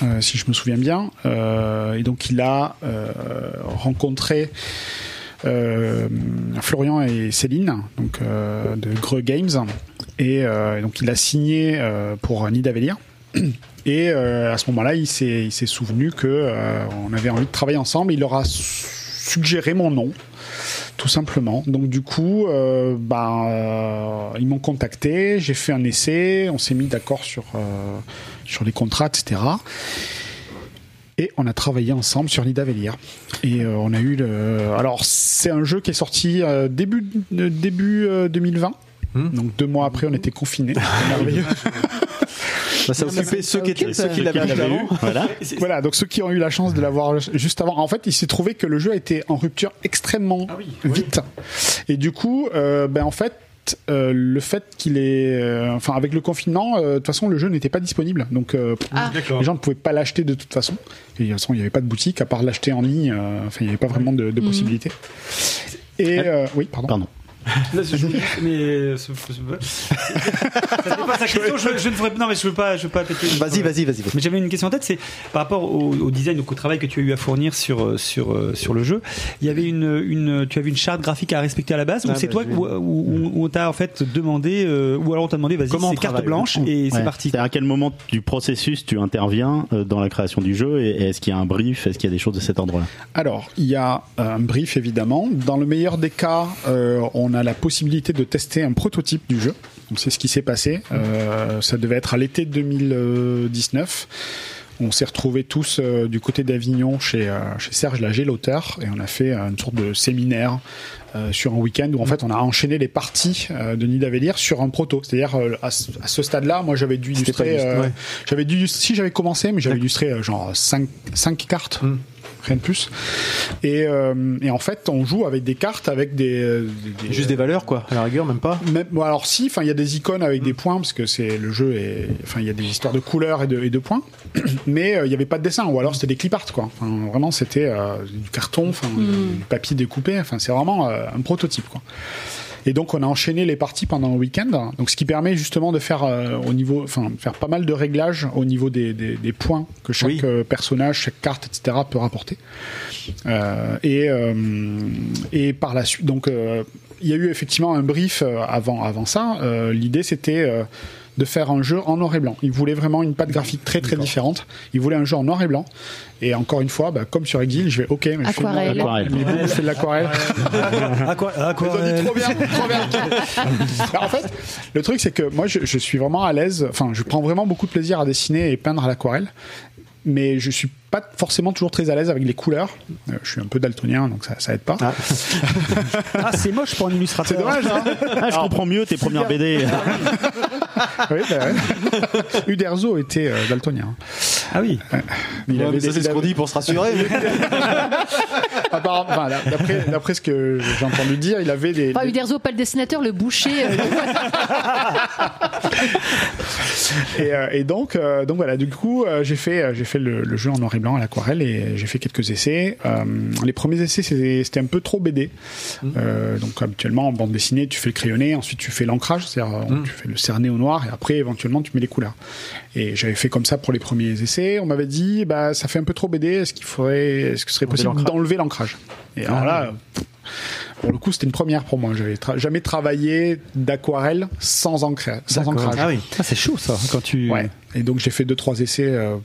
euh, si je me souviens bien, et donc il a rencontré Florian et Céline, donc de Greux Games, et donc il a signé pour Nidavellir. Et à ce moment-là, il s'est souvenu que on avait envie de travailler ensemble. Il leur a suggéré mon nom, tout simplement. Donc du coup, euh, ben, euh, ils m'ont contacté, j'ai fait un essai, on s'est mis d'accord sur euh, sur les contrats, etc. Et on a travaillé ensemble sur Nidavellir. Et euh, on a eu le. Alors c'est un jeu qui est sorti début début euh, 2020. Donc deux mois après, on était confinés. C'était merveilleux. Bah, ça occupait ceux qui étaient, ceux qui l'avaient acheté avant. eu, voilà. Voilà, donc ceux qui ont eu la chance de l'avoir juste avant. En fait, il s'est trouvé que le jeu a été en rupture extrêmement vite. Et du coup, euh, ben en fait. euh, le fait qu'il est, euh, enfin avec le confinement, euh, de toute façon le jeu n'était pas disponible, donc euh, les gens ne pouvaient pas l'acheter de toute façon. Et de toute façon, il n'y avait pas de boutique à part l'acheter en ligne. euh, Enfin, il n'y avait pas vraiment de, de possibilité. Et euh, oui, pardon. Pardon. Là, je- je- mais euh, dépasse la question. Je, je ne ferai non, mais je veux pas, je veux pas péter. Vas-y, vas-y, vas-y. Mais j'avais une question en tête, c'est par rapport au, au design, donc au travail que tu as eu à fournir sur euh, sur euh, sur le jeu. Il y avait une une, tu avais une charte graphique à respecter à la base, ou Ah, c'est bah, toi où, où on t'a en fait demandé, euh, ou alors on t'a demandé, vas-y, Comment on c'est carte travaille, blanche ouais. et c'est Ouais. parti. C'est-à-dire à quel moment du processus tu interviens euh, dans la création du jeu et, et est-ce qu'il y a un brief, est-ce qu'il y a des choses de cet ordre-là? Alors, il y a un brief évidemment. Dans le meilleur des cas, euh, on a la possibilité de tester un prototype du jeu. Donc c'est ce qui s'est passé. Euh, ça devait être à l'été 2019. On s'est retrouvés tous euh, du côté d'Avignon chez, euh, chez Serge Lager, l'auteur, et on a fait une sorte de séminaire euh, sur un week-end où en fait on a enchaîné les parties euh, de Nidavellir sur un proto. C'est-à-dire euh, à, ce- stade-là, moi j'avais dû illustrer, juste, ouais. j'avais dû, si j'avais commencé, mais j'avais illustré genre 5 cinq cartes rien de plus. Et, euh, et en fait, on joue avec des cartes, avec des, euh, des- des- Juste des valeurs, quoi. À la rigueur, même pas. même- bon, alors si, enfin il y a des icônes avec des points parce que c'est le jeu et enfin il y a des histoires de couleurs et de, et de points, mais euh, il n'y avait pas de dessin ou alors c'était des clip art quoi. Enfin, vraiment c'était euh, du carton, enfin du papier découpé. Enfin c'est vraiment euh, un prototype quoi. Et donc on a enchaîné les parties pendant le week-end, donc ce qui permet justement de faire euh, au niveau, enfin faire pas mal de réglages au niveau des, des, des points que chaque Oui. euh, personnage, chaque carte, etc. peut rapporter. Euh, et euh, et par la suite, donc euh, il y a eu effectivement un brief avant avant ça. Euh, L'idée c'était euh, de faire un jeu en noir et blanc. Il voulait vraiment une patte graphique très très différente. Il voulait un jeu en noir et blanc. Et encore une fois, bah, comme sur Exil, je vais OK, mais Aquarelle. Aquarelle. Mais c'est de l'aquarelle. À quoi, à quoi Ils ont dit trop bien, trop bien. En fait, le truc c'est que moi je, je suis vraiment à l'aise, enfin je prends vraiment beaucoup de plaisir à dessiner et peindre à l'aquarelle, mais je suis pas forcément toujours très à l'aise avec les couleurs. Euh, je suis un peu daltonien donc ça, ça aide pas. Ah, c'est moche pour un illustrateur. C'est dommage, hein Ah, je comprends mieux tes premières BD. Oui, bah ouais. Uderzo était euh, daltonien. Ah oui. Il Ouais, avait mais ça, c'est il ce qu'on dit pour se rassurer. apparemment- enfin, d'après, d'après ce que j'ai entendu dire, il avait des, Pas des- Uderzo, pas le dessinateur, le boucher. euh, et, euh, et donc, euh, donc voilà. Du coup, euh, j'ai fait, j'ai fait le, le jeu en noir et blanc à l'aquarelle et j'ai fait quelques essais. Euh, les premiers essais, c'était c'était un peu trop BD. Euh, donc habituellement en bande dessinée, tu fais le crayonné, ensuite tu fais l'ancrage, c'est-à-dire euh, tu fais le cerné au noir et après éventuellement tu mets les couleurs. Et j'avais fait comme ça pour les premiers essais. On m'avait dit, bah ça fait un peu trop BD. Est-ce qu'il faudrait, est-ce que ce serait possible l'ancrage. d'enlever l'ancrage? Et alors là. pour le coup, c'était une première pour moi. J'avais tra- jamais travaillé d'aquarelle sans, ancrage, sans ancrage. Ah oui. Ah, c'est chaud ça quand tu. Ouais. Et donc j'ai fait deux trois essais. euh,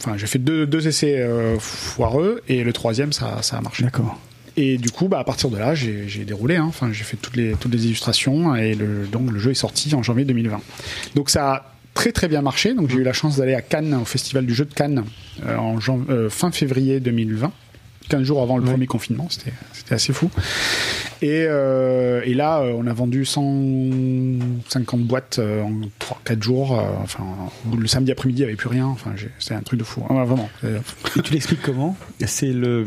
Enfin, j'ai fait deux, deux essais euh, foireux et le troisième ça, ça a marché. D'accord. Et du coup, bah, à partir de là, j'ai déroulé. hein. Enfin, j'ai fait toutes les toutes les illustrations et le, donc le jeu est sorti en janvier 2020. Donc ça a très très bien marché. Donc j'ai eu la chance d'aller à Cannes au festival du jeu de Cannes euh, en jan- fin février 2020. 15 jours avant le premier confinement, c'était c'était assez fou. Et, euh, et là, euh, on a vendu 150 boîtes euh, en 3-4 jours. euh, enfin, le samedi après-midi, il n'y avait plus rien. Enfin, c'était un truc de fou. Ah, vraiment. Et tu l'expliques comment? C'est le,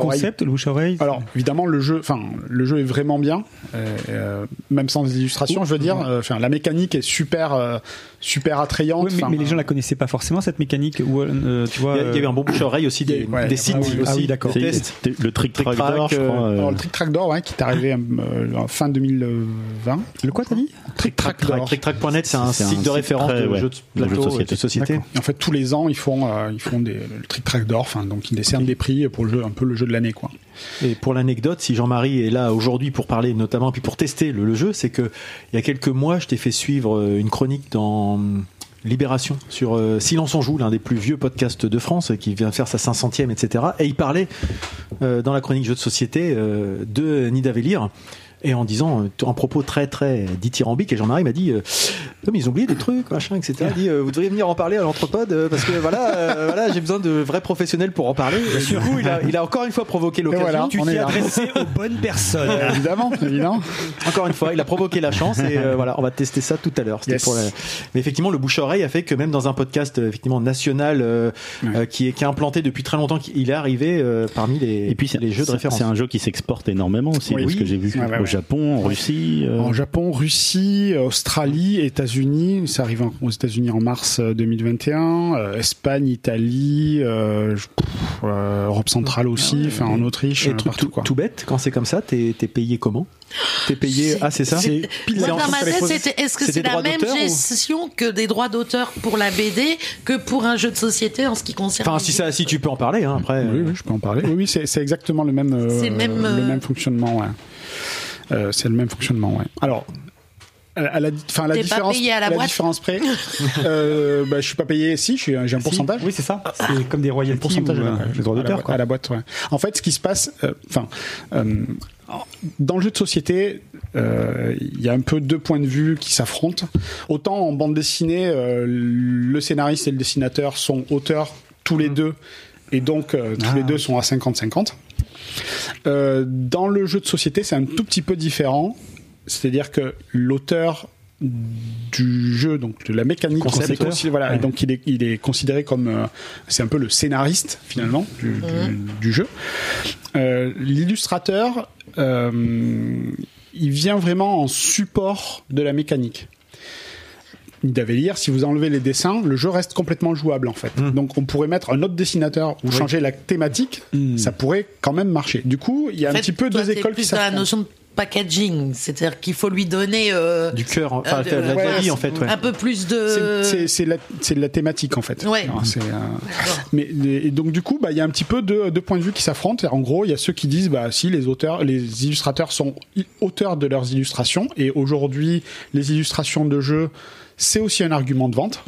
concept, le bouche à oreille? Alors évidemment le jeu, enfin le jeu est vraiment bien, euh, même sans illustration, je veux dire. euh, Enfin la mécanique est super, euh, super attrayante. Ouais, mais, Enfin, mais les gens la connaissaient pas forcement cette mécanique. Ou euh, tu vois. Il y a- eu un bon bouche à oreille aussi des, Ouais, des ah sites oui, aussi. ah oui, d'accord. C'est- le trick Trick track d'or, je crois. Alors le Trick Track d'or, ouais, qui est arrivé euh, en fin 2020. Le quoi t'as dit Trick Track. TrickTrack.net, c'est un C'est un site de référence très, de ouais, jeux de de de plateau, société. de société. Et en fait tous les ans ils font, euh, ils font des, le Trick Track d'or. Donc ils décernent des prix pour le jeu, un peu le jeu de l'année quoi. Et pour l'anecdote, si Jean-Marie est là aujourd'hui pour parler notamment, puis pour tester le, le jeu, c'est que il y a quelques mois, je t'ai fait suivre euh, une chronique dans Libération sur euh, Silence on joue, l'un des plus vieux podcasts de France, euh, qui vient faire sa 500e, etc. Et il parlait euh, dans la chronique jeu de société euh, de Nidavellir. Et en disant euh, un propos très très dithyrambique, et Jean-Marie m'a dit euh, Non, mais ils ont oublié des trucs, machin, etc. Il dit euh, Vous devriez venir en parler à l'entrepode, euh, parce que voilà, euh, voilà j'ai besoin de vrais professionnels pour en parler. Et du coup, il a, il a encore une fois provoqué l'occasion. voilà, Tu t'es adressé aux bonnes personnes. Euh, évidemment, évidemment. Encore une fois, il a provoqué la chance et euh, voilà, on va tester ça tout à l'heure. C'était Yes. pour la- Mais effectivement, le bouche à oreille a fait que même dans un podcast euh, effectivement national euh, euh, qui est qui est implanté depuis très longtemps, il est arrivé euh, parmi les Et puis c'est- les jeux de référence. C'est un jeu qui s'exporte énormément aussi, Oui. de ce que j'ai vu au. Japon, en Russie. euh, En Japon, Russie, Australie, États-Unis, ça arrive en- aux États-Unis en mars euh, 2021, euh, Espagne, Italie, euh, pff, euh, Europe centrale aussi, enfin en Autriche, Et tout, partout tout- quoi. tout bête, quand c'est comme ça, t'es payé comment? T'es payé ah c'est ça? C'est est-ce que c'est la même ou- gestion que des droits d'auteur pour la BD que pour un jeu de société en ce qui concerne Enfin si ça si tu peux en parler hein, après. Oui, oui, je peux en parler. Oui, oui, c'est exactement le même, euh, le même, le même fonctionnement. Ouais. Euh, c'est le même fonctionnement. Ouais. Alors. À la, différence, payé à la boîte différence près, euh, bah, je suis pas payé. Si, j'ai un Si. pourcentage. Oui, c'est ça. C'est comme des royalties pourcentage ou, euh, les droits d'auteur. à la boîte. Ouais. En fait, ce qui se passe, euh, enfin, euh, dans le jeu de société, euh, il y a un peu deux points de vue qui s'affrontent. Autant en bande dessinée, euh, le scénariste et le dessinateur sont auteurs tous les deux, et donc euh, tous Ah. les deux sont à 50-50. Euh, dans le jeu de société, c'est un tout petit peu différent. C'est-à-dire que l'auteur du jeu, donc de la mécanique, Concept. c'est considéré- voilà, Ouais. et donc il est, il est considéré comme, euh, c'est un peu le scénariste finalement du, du- du jeu. Euh, L'illustrateur, euh, il vient vraiment en support de la mécanique. Nidavellir, si vous enlevez les dessins, le jeu reste complètement jouable en fait. Donc on pourrait mettre un autre dessinateur ou changer la thématique, ça pourrait quand même marcher. Du coup, il y a En un fait, petit peu toi, deux écoles plus qui dans la notion de packaging, c'est-à-dire qu'il faut lui donner euh, Du cœur, enfin euh, de- la, ouais, vie en fait. Ouais. un peu plus de. C'est c'est la, c'est de la thématique en fait. Ouais. Euh, mais et donc du coup, bah il y a un petit peu deux, deux points de vue qui s'affrontent. En gros, il y a ceux qui disent bah si les auteurs, les illustrateurs sont auteurs de leurs illustrations et aujourd'hui les illustrations de jeux c'est aussi un argument de vente.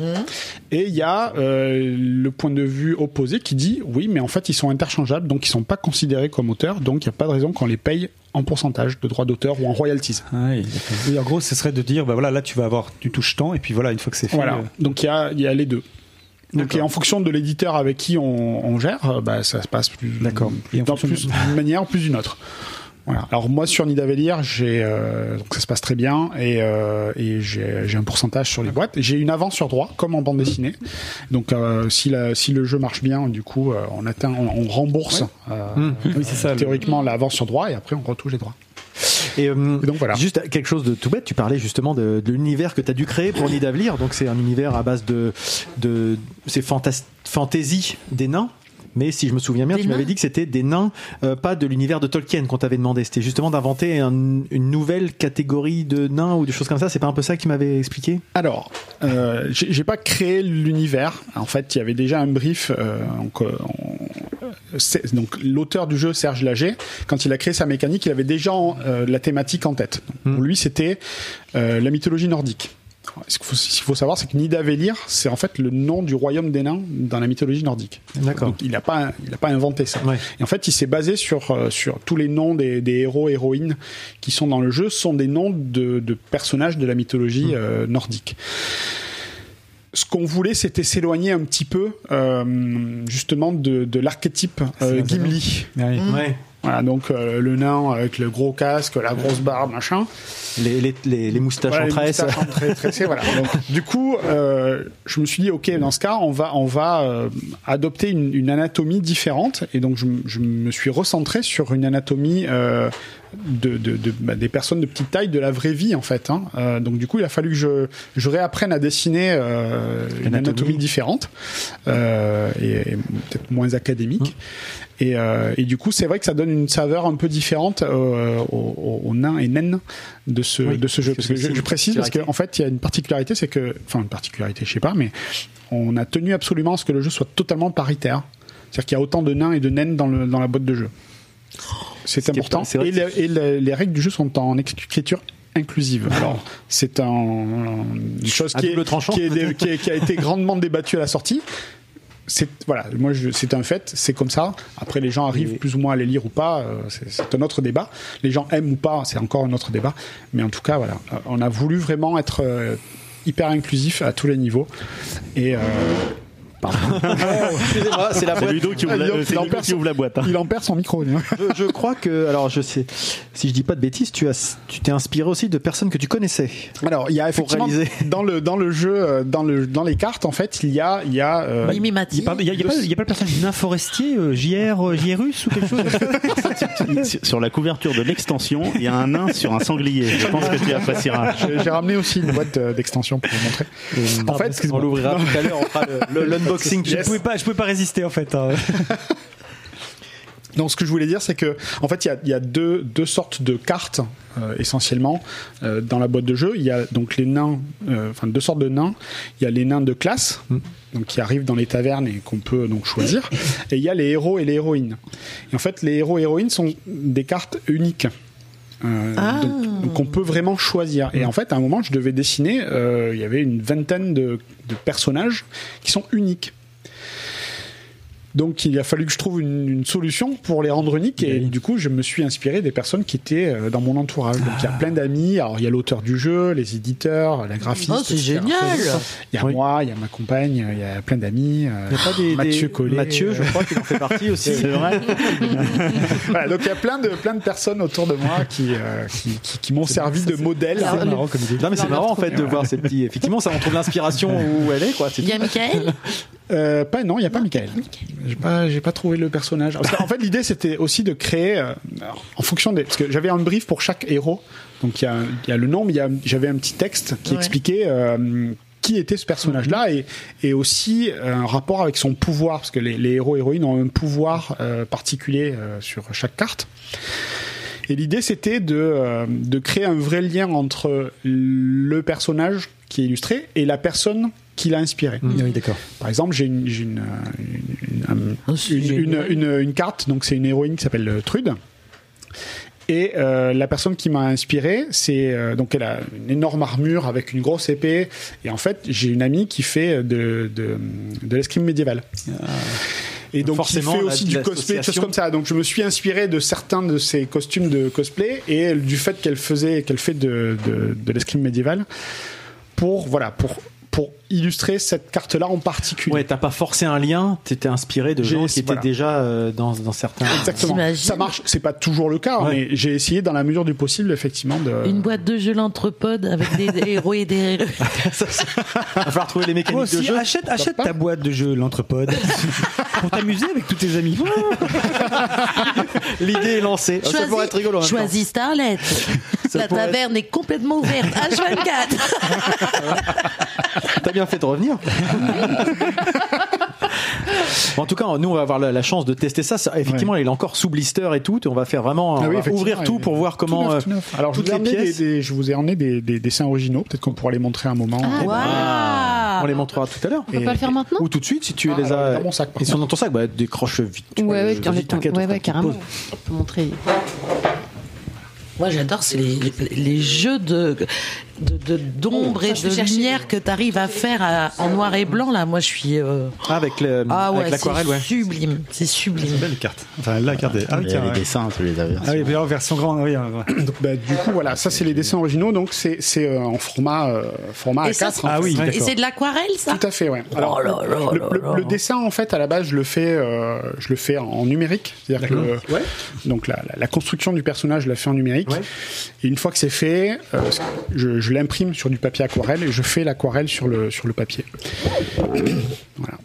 Et il y a euh, le point de vue opposé qui dit oui, mais en fait ils sont interchangeables, donc ils sont pas considérés comme auteurs, donc il n'y a pas de raison qu'on les paye en pourcentage de droits d'auteur ou en royalties. Ah oui, d'accord. Oui, en gros, ce serait de dire, bah voilà, là tu vas avoir, tu touches tant, et puis voilà, une fois que c'est fait. Voilà. euh, Donc il y a, il y a les deux. Donc et en fonction de l'éditeur avec qui on, on gère, euh, bah, ça se passe plus. D'accord. Plus d'une manière ou plus d'une autre. Voilà. Alors moi sur Nidavellir, j'ai euh, donc ça se passe très bien et, euh, et j'ai j'ai un pourcentage sur les boîtes. J'ai une avance sur droit comme en bande dessinée. Donc euh, si la, si le jeu marche bien, du coup euh, on atteint, on, on rembourse euh, Oui, c'est ça. le- théoriquement l'avance sur droit et après on retouche les droits. Et, euh, Et donc voilà. Juste quelque chose de tout bête, tu parlais justement de, de l'univers que tu as dû créer pour Nidavellir. Donc c'est un univers à base de, de c'est fantas- fantasy des nains. Mais si je me souviens bien, Des tu m'avais dit que c'était des nains, euh, pas de l'univers de Tolkien qu'on t'avait demandé. C'était justement d'inventer un- une nouvelle catégorie de nains ou des choses comme ça. C'est pas un peu ça qui m'avait expliqué? Alors, euh, j'ai pas créé l'univers. En fait, il y avait déjà un brief. euh, donc, euh, donc l'auteur du jeu Serge Lager, quand il a créé sa mécanique, il avait déjà euh, la thématique en tête. Donc, Pour lui, c'était euh, la mythologie nordique. Ce qu'il faut, savoir, c'est que Nidavellir, c'est en fait le nom du royaume des nains dans la mythologie nordique. D'accord. Donc, il n'a pas, il a pas inventé ça. Ouais. Et en fait, il s'est basé sur euh, sur tous les noms des, des héros héroïnes qui sont dans le jeu sont des noms de, de personnages de la mythologie euh, nordique. Ce qu'on voulait, c'était s'éloigner un petit peu euh, justement de, de l'archétype euh, Gimli. Ah oui. Ouais. Voilà, donc euh, le nain avec le gros casque, la grosse barbe, machin. Les, les, les, les moustaches Voilà, en les tresse. moustaches en tressées, voilà. Donc, du coup, euh, je me suis dit, ok, dans ce cas, on va, on va euh, adopter une, une anatomie différente. Et donc, je, je me suis recentré sur une anatomie euh, de, de, de- bah, des personnes de petite taille de la vraie vie, en fait. hein. Euh, donc, du coup, il a fallu que je, je réapprenne à dessiner euh, une anatomie différente euh, et, et peut-être moins académique. Et, euh, et du coup, c'est vrai que ça donne une saveur un peu différente euh, aux, aux nains et naines de ce, Oui, de ce jeu. parce que je, précise parce qu'en fait, il y a une particularité, c'est que, enfin, une particularité, je sais pas, mais on a tenu absolument à ce que le jeu soit totalement paritaire. C'est-à-dire qu'il y a autant de nains et de naines dans, le, dans la boîte de jeu. C'est important. pas- et que le- et le- les règles du jeu sont en écriture inclusive. Alors, c'est un, une chose À qui, double est, tranchant. qui, est dé- qui est- qui a été grandement débattue à la sortie. C'est voilà, moi c'est un fait, c'est comme ça. Après les gens arrivent plus ou moins à les lire ou pas, euh, c'est un autre débat. Les gens aiment ou pas, c'est encore un autre débat. Mais en tout cas voilà, Euh, on a voulu vraiment être euh, hyper inclusif à tous les niveaux. Et euh, Excusez-moi, c'est la boîte. Ludo qui ouvre Ah, la, euh, c'est Ludo qui ouvre la boîte. hein. il en perd son micro. lui. Je, je crois que, alors je sais, si je dis pas de bêtises, tu as, tu t'es inspiré aussi de personnes que tu connaissais. Alors, il y a effectivement réaliser. dans le dans le jeu, euh, dans le dans les cartes, en fait, il y a il y a euh, Mimi Il Mati. n'y a, pas- il y a pas il y a pas le personnage d'un forestier, euh, JR, euh, JRus ou quelque chose comme ça Sur- Sur la couverture de l'extension, il y a un nain sur un sanglier. Je pense que tu apprécieras. j'ai j'ai ramené aussi une boîte euh, d'extension pour vous montrer. En fait, excuse-moi. On l'ouvrira tout à l'heure, on fera le- le- Je pouvais pas, je pouvais pas résister en fait. hein. Donc, ce que je voulais dire, c'est que, en fait, il y a, il y a deux, deux sortes de cartes euh, essentiellement euh, dans la boîte de jeu. Il y a donc les nains, euh, enfin deux sortes de nains. Il y a les nains de classe, donc qui arrivent dans les tavernes et qu'on peut donc choisir. Et il y a les héros et les héroïnes. Et en fait, les héros et héroïnes sont des cartes uniques. Euh, Ah. donc, donc on peut vraiment choisir. Et en fait, à un moment, je devais dessiner. euh, il y avait une vingtaine de, de personnages qui sont uniques. Donc il a fallu que je trouve une, une solution pour les rendre uniques et du coup je me suis inspiré des personnes qui étaient euh, dans mon entourage. Donc il y a plein d'amis, alors il y a l'auteur du jeu, les éditeurs, la graphiste. Oh, c'est génial Il y a Oui. moi, il y a ma compagne, il y a plein d'amis. euh, Il n'y a pas des, Mathieu des- Collet. Mathieu, je crois qu'il en fait partie aussi. C'est vrai. voilà, donc il y a plein de plein de personnes autour de moi qui euh, qui, qui- qui m'ont servi de modèle. C'est marrant comme idée. Non mais c'est marrant en fait de voir ces petits. Effectivement, ça on trouve l'inspiration où elle est quoi. C'est Il y a. Michael? Euh, pas non, il y a pas Michael. J'ai pas j'ai pas trouvé le personnage. Parce qu'en fait l'idée c'était aussi de créer euh, en fonction des parce que j'avais un brief pour chaque héros. Donc il y a il y a le nom mais il y a j'avais un petit texte qui Ouais. expliquait euh, qui était ce personnage-là et, et aussi euh, un rapport avec son pouvoir parce que les, les héros héroïnes ont un pouvoir euh, particulier euh, sur chaque carte. Et l'idée, c'était de, euh, de créer un vrai lien entre le personnage qui est illustré et la personne qui l'a inspiré. Ah Oui, d'accord. Par exemple, j'ai une, j'ai une, euh, une, une- une- carte, donc c'est une héroïne qui s'appelle euh, Trude. Et euh, la personne qui m'a inspiré, c'est euh, donc elle a une énorme armure avec une grosse épée. Et en fait, j'ai une amie qui fait de de, de l'escrime médiévale. Et donc Forcément, fait aussi du cosplay, des choses comme ça. Donc je me suis inspiré de certains de ses costumes de cosplay et du fait qu'elle faisait, qu'elle fait de, de, de l'escrime médiévale pour voilà pour pour illustrer cette carte-là en particulier. Ouais, t'as pas forcé un lien, t'étais inspiré de gens qui étaient voilà. déjà euh, dans, dans certains. Exactement. Ça marche. C'est pas toujours le cas, hein, Ouais. mais j'ai essayé dans la mesure du possible, effectivement, de. Une boîte de jeux l'entrepode avec des héros et des héros. Il va falloir trouver les mécaniques Toi de aussi, jeu. achète, ta boîte de jeu, l'entrepode, pour t'amuser avec tous tes amis. L'idée est lancée. Ça Choisis- pourrait être rigolo. Choisis Starlet. Ça La taverne est complètement ouverte. H24. T'as bien fait de revenir. Bon, en tout cas, nous, on va avoir la, la chance de tester ça. Ça, effectivement, il est encore sous blister et tout. Et on va faire vraiment Ah oui, va ouvrir tout pour voir comment. Tout neuf, euh, tout neuf. Alors, je toutes vous, ai les emmené des, pièces. des- je vous ai emmené des, des dessins originaux. Peut-être qu'on pourra les montrer un moment. Waouh On on les montrera tout à l'heure. On peut pas le faire maintenant Ou tout de suite si tu Ah, les alors, as. dans mon sac, Ils sont dans ton sac, bah décroche vite. Ouais, ouais, t'inquiète, ouais, ouais, fera carrément. On peut montrer. Moi, j'adore, c'est les, les, les jeux de de- de- d'ombre Oh, ça, et je de chercher. lumière que tu arrives à faire à- en noir et blanc. Là, moi, je suis. euh, Ah, avec le- ah avec ouais, l'aquarelle, c'est ouais. sublime, c'est sublime. Belle carte. Enfin, la carte. est- Ah oui, Il y tiens. a les ouais. dessins, tu les avais. Ah oui, en version grande, oui. hein, ouais. Donc, bah, du coup, voilà, ça c'est les dessins originaux, donc c'est c'est euh, en format euh, format Et ça, A4. c'est- en Ah oui, Et c'est de l'aquarelle, ça? Tout à fait, ouais. Alors, Oh là là le, là le- là. le dessin, en fait, à la base, je le fais, euh, je le fais en numérique, c'est-à-dire que donc la, la- la construction du personnage, je la fais en numérique. Et une fois que c'est fait, euh, je, je l'imprime sur du papier aquarelle et je fais l'aquarelle sur le sur le papier. voilà.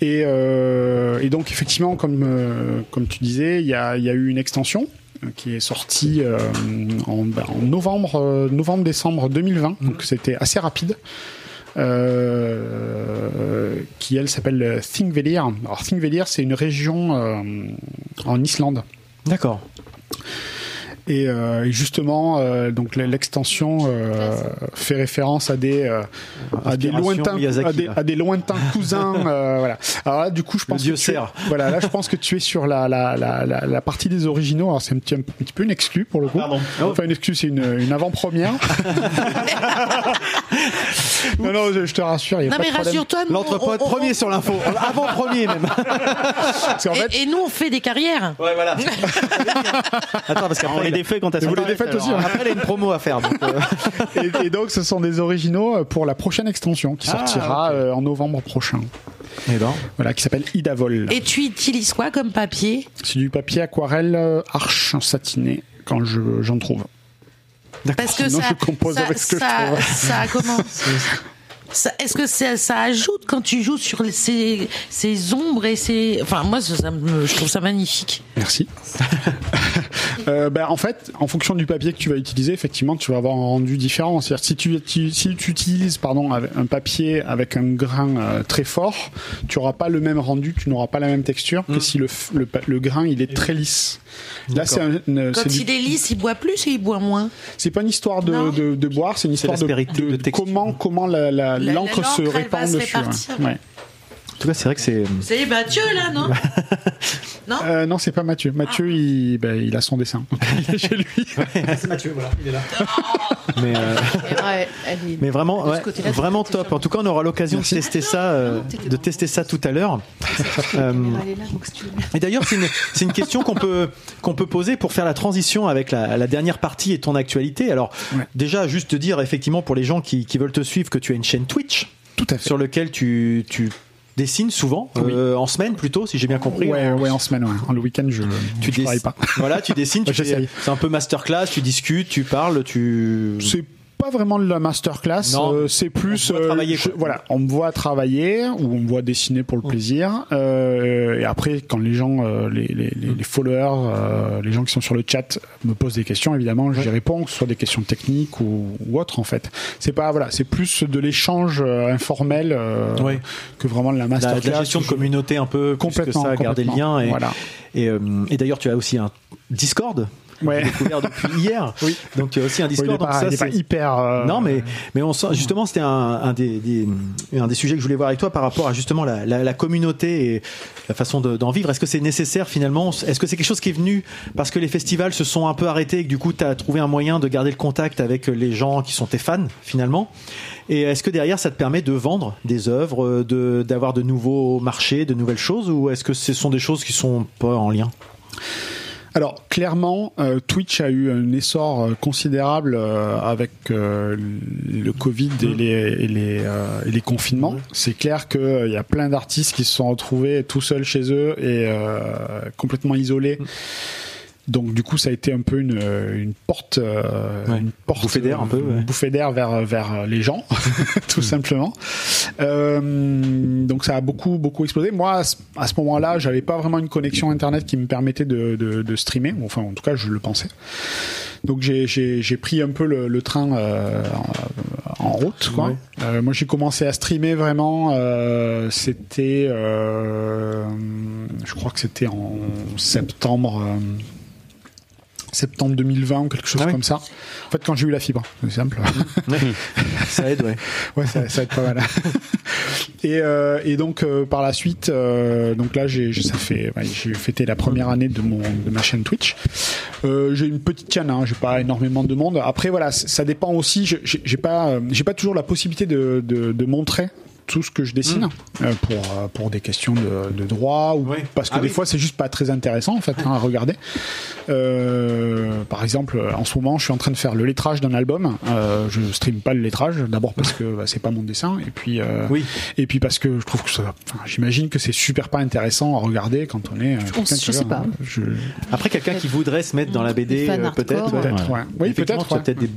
Et, euh, et donc effectivement, comme euh, comme tu disais, il y a, y a eu une extension euh, qui est sortie euh, en, ben, en novembre novembre décembre 2020. Donc c'était assez rapide. Qui elle s'appelle Thingvellir. Alors Thingvellir, c'est une région en Islande. D'accord. Et, euh, et justement, euh, donc l'extension euh, fait référence à des euh, à des lointains Miyazaki, à des, là. à des lointains cousins. euh, voilà. Alors là, du coup, je pense dieu que tu voilà, là, je pense que tu es sur la la, la, la, la partie des originaux. Alors c'est un petit un petit peu une exclue pour le coup. Pardon. Enfin une exclue, c'est une, une avant-première. non non, je, je te rassure, il y a Non, pas mais de problème. rassure-toi, nous, L'entrepôt on- premier sur l'info. Avant premier même. Parce qu'en fait, Et, et nous, on fait des carrières. Ouais, voilà. Attends, parce qu'après, les défait quand Et sont vous les défaites aussi, hein. après, il a une promo à faire. donc, euh, et, et donc ce sont des originaux pour la prochaine extension qui Ah, sortira euh, en novembre prochain. eh ben, Voilà, qui s'appelle Idavol. Et tu utilises quoi comme papier? C'est du papier aquarelle euh, arche satiné quand je j'en trouve. Parce que Sinon, ça, je compose ça, avec ce que je trouve. ça- comment Est-ce que ça, ça ajoute quand tu joues sur les- ces, ces ombres et ces. Enfin, moi, ça, ça me- je trouve ça magnifique. Merci. Euh, ben, en fait, en fonction du papier que tu vas utiliser, effectivement, tu vas avoir un rendu différent. C'est-à-dire si tu, tu- si tu utilises pardon un papier avec un grain euh, très fort, tu auras pas le même rendu, tu n'auras pas la même texture que si le, le, le grain il est très lisse. Là, c'est un- une- Quand c'est du- il est lisse, il boit plus et il boit moins. C'est pas une histoire de, Non. de, de boire, c'est une histoire de, de comment comment la- la- La- l'encre se l'encre, répand dessus. ouais. répartir. Ouais. En tout cas, c'est vrai que c'est. C'est Mathieu, là, non Non Euh, non, c'est pas Mathieu. Mathieu, il, ben, il a son dessin. il est chez lui. C'est Mathieu, voilà, il est là. Mais, euh, Ouais, elle est- mais vraiment, ouais, vraiment top. En tout cas, on aura l'occasion de tester ça, euh, de tester ça tout à l'heure. Euh. Et d'ailleurs, c'est une, question qu'on peut, qu'on peut poser pour faire la transition avec la, la dernière partie et ton actualité. Alors, Ouais. déjà, juste te dire, effectivement, pour les gens qui, qui veulent te suivre, que tu as une chaîne Twitch Tout à fait. sur lequel tu, tu dessines souvent, Oui. euh, en semaine plutôt, si j'ai bien compris. Ouais, ouais, en semaine, ouais. En le week-end, je, Tu je travaille pas. Voilà, tu dessines, tu fais- c'est un peu masterclass, tu discutes, tu parles, tu. C'est pas vraiment de la masterclass, euh, c'est plus On je- quoi. voilà, on me voit travailler ou on me voit dessiner pour le plaisir. Euh, et après, quand les gens, euh, les, les, les, les followers, euh, les gens qui sont sur le chat me posent des questions, évidemment, j'y réponds, que ce soit des questions techniques ou, ou autres en fait. C'est pas voilà, c'est plus de l'échange euh, informel euh, Ouais. que vraiment de la La, masterclass. la gestion de communauté un peu plus que Complètement, ça, garder le complètement. lien. Et, Voilà. et, euh, et d'ailleurs, tu as aussi un Discord. Ouais. découvert depuis hier. Oui. Donc tu as aussi un Discord. il pas, ça, il est pas c'est- hyper. euh, Non, mais mais on sent justement c'était un, un des, des- un des sujets que je voulais voir avec toi par rapport à justement la, la, la communauté et la façon de- d'en vivre. Est-ce que c'est nécessaire finalement? Est-ce que c'est quelque chose qui est venu parce que les festivals se sont un peu arrêtés et que du coup tu as trouvé un moyen de garder le contact avec les gens qui sont tes fans finalement? Et est-ce que derrière ça te permet de vendre des œuvres, de d'avoir de nouveaux marchés, de nouvelles choses, ou est-ce que ce sont des choses qui sont pas en lien? Alors clairement, euh, Twitch a eu un essor euh, considérable euh, avec euh, le Covid et les, et les, euh, et les confinements. C'est clair qu'il y a plein d'artistes qui se sont retrouvés tout seuls chez eux et euh, complètement isolés. Donc du coup, ça a été un peu une, une porte, euh, Ouais. une porte, Bouffée d'air un peu, ouais. une bouffée d'air vers vers les gens, tout simplement. Euh, donc ça a beaucoup beaucoup explosé. Moi, à ce, moment-là, j'avais pas vraiment une connexion internet qui me permettait de, de, de streamer. Enfin, en tout cas, je le pensais. Donc j'ai pris un peu le, le train euh, en, route. Quoi. Ouais. Euh, moi, j'ai commencé à streamer vraiment. euh, c'était, euh, je crois que c'était en septembre. Septembre 2020 ou quelque chose Ah ouais. comme ça. En fait, quand j'ai eu la fibre, c'est simple. Ça aide, ouais. Ouais, ça, être pas mal. et, euh, et donc euh, par la suite, euh, donc là j'ai ça fait, ouais, j'ai fêté la première année de mon de ma chaîne Twitch. Euh, j'ai une petite chaîne, hein, j'ai pas énormément de monde. Après voilà, ça dépend aussi. j'ai pas euh, j'ai pas toujours la possibilité de de, de montrer tout ce que je dessine euh, pour euh, pour des questions de, de droit ou parce que Ah des oui. fois c'est juste pas très intéressant en fait hein, à regarder. Euh, par exemple, en ce moment, je suis en train de faire le lettrage d'un album. Euh, je stream pas le lettrage, d'abord parce que bah, c'est pas mon dessin, et puis euh, Oui. et puis parce que je trouve que ça, enfin, j'imagine que c'est super pas intéressant à regarder quand on est. euh, quelqu'un je sais pas. hein. Je- Après, quelqu'un qui voudrait se mettre dans la BD, euh, peut-être. hardcore. ouais. Oui, peut-être. ouais. peut-être des,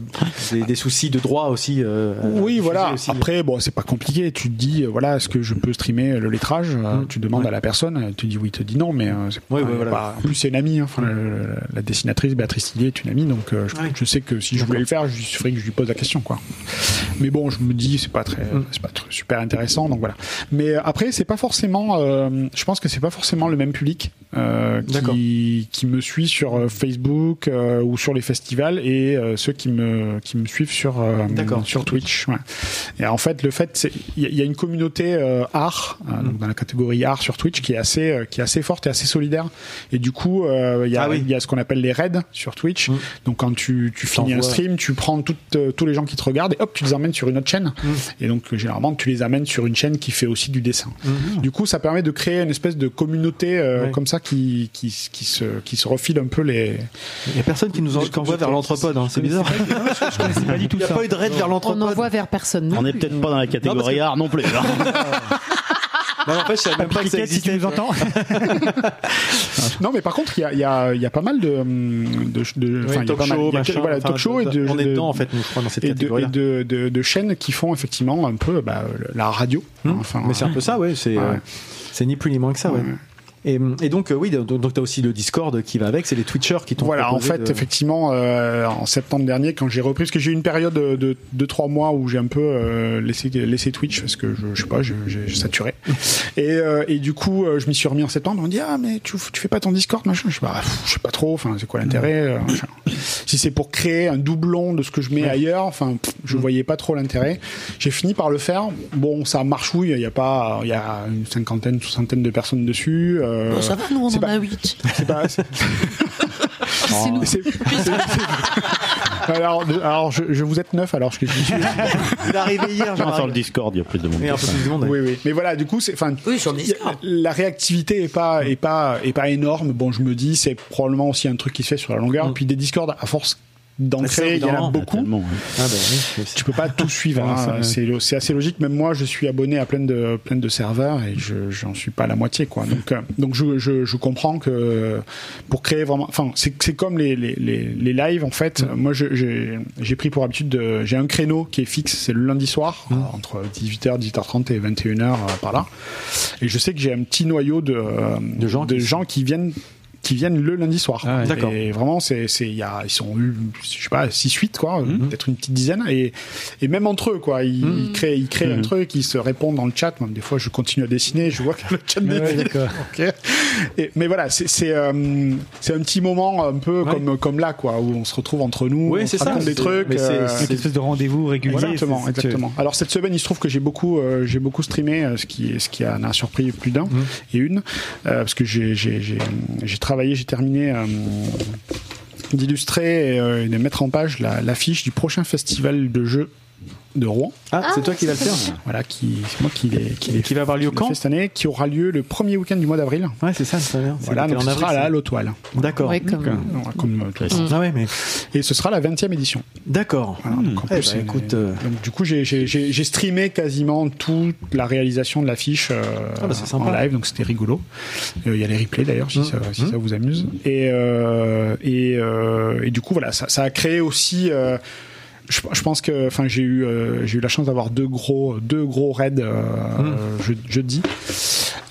des, des soucis de droit aussi. euh, Oui, voilà. aussi. Après, bon, c'est pas compliqué. Tu te dis, euh, voilà, est-ce que je peux streamer le lettrage Euh, Mm. Tu demandes Ouais. à la personne, elle te dit oui, il te dit non, mais euh, c'est Ouais, pas- ouais, voilà. en plus c'est une amie. hein. Enfin, la dessinatrice Béatrice Tillier est une amie, donc je, je sais que si je voulais le faire, il suffirait que je lui pose la question, quoi. Mais bon, je me dis, c'est pas très, Mm. c'est pas très- super intéressant, donc voilà. Mais après, c'est pas forcément. euh, je pense que c'est pas forcément le même public euh, qui, qui me suit sur Facebook euh, ou sur les festivals et ceux qui me qui me suivent sur sur Twitch. Et en fait, le fait, c'est il y, y a une communauté euh, art euh, Mm. donc dans la catégorie art sur Twitch qui est assez euh, qui est assez forte et assez solidaire. Et du coup, euh, il y a Ah oui. il y a ce qu'on appelle les raids sur Twitch. Mm. Donc quand tu tu finis un stream, tu prends euh, tous les gens qui te regardent et hop, tu les emmènes sur une autre chaîne. Mm. Et donc généralement, tu les amènes sur une chaîne qui fait aussi du dessin. Du coup, ça permet de créer une espèce de communauté. Ouais. comme ça qui, qui, qui, se, qui se refile un peu les. Il y a personne qui nous envoie vers l'anthropode, hein, c'est bizarre. Je connaissais pas du tout Il n'y a ça. pas eu de raid vers On l'anthropode. envoie vers personne. non On n'est peut-être pas dans la catégorie art non plus. Non, en fait, je savais même pas que ça Piquette, si tu existait. nous entends. Non, mais par contre, il y a, il y, a, il y a pas mal de. de, de Ouais, enfin, il y a talk show, machin, voilà, enfin, talk show et de. On est de- dedans, en fait, nous, je crois, dans cette et de, et catégorie-là. de, de, de chaînes qui font effectivement un peu bah, la radio. Hum, Enfin, Mais c'est un peu ça, ouais. C'est Ouais. euh, c'est ni plus ni moins que ça, ouais. Ouais. Et, et donc, euh, oui, donc, donc tu as aussi le Discord qui va avec, c'est les Twitchers qui t'ont Voilà, en fait, de- effectivement, euh, en septembre dernier, quand j'ai repris, parce que j'ai eu une période de, de, de trois mois où j'ai un peu euh, laissé, laissé Twitch parce que je, je sais pas, j'ai saturé. et, euh, et du coup, euh, je m'y suis remis en septembre. On me dit ah mais tu, tu fais pas ton Discord, machin. Je sais pas, pff, je sais pas trop. Enfin, c'est quoi l'intérêt. Si c'est pour créer un doublon de ce que je mets ailleurs, enfin, je voyais pas trop l'intérêt. J'ai fini par le faire. Bon, ça marchouille. Il y a pas, il y a une cinquantaine, soixantaine de personnes dessus. euh, Bon, ça va, nous, on en pas- a 8. c'est pas. c'est- nous. alors, alors je, je vous êtes neuf alors je, je suis. Il est arrivé hier, Jean-Marie. sur le Discord, il y a plus de monde. Et un peu plus de monde. Oui, oui. Mais voilà, du coup, c'est, enfin, Oui, sur Discord. la réactivité est pas, est pas, est pas énorme. Bon, je me dis, c'est probablement aussi un truc qui se fait sur la longueur. Mm. Puis des Discord, à force d'en c'est créer, il y en a beaucoup. Ah, bah, oui, Tu peux pas tout suivre. Hein. ça, C'est, assez logique. Même moi, je suis abonné à plein de, plein de serveurs et je, j'en suis pas à la moitié, quoi. Donc, euh, donc je, je, je comprends que pour créer vraiment, enfin, c'est, c'est comme les, les, les, les lives, en fait. Mm. Moi, j'ai, j'ai pris pour habitude de, j'ai un créneau qui est fixe, c'est le lundi soir, Mm. euh, entre 18h, 18h30 et 21h, euh, par là. Et je sais que j'ai un petit noyau de, euh, De gens de qui- gens qui viennent qui viennent le lundi soir. Ah ouais. D'accord. Et vraiment, c'est, c'est, il y a, ils sont, eu, je sais pas, 6 8 quoi, Mhm. peut-être une petite dizaine. Et, et même entre eux, quoi, ils, Mhm. ils créent, ils créent un truc, ils se répondent dans le chat. Moi, des fois, je continue à dessiner, je vois que le chat Ouais, défile. d'accord. Ok. Et, mais voilà, c'est, c'est, euh, c'est un petit moment un peu Ouais. comme, comme là, quoi, où on se retrouve entre nous, Oui, on c'est se ça, raconte des c'est- trucs. mais c'est- euh, c'est- Une espèce de rendez-vous régulier. Exactement, c'est- c'est- exactement. Alors cette semaine, il se trouve que j'ai beaucoup, euh, j'ai beaucoup streamé, euh, ce qui, ce qui en a surpris plus d'un Mhm. et une, euh, parce que j'ai, j'ai, j'ai, j'ai travaillé, j'ai terminé euh, d'illustrer et, euh, et de mettre en page la- l'affiche du prochain festival de jeux de Rouen. Ah, c'est toi qui vas le faire Voilà, qui, c'est moi qui l'ai, qui Qui va avoir lieu quand cette année, qui aura lieu le premier week-end du mois d'avril. Ouais, c'est ça, c'est bien. Voilà, donc ce avril, sera à la Lotoile. D'accord. Ouais, comme- Voilà, comme euh. Ah ouais, mais Et ce sera la 20e édition. d'accord. Voilà, donc en Eh plus, c'est- écoute, euh, donc, du coup, j'ai- j'ai j'ai- j'ai streamé quasiment toute la réalisation de l'affiche euh, Ah bah, c'est sympa. en live, donc c'était rigolo. Euh, Il y a les replays d'ailleurs, si, Mmh. ça, si Mmh. ça vous amuse. Et, euh, et, euh, et du coup, voilà, ça, ça a créé aussi. Je, je pense que, enfin, j'ai eu, euh, j'ai eu la chance d'avoir deux gros, deux gros raids euh, Mmh. je- jeudi.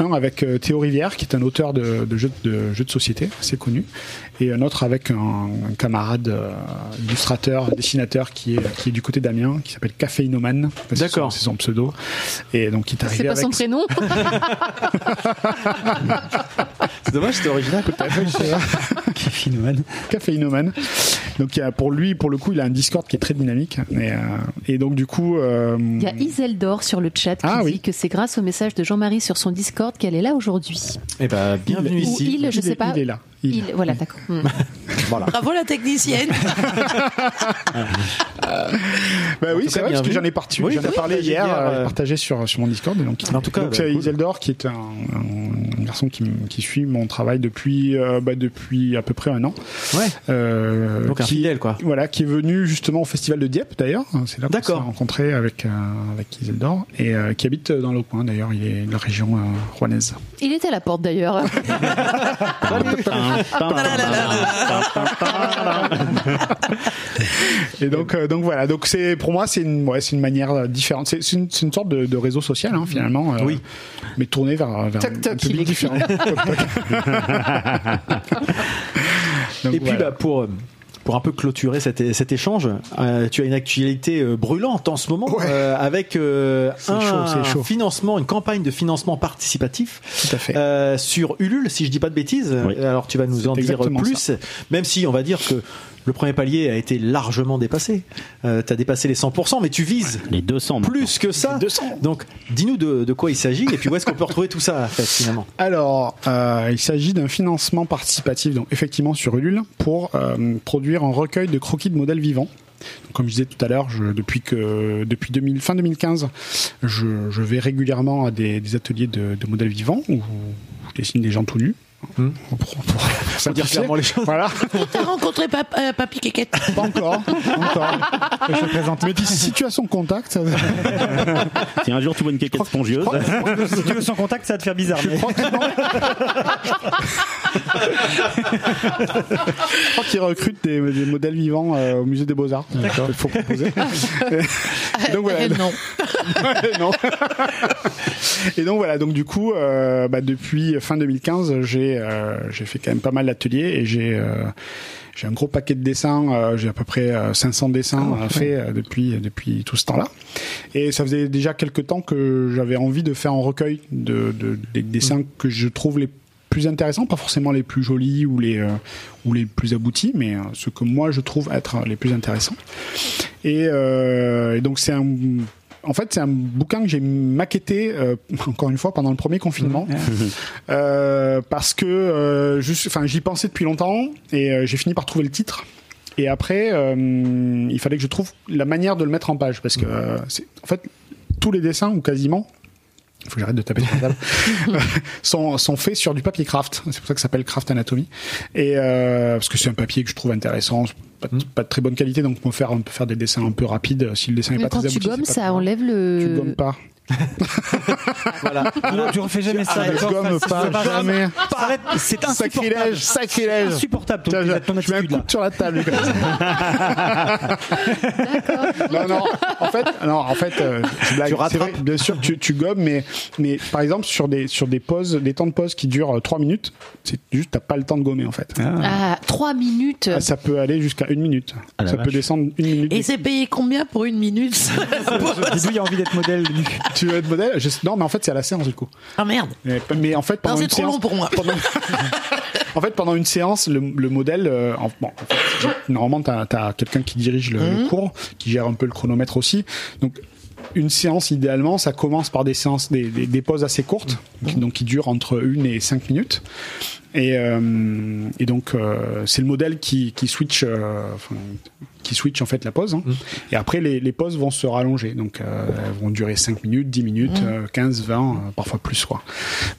Un avec euh, Théo Rivière, qui est un auteur de, de jeux de, jeux de société assez connu, et un autre avec un, un camarade euh, illustrateur, dessinateur qui est, qui est du côté d'Amiens, qui s'appelle Caféinoman. C'est D'accord. son- C'est son pseudo. Et donc, il est arrivé C'est pas avec son prénom c'est dommage, c'était original. Caféinomane. Caféinomane. Donc il y a, pour lui, pour le coup, il a un Discord qui est très dynamique. Et, euh, et donc du coup, euh, Il y a Iseldor sur le chat qui Ah, dit oui. que c'est grâce au message de Jean-Marie sur son Discord qu'elle est là aujourd'hui. Eh ben, bienvenue Ou ici. il, je il sais est- pas. il est là. Il- Il, voilà, d'accord. Hmm. Voilà. Bravo la technicienne. Bah oui, c'est vrai parce que j'en ai, parti, Oui, j'en ai t'as parlé hier, hier, euh, euh, partagé sur, sur mon Discord. Et donc, En tout cas, donc bah, c'est cool. Iseldor qui est un, un garçon qui, suit mon travail depuis, euh, bah, depuis à peu près un an. Ouais. Euh, Donc un qui- fidèle, quoi. Voilà, qui est venu justement au festival de Dieppe d'ailleurs. C'est là qu'on s'est rencontré avec, euh, avec Iseldor et euh, qui habite dans le coin d'ailleurs. Il est de la région euh, rouennaise. Il était à la porte d'ailleurs. Et donc, euh, donc voilà. Donc c'est pour moi c'est une, ouais, c'est une manière euh, différente. C'est, c'est une, c'est une sorte de, de réseau social hein, finalement. euh, Oui. Mais tourné vers, vers Toc, un toc, public différent. Toc, toc. Donc, Et puis, voilà. bah, pour, pour un peu clôturer cet, cet échange, euh, tu as une actualité euh, brûlante en ce moment Ouais. euh, avec un chaud, chaud. financement, une campagne de financement participatif Tout à fait. sur Ulule, si je dis pas de bêtises. Oui. Alors tu vas nous en dire plus, même si on va dire que le premier palier a été largement dépassé. Euh, tu as dépassé les 100%, mais tu vises Les 200 maintenant. plus que ça. 200. Donc dis-nous de, de quoi il s'agit et puis où est-ce qu'on peut retrouver tout ça en fait, finalement? Alors, euh, il s'agit d'un financement participatif, donc effectivement sur Ulule, pour euh, produire un recueil de croquis de modèles vivants. Donc, comme je disais tout à l'heure, depuis que depuis 2000, fin 2015, je, je vais régulièrement à des, des ateliers de, de modèles vivants où je dessine des gens tout nus. Hmm. Pour, pour, pour Faut dire clairement les choses. Voilà, T'as rencontré pap- euh, Papy Kékette? Pas encore, encore. Je te présente. Mais d'ici situation contact, Si un jour tu vois une quéquette spongieuse, si tu veux son contact, ça va te faire bizarre. mais- Je crois qu'ils recrutent des, des modèles vivants euh, au musée des Beaux-Arts. D'accord. Il faut proposer. donc voilà. Non. Ouais, non. Et donc voilà, donc du coup, euh, bah, depuis fin 2015, j'ai euh, j'ai fait quand même pas mal d'ateliers et j'ai euh, j'ai un gros paquet de dessins. euh, j'ai à peu près euh, 500 dessins euh, faits depuis depuis tout ce temps-là. Et ça faisait déjà quelques temps que j'avais envie de faire un recueil de, de des dessins que je trouve les plus intéressants, pas forcément les plus jolis ou les euh, ou les plus aboutis, mais euh, ceux que moi je trouve être les plus intéressants. Et, euh, et donc c'est un en fait, c'est un bouquin que j'ai maquetté euh, encore une fois pendant le premier confinement euh, parce que euh, juste, enfin, j'y pensais depuis longtemps et j'ai fini par trouver le titre. Et après, il fallait que je trouve la manière de le mettre en page parce que c'est en fait tous les dessins ou quasiment. Il faut que j'arrête de taper sur la table. sont, sont faits sur du papier craft. C'est pour ça que ça s'appelle Craft Anatomy. Et euh, parce que c'est un papier que je trouve intéressant, pas, de- pas de très bonne qualité, donc on peut faire, on peut faire des dessins un peu rapides si le dessin est Mais pas quand très tu abouti. gommes, c'est pas ça enlève le. Tu gommes pas. Voilà. Non, tu refais jamais ça. Gomme Ça, pas, pas jamais. C'est insupportable. Sacrilège, sacrilège. Insupportable ton, Tiens, ton je mets un attitude coup là. sur la table. Non, non. En fait, non, en fait, euh, je blague. Tu vrai, bien sûr, tu, tu gommes, mais, mais par exemple sur des sur des pauses, des temps de pause qui durent 3 minutes, c'est juste t'as pas le temps de gommer en fait. Ah, trois minutes. Ah, ça peut aller jusqu'à une minute. Ah, ça peut vache. descendre une minute. Et c'est payé combien pour une minute? Dis-lui, il a envie d'être modèle. Tu veux être modèle? Je- Non, mais en fait, c'est à la séance du coup. Ah merde. Mais, mais en fait, pendant Non, c'est une trop séance, long pour moi. pendant- en fait, pendant une séance, le, le modèle, euh, en- bon, en fait, normalement, t'as as, quelqu'un qui dirige le, Mhm. le cours, qui gère un peu le chronomètre aussi. Donc, une séance, idéalement, ça commence par des séances, des, des, des pauses assez courtes, Mhm. qui, donc qui durent entre une et cinq minutes. Et, euh, et donc, euh, c'est le modèle qui, qui switch, euh, enfin, qui switch en fait la pause. hein. Et après, les, les pauses vont se rallonger. Donc, euh, elles vont durer 5 minutes, 10 minutes, euh, 15, 20, euh, parfois plus. Quoi.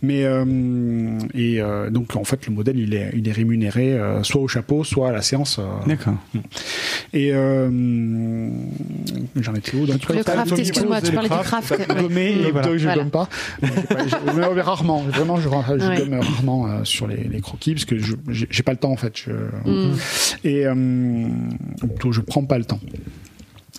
Mais euh, et euh, donc, en fait, le modèle, il est, il est rémunéré euh, soit au chapeau, soit à la séance. euh. D'accord. Et euh, j'en étais où donc, Le craft, excuse-moi, tu parlais du craft. Gommer et voilà. donc je Voilà. gomme pas. Mais, rarement, vraiment, je, je Ouais. gomme rarement euh, sur les, les croquis parce que je j'ai j'ai pas le temps en fait. Je, Mm. Et euh, plutôt, je prends pas le temps.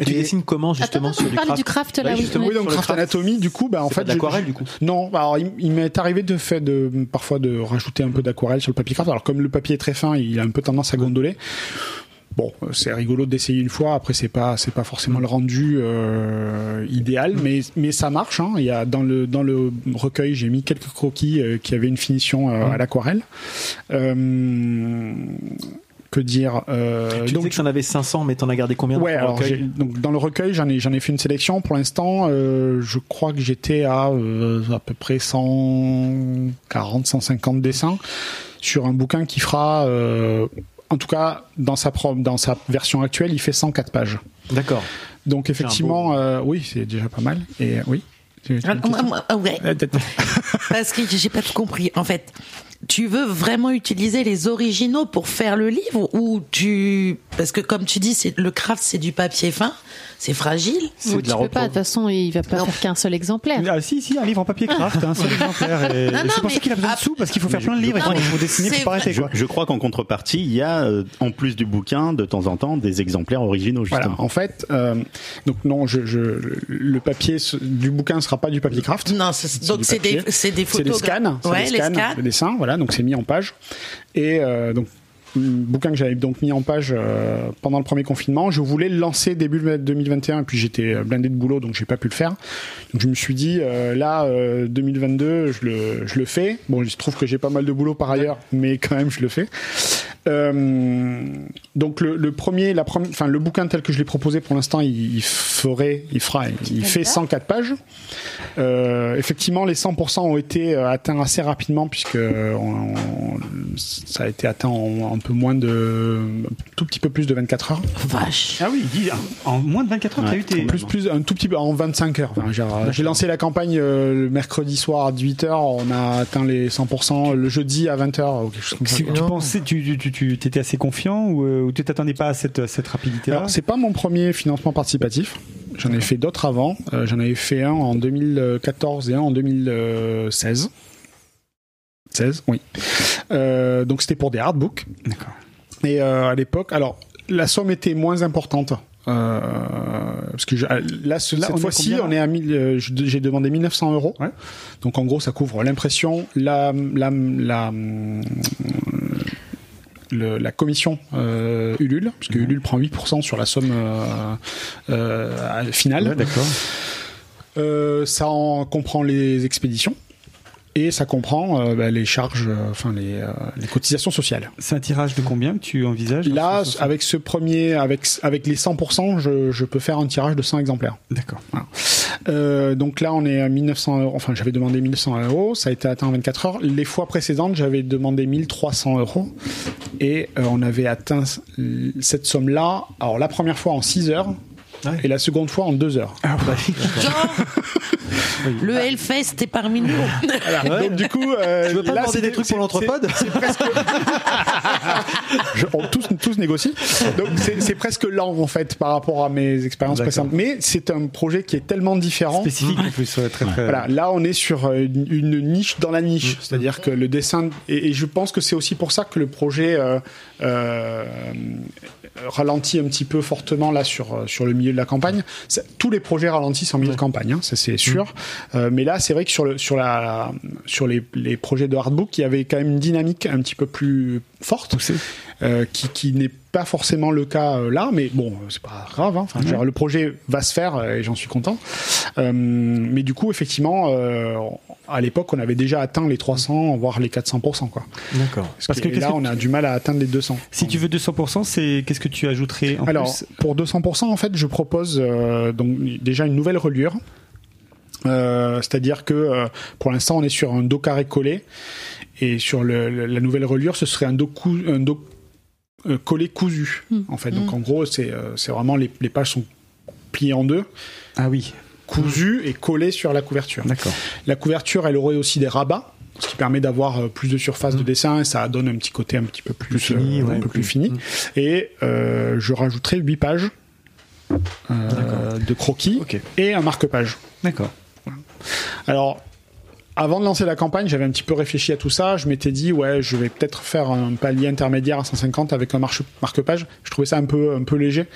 Et tu Et- dessines comment justement attends, sur tu du craft du craft Bah, là, oui. justement, Oui, donc craft craft. anatomie, du coup, bah en fait, de l'aquarelle, du coup Non, bah, alors il, il m'est arrivé de faire de parfois de rajouter un peu d'aquarelle sur le papier craft. Alors comme le papier est très fin, il a un peu tendance à gondoler. Bon, c'est rigolo d'essayer une fois. Après, c'est pas, c'est pas forcément le rendu euh, idéal, mais mais ça marche. Hein. Il y a dans le dans le recueil, j'ai mis quelques croquis euh, qui avaient une finition euh, à l'aquarelle. Que dire euh, Tu donc, disais que t'en avais 500, mais t'en as gardé combien Ouais, alors recueil donc dans le recueil, j'en ai j'en ai fait une sélection. Pour l'instant, euh, je crois que j'étais à euh, à peu près 140, 150 dessins sur un bouquin qui fera, euh, en tout cas dans sa pro- dans sa version actuelle, il fait 104 pages. D'accord. Donc effectivement, euh, oui, c'est déjà pas mal. Et oui. Tu- tu Ah, ah ouais. Parce que j'ai pas tout compris. En fait, tu veux vraiment utiliser les originaux pour faire le livre ou tu parce que comme tu dis, c'est le craft, c'est du papier fin, c'est fragile. Ou tu peux pas, de toute façon, il va pas faire qu'un seul exemplaire. Ah si, si, un livre en papier craft, un seul exemplaire. Et Non, non, c'est pour ça qu'il a besoin de sous, parce qu'il faut faire plein de livres, et Non, il faut dessiner, c'est pas arrêter, Je, quoi. je crois qu'en contrepartie, il y a, euh, en plus du bouquin, de temps en temps, des exemplaires originaux, Voilà, justement. en fait, euh, donc non, je, je, le papier du bouquin sera pas du papier craft. Non, c'est- donc c'est des papier. c'est des C'est des photos. scans, c'est Ouais, des les scans, scans. de dessins, voilà, donc c'est mis en page. Et euh, donc bouquin que j'avais donc mis en page euh, pendant le premier confinement. Je voulais le lancer début 2021 et puis j'étais blindé de boulot donc j'ai pas pu le faire. Donc je me suis dit euh, là euh, 2022 je le je le fais. Bon il se trouve que j'ai pas mal de boulot par ailleurs mais quand même je le fais. Euh, donc le, le premier, la première, enfin le bouquin tel que je l'ai proposé pour l'instant, il, il ferait, il fera, il fait 104 pages. Euh, effectivement, les 100% ont été euh, atteints assez rapidement puisque euh, on- on- ça a été atteint en peu moins de, un tout petit peu plus de 24 heures. Vache. Ah oui, dit, en moins de 24 heures, t'as eu tes... Plus, plus, un tout petit peu, en 25 heures. Enfin, genre, J'ai lancé la campagne euh, le mercredi soir à 18h, on a atteint les 100% le jeudi à 20h ou quelque chose comme ça. Tu, pensais, tu, tu, tu, tu étais assez confiant ou, euh, ou tu t'attendais pas à cette, à cette rapidité-là Alors, c'est pas mon premier financement participatif. J'en ai fait d'autres avant. Euh, J'en avais fait un en 2014 et un en 2016. 16, oui. Euh, donc c'était pour des hardbooks. D'accord. Et euh, à l'époque, alors la somme était moins importante. Euh, parce que je- là, ce- Là, on cette fois-ci, on est à 1000, euh, je- j'ai demandé 1900 euros. Ouais. Donc en gros, ça couvre l'impression, la, la, la, le- la commission euh, Ulule, puisque Ulule prend 8% sur la somme finale. Ouais, d'accord. Ça en comprend les expéditions et ça comprend euh, bah, les charges, euh, enfin les, euh, les cotisations sociales. C'est un tirage de combien que tu envisages Là, avec ce premier, avec avec les 100%, je, je peux faire un tirage de 100 exemplaires. D'accord. Euh, donc là, on est à 1900 euros. Enfin, j'avais demandé 1900 euros. Ça a été atteint en 24 heures. Les fois précédentes, j'avais demandé 1300 euros. Et euh, on avait atteint cette somme-là. Alors, la première fois en 6 heures. Ouais. Et la seconde fois en 2 heures. Ah, bah, Le Hellfest est parmi nous. Voilà. Donc du coup, euh, Tu veux pas là, demander des trucs pour l'entrepode c'est- presque. Je- on- tous, tous négocient. Donc c'est presque lent en fait par rapport à mes expériences précédentes. Mais c'est un projet qui est tellement différent. Spécifique en plus, ouais, très très. Voilà, là on est sur euh, une, une niche dans la niche, c'est-à-dire que le dessin et, et je pense que c'est aussi pour ça que le projet euh, euh, ralentit un petit peu fortement là sur sur le milieu de la campagne. Tous les projets ralentissent en milieu de campagne, hein, ça c'est sûr. Euh, mais là c'est vrai que sur le sur la sur les, les projets de hardbook, il y avait quand même une dynamique un petit peu plus forte, euh, qui qui n'est pas forcément le cas euh, là, mais bon, c'est pas grave. Hein. Enfin, dire, le projet va se faire euh, et j'en suis content. Mais du coup, effectivement, à l'époque, on avait déjà atteint les 300, voire les 400%. Quoi. D'accord. Parce, Parce que, là, que on a du mal à atteindre les 200. Si tu veux 200%, c'est qu'est-ce que tu ajouterais en Alors, plus? pour 200%, en fait, je propose donc déjà une nouvelle reliure. Euh, C'est-à-dire que euh, pour l'instant, on est sur un dos carré collé. Et sur le- le- la nouvelle reliure, ce serait un dos, cou- un dos euh, collé cousu. En fait, donc en gros, c'est euh, vraiment les, les pages sont pliées en deux, Ah oui, cousues et collées sur la couverture. d'accord. La couverture, elle aurait aussi des rabats, ce qui permet d'avoir plus de surface de dessin et ça donne un petit côté un petit peu plus, Plus fini, euh, ouais. un peu plus fini. Et euh, je rajouterai 8 pages euh, de croquis et un marque-page. D'accord. Alors, avant de lancer la campagne, j'avais un petit peu réfléchi à tout ça. Je m'étais dit, ouais, je vais peut-être faire un palier intermédiaire à 150 avec un marque-page. Je trouvais ça un peu, un peu léger.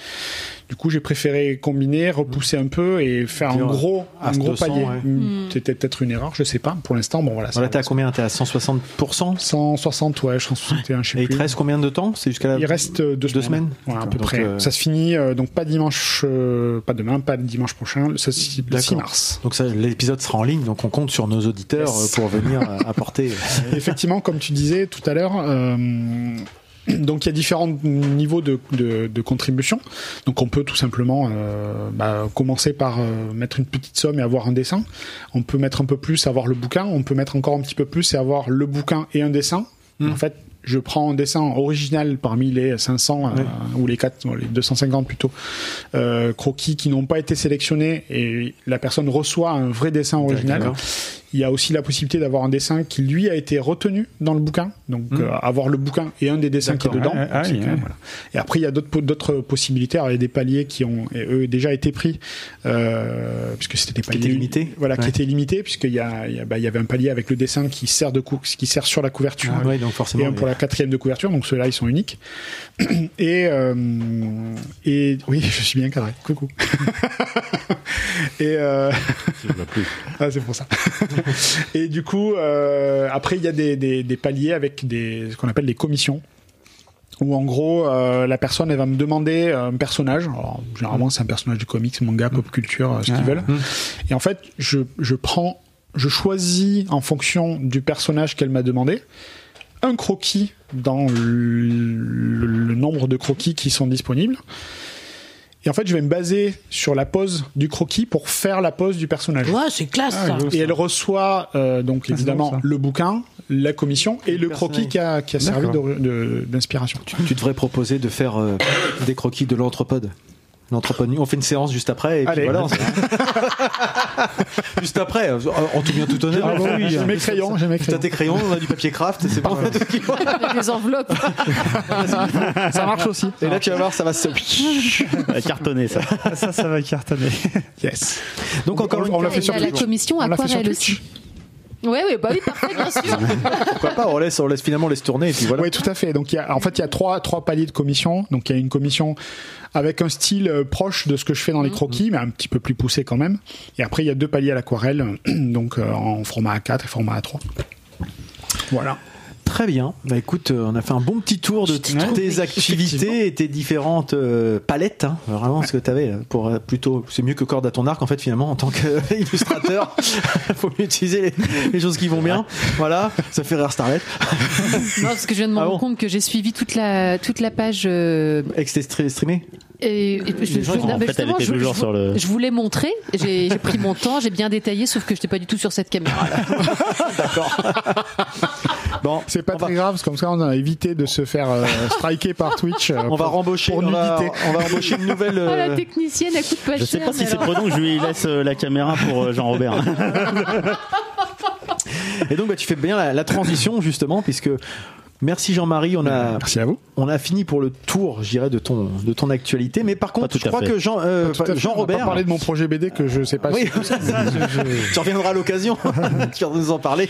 Du coup, j'ai préféré combiner, repousser un peu et faire un gros, un gros 200, palier. ouais. Hmm. C'était peut-être une erreur, je sais pas. Pour l'instant, bon voilà. Voilà, t'es à combien? T'es à 160% 160, ouais, 161, je sais Et il plus. te reste combien de temps? C'est jusqu'à la... Il reste euh, deux, deux semaines Voilà, à peu Donc, près. euh, Ça se finit euh, donc pas dimanche, euh, pas demain, pas dimanche prochain, le 6, le 6 D'accord. mars. Donc l'épisode sera en ligne, donc on compte sur nos auditeurs Yes. pour venir apporter. Effectivement, comme tu disais tout à l'heure, euh, donc il y a différents niveaux de, de, de contribution. Donc on peut tout simplement euh, bah, commencer par euh, mettre une petite somme et avoir un dessin. On peut mettre un peu plus, avoir le bouquin. On peut mettre encore un petit peu plus et avoir le bouquin et un dessin. En fait, je prends un dessin original parmi les 500 euh, ou les 4, les 250 plutôt euh, croquis qui n'ont pas été sélectionnés et la personne reçoit un vrai dessin original. Il y a aussi la possibilité d'avoir un dessin qui lui a été retenu dans le bouquin, donc euh, avoir le bouquin et un des dessins qui est dedans. Ah, ah, oui, même, oui. voilà. Et après il y a d'autres po- d'autres possibilités. Alors, il y a des paliers qui ont eux, déjà été pris euh, puisque c'était des Qui paliers étaient limités Voilà, Ouais. qui étaient limités puisqu'il y a il y, a- bah, y avait un palier avec le dessin qui sert de cou- qui sert sur la couverture Ah ouais, donc forcément. et un pour la quatrième de couverture, donc ceux-là ils sont uniques. Et euh, et oui, je suis bien cadré. Coucou. et euh, ah, c'est pour ça. et du coup, euh, après il y a des, des, des paliers avec des ce qu'on appelle des commissions. Où en gros, euh, la personne elle va me demander un personnage. Alors, généralement, c'est un personnage de comics, manga, pop culture, euh, ce qu'ils veulent. Et en fait, je, je prends, je choisis en fonction du personnage qu'elle m'a demandé un croquis dans le, le- le nombre de croquis qui sont disponibles. Et en fait, je vais me baser sur la pose du croquis pour faire la pose du personnage. Ouais, c'est classe ça. Et elle reçoit euh, donc évidemment drôle, ça. le bouquin, la commission et le croquis qui a, qui a servi D'accord. de- de- d'inspiration. Tu devrais proposer de faire euh, des croquis de l'anthropode. On fait une séance juste après et puis Allez. voilà. on se- juste après, en tout bien tout honneur. Ah bon, oui, j'ai mes crayons, j'ai mes T'as crayons. tes crayons, on a du papier craft, c'est bon. Des enveloppes. Ça marche aussi. Et là, tu vas voir, ça va se. Ouais, Cartonné ça. Ça, ça va cartonner. Yes. Donc encore une on l'a fait sur a la Twitch. commission On l'a sur aquarelle aussi. Ouais, ouais, bah oui, parfait, bien sûr. pourquoi pas, on laisse, on laisse finalement laisse tourner et puis voilà. Oui, tout à fait. Donc, il y a, en fait, il y a trois, trois paliers de commission. Donc, il y a une commission avec un style euh, proche de ce que je fais dans les croquis, mais un petit peu plus poussé quand même. Et après, il y a deux paliers à l'aquarelle, donc euh, en format A4 et format A3. Voilà. Très bien. Bah écoute, euh, on a fait un bon petit tour de toutes tes activités et tes différentes euh, palettes. Hein. Vraiment, ce que tu avais pour euh, plutôt, c'est mieux que corde à ton arc en fait finalement en tant qu'illustrateur. faut mieux utiliser les, les choses qui vont bien. Voilà, ça fait rire Starlet. Non, parce que je viens de me Ah rendre bon compte que j'ai suivi toute la, toute la page. euh, Ex streamé. et, et je, je- en non, fait, elle était je- toujours je- sur le- Je voulais montrer. J'ai pris mon temps, j'ai bien détaillé, sauf que je n'étais pas du tout sur cette caméra. Bon, C'est pas très va, grave, comme ça, on a évité de se faire euh, striker par Twitch. euh, on va pour- rembaucher, pour on va, on va embaucher une nouvelle. Oh, la euh, technicienne, elle coûte pas Je sais cher. pas si c'est que je lui laisse euh, la caméra pour euh, Jean-Robert. Et donc, bah, tu fais bien la, la transition justement, puisque merci Jean-Marie, on a, Merci à vous. on a fini pour le tour, je dirais, de ton, de ton actualité. Mais par contre, je crois fait. que Jean, euh, fait, Jean On va Robert. parler de mon projet BD que je sais pas. Oui, si- tu reviendras à l'occasion. tu vas nous en parler.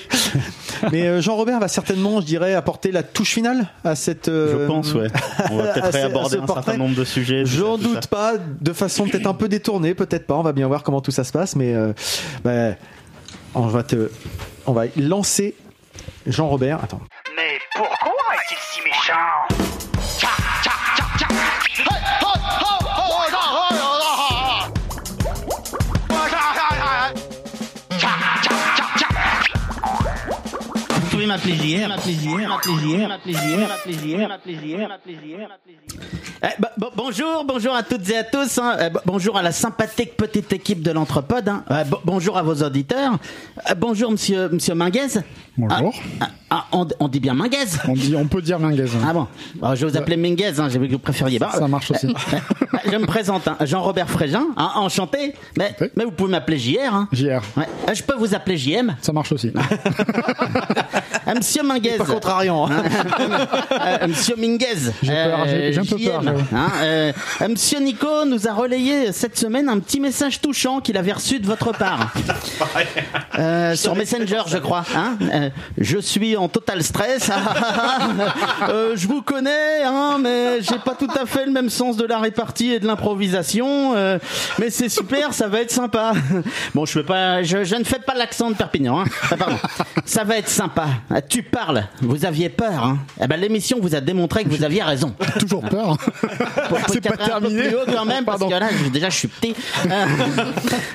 Mais euh, Jean Robert va certainement, je dirais, apporter la touche finale à cette. euh, Je pense, ouais. On va peut-être réaborder un portrait. certain nombre de sujets. J'en ça, doute ça. pas, de façon peut-être un peu détournée, peut-être pas. On va bien voir comment tout ça se passe, mais euh, bah, on va te, on va lancer Jean Robert. Attends. Mais pourquoi est-il si méchant? Tcha, tcha, tcha, tcha. Hey, ho, ho. Eh, bon- bon- bonjour, bonjour à toutes et à tous. hein. Eh, bon- bonjour à la sympathique petite équipe de l'Entrepode. hein. Euh, bon- bonjour à vos auditeurs. Euh, bonjour, monsieur, monsieur Minguez. Bonjour. Ah, ah, ah, on, on dit bien Minguez. On, dit, on peut dire Minguez. hein. Ah bon, Bon, je vais vous appeler Minguez, hein, j'ai vu que vous préfériez. Bon, Ça marche aussi. euh, je me présente, hein, Jean-Robert Frégin, hein, enchanté. Mais, Oui. mais vous pouvez m'appeler JR. Hein. JR. Ouais. Euh, Je peux vous appeler JM. Ça marche aussi. Euh, Monsieur Minguez. Pas contrariant. hein. Euh, Monsieur Minguez. J'ai peur, un peu peur, JM, j'avoue. Hein, euh, Monsieur Nico nous a relayé cette semaine un petit message touchant qu'il avait reçu de votre part. Euh, sur Messenger, je crois. Hein Euh, je suis en total stress. Euh, je vous connais, hein, mais j'ai pas tout à fait le même sens de la répartie et de l'improvisation. euh, mais c'est super, ça va être sympa. Bon, je pas, je, je ne fais pas l'accent de Perpignan. Hein. Ah, pardon. Ça va être sympa. Ah, Tu parles. Vous aviez peur. Hein. Eh ben, l'émission vous a démontré que vous aviez raison. Toujours peur. C'est pas terminé. Haut quand même, parce que là, je- déjà, je suis petit. Euh,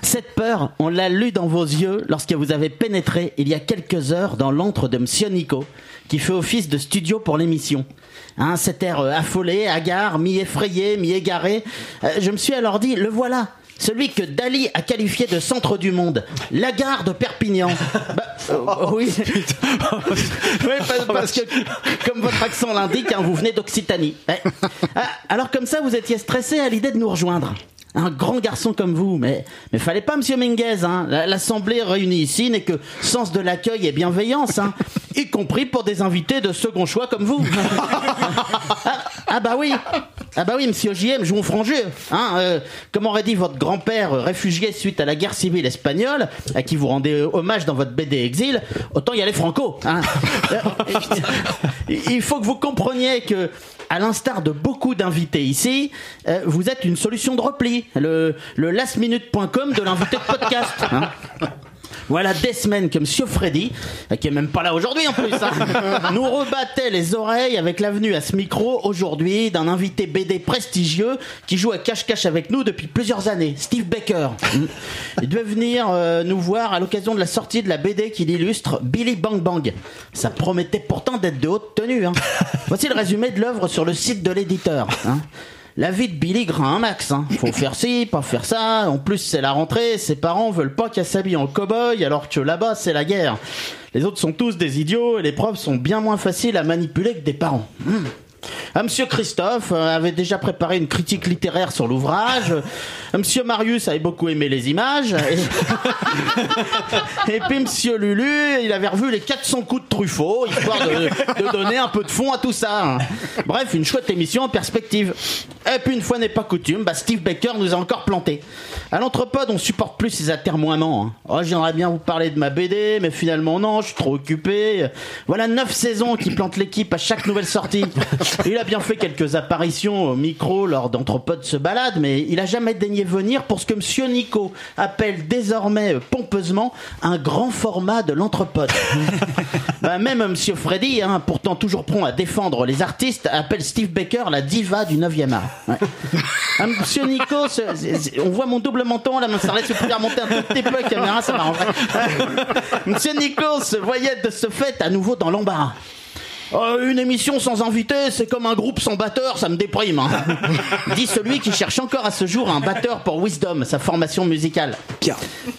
cette peur, on l'a lu dans vos yeux lorsque vous avez pénétré il y a quelques heures dans l'antre de Monsieur Nico, qui fait office de studio pour l'émission. Hein, cet air euh, affolé, hagard, mi-effrayé, mi-égaré. Euh, je me suis alors dit, le voilà. Celui que Dali a qualifié de centre du monde, la gare de Perpignan. Bah, euh, oui. Oui, pa- parce que, comme votre accent l'indique, hein, vous venez d'Occitanie. Ouais. Ah, Alors comme ça, vous étiez stressé à l'idée de nous rejoindre. Un grand garçon comme vous, mais mais fallait pas, Monsieur Menguez. Hein. La- L'assemblée réunie ici n'est que sens de l'accueil et bienveillance, hein, y compris pour des invités de second choix comme vous. ah, ah bah oui, ah bah oui, Monsieur JM, jouons franc jeu. Hein, euh, comme aurait dit votre grand-père euh, réfugié suite à la guerre civile espagnole, à qui vous rendez euh, hommage dans votre BD Exil, autant y aller franco. Hein. Il faut que vous compreniez que, à l'instar de beaucoup d'invités ici, euh, vous êtes une solution de repli, le, lastminute.com de l'invité de podcast. hein. Voilà des semaines que Monsieur Freddy, euh, qui est même pas là aujourd'hui en plus, hein, nous rebattait les oreilles avec l'avenue à ce micro aujourd'hui d'un invité BD prestigieux qui joue à cache-cache avec nous depuis plusieurs années, Steve Baker. Il devait venir euh, nous voir à l'occasion de la sortie de la BD qu'il illustre, Billy Bang Bang. Ça promettait pourtant d'être de haute tenue. Hein. Voici le résumé de l'œuvre sur le site de l'éditeur. hein. La vie de Billy grain un max. Hein. Faut faire ci, pas faire ça. En plus, c'est la rentrée. Ses parents veulent pas qu'elle s'habille en cow-boy, alors que là-bas, c'est la guerre. Les autres sont tous des idiots et les profs sont bien moins faciles à manipuler que des parents. Hmm. Ah, Monsieur Christophe euh, avait déjà préparé une critique littéraire sur l'ouvrage. Euh, Monsieur Marius avait beaucoup aimé les images. Et, puis Monsieur Lulu, il avait revu les 400 coups de Truffaut, histoire de, donner un peu de fond à tout ça. Bref, une chouette émission en perspective. Et puis une fois n'est pas coutume, bah Steve Baker nous a encore planté. À l'entrepode, on supporte plus ces atermoiements. hein. Oh, j'aimerais bien vous parler de ma BD, mais finalement non, je suis trop occupé. Voilà neuf saisons qui plantent l'équipe à chaque nouvelle sortie. Il a bien fait quelques apparitions au micro lors d'Anthropode se balade, mais il a jamais daigné venir pour ce que Monsieur Nico appelle désormais euh, pompeusement un grand format de l'Anthropode. Bah, même Monsieur Freddy, hein, pourtant toujours prompt à défendre les artistes, appelle Steve Baker la diva du 9e art. Ouais. Ah, Monsieur Nico, on voit mon double menton là, mais ça laisse pouvoir monter un tout petit peu la caméra, ça m'arrangerait. Monsieur Nico se voyait de ce fait à nouveau dans l'embarras. Euh, une émission sans invité, c'est comme un groupe sans batteur, ça me déprime. hein. Dit celui qui cherche encore à ce jour un batteur pour Wisdom, sa formation musicale.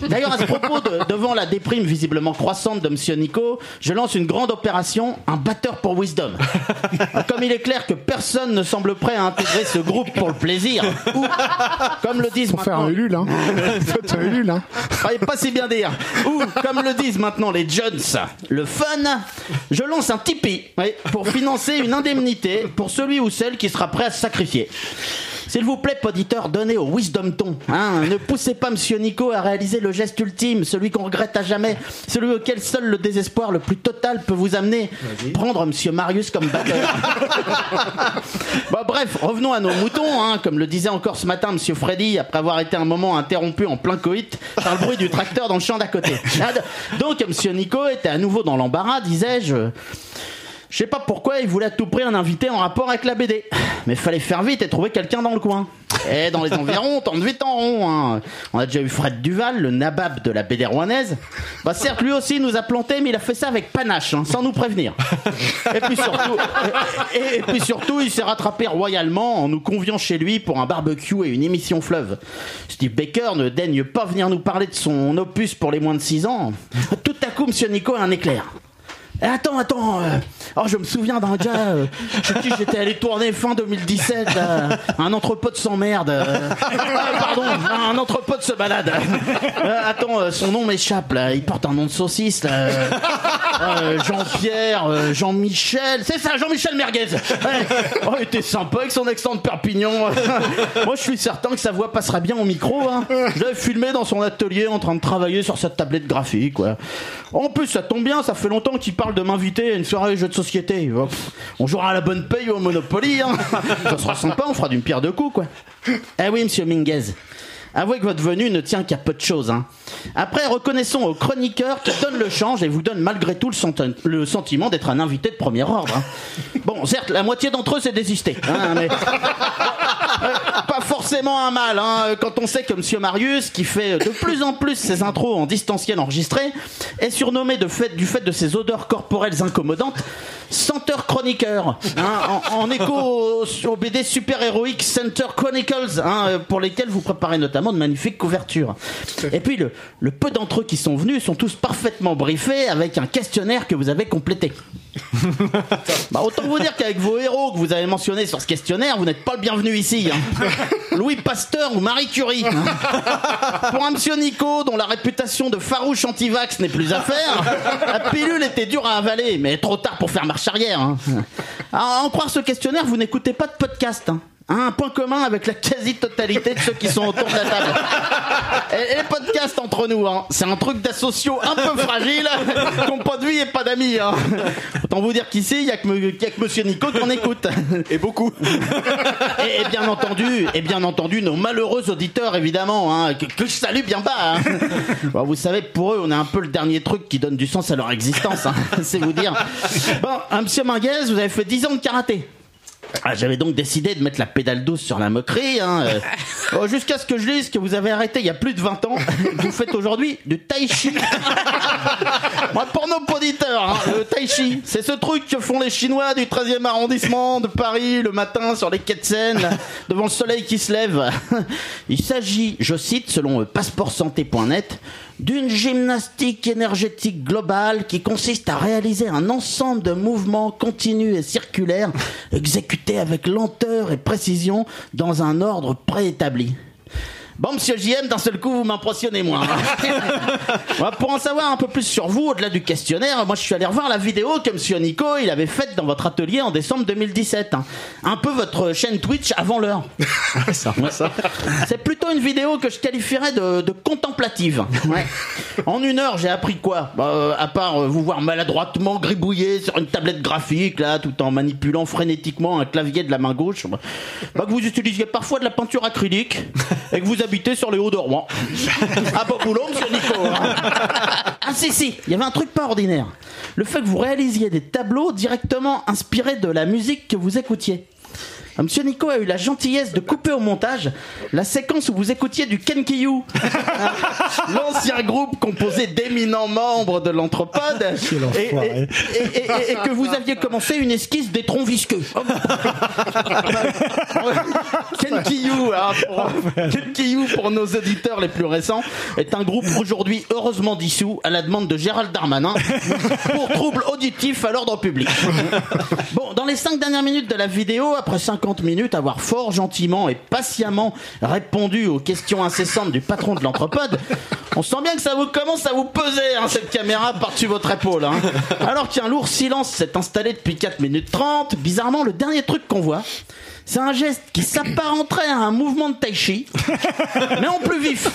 D'ailleurs, à ce propos, de- devant la déprime visiblement croissante de Monsieur Nico, je lance une grande opération, un batteur pour Wisdom. Comme il est clair que personne ne semble prêt à intégrer ce groupe pour le plaisir, ou, comme le disent faire maintenant- un Ulule, hein. Faut faire un Ulule, hein. Fallait pas si bien dire. Ou, comme le disent maintenant les Jones, le fun, je lance un Tipeee oui, pour financer une indemnité pour celui ou celle qui sera prêt à se sacrifier. S'il vous plaît, poditeur, donnez au Wisdom ton. Hein, ne poussez pas Monsieur Nico à réaliser le geste ultime, celui qu'on regrette à jamais, celui auquel seul le désespoir le plus total peut vous amener. Prendre Monsieur Marius comme batteur. Bon, bref, revenons à nos moutons, hein, comme le disait encore ce matin Monsieur Freddy, après avoir été un moment interrompu en plein coït par le bruit du tracteur dans le champ d'à côté. Donc, Monsieur Nico était à nouveau dans l'embarras, disais-je. Je sais pas pourquoi il voulait à tout prix un invité en rapport avec la BD. Mais fallait faire vite et trouver quelqu'un dans le coin. Et dans les environs, on tourne vite en rond. hein. On a déjà eu Fred Duval, le nabab de la BD rouennaise. Bah certes, lui aussi nous a planté, mais il a fait ça avec panache, hein, sans nous prévenir. Et puis surtout, et, et puis surtout, il s'est rattrapé royalement en nous conviant chez lui pour un barbecue et une émission fleuve. Steve Baker ne daigne pas venir nous parler de son opus pour les moins de 6 ans. Tout à coup, Monsieur Nico a un éclair. Eh, attends, attends. euh, oh, je me souviens d'un gars euh, qui j'étais allé tourner fin 2017. là, un entrepôt sans merde. euh, ah, pardon, un entrepôt se balade. Euh, attends, euh, son nom m'échappe là. Il porte un nom de saucisse. Euh, euh, Jean-Pierre, euh, Jean-Michel. C'est ça, Jean-Michel Merguez. Oh, il était sympa avec son accent de Perpignan. Moi, je suis certain que sa voix passera bien au micro. Hein. Je l'avais filmé dans son atelier en train de travailler sur sa tablette graphique. En plus, ça tombe bien, ça fait longtemps qu'il parle de m'inviter à une soirée jeux de de société. Oh, On jouera à la bonne paye ou au Monopoly. Hein. Ça sera sympa, on fera d'une pierre deux coups, quoi. Eh oui, monsieur Minguez. Avouez que votre venue ne tient qu'à peu de choses. Hein. Après, reconnaissons au chroniqueur qui donne le change et vous donne malgré tout le, senti- le sentiment d'être un invité de premier ordre. hein. Bon, certes, la moitié d'entre eux s'est désisté. hein, mais pas forcément un mal, hein, quand on sait que Monsieur Marius, qui fait de plus en plus ses intros en distanciel enregistré, est surnommé de fait, du fait de ses odeurs corporelles incommodantes, senteur chroniqueur, hein, en, en écho au, au BD super-héroïque Center Chronicles, hein, euh, pour lesquels vous préparez notamment de magnifiques couvertures. Et puis, le, le peu d'entre eux qui sont venus sont tous parfaitement briefés avec un questionnaire que vous avez complété. Bah, autant vous dire qu'avec vos héros que vous avez mentionnés sur ce questionnaire, vous n'êtes pas le bienvenu ici. hein. Louis Pasteur ou Marie Curie. Pour un monsieur Nico, dont la réputation de farouche anti-vax n'est plus à faire, la pilule était dure à avaler, mais trop tard pour faire marche arrière. hein. À en croire ce questionnaire, vous n'écoutez pas de podcast. hein. Un point commun avec la quasi-totalité de ceux qui sont autour de la table. Et, et les podcasts entre nous, hein, c'est un truc d'associaux un peu fragile, qui n'ont pas de vie et pas d'amis. Hein. Autant vous dire qu'ici, il n'y a, que a Monsieur Nico qu'on écoute. Et beaucoup. Et, et bien entendu, et bien entendu, nos malheureux auditeurs, évidemment, hein, que, que je salue bien bas. Bon, vous savez, pour eux, on est un peu le dernier truc qui donne du sens à leur existence. C'est vous dire. Bon, hein, Monsieur Minguez, vous avez fait 10 ans de karaté. Ah, J'avais donc décidé de mettre la pédale douce sur la moquerie, hein, euh, oh, jusqu'à ce que je lise que vous avez arrêté il y a plus de 20 ans, vous faites aujourd'hui du tai chi. Moi, pour nos auditeurs, hein, le tai chi, c'est ce truc que font les Chinois du 13e arrondissement de Paris le matin sur les quais de Seine, devant le soleil qui se lève. Il s'agit, je cite, selon passeportsanté.net, d'une gymnastique énergétique globale qui consiste à réaliser un ensemble de mouvements continus et circulaires exécutés avec lenteur et précision dans un ordre préétabli. Bon, monsieur JM, d'un seul coup, vous m'impressionnez moins. Voilà, pour en savoir un peu plus sur vous, au-delà du questionnaire, moi je suis allé revoir la vidéo que monsieur Nico, il avait faite dans votre atelier en décembre 2017. hein. Un peu votre chaîne Twitch avant l'heure. Ouais. C'est plutôt une vidéo que je qualifierais de, de contemplative. Ouais. En une heure, j'ai appris quoi? Bah, euh, À part euh, vous voir maladroitement gribouiller sur une tablette graphique, là, tout en manipulant frénétiquement un clavier de la main gauche. Bah, que vous utilisiez parfois de la peinture acrylique et que vous habitez sur les hauts de Rouen. Boulot, monsieur Nico. hein. Ah, si, si, il y avait un truc pas ordinaire. Le fait que vous réalisiez des tableaux directement inspirés de la musique que vous écoutiez. Ah, Monsieur Nico a eu la gentillesse de couper au montage la séquence où vous écoutiez du Kenkiyu, l'ancien groupe composé d'éminents membres de l'anthropode, et, et- et- que vous aviez commencé une esquisse des troncs visqueux. Kenkiyu, hein, pour, Kenkiyu, pour nos auditeurs les plus récents, est un groupe aujourd'hui heureusement dissous à la demande de Gérald Darmanin pour troubles auditifs à l'ordre public. Bon, dans les cinq dernières minutes de la vidéo, après 50 minutes, avoir fort gentiment et patiemment répondu aux questions incessantes du patron de l'anthropode, on sent bien que ça vous commence à vous peser, hein, cette caméra par-dessus votre épaule. hein. Alors qu'un lourd silence s'est installé depuis 4 minutes 30, bizarrement, le dernier truc qu'on voit, c'est un geste qui s'apparenterait à un mouvement de tai chi, mais en plus vif.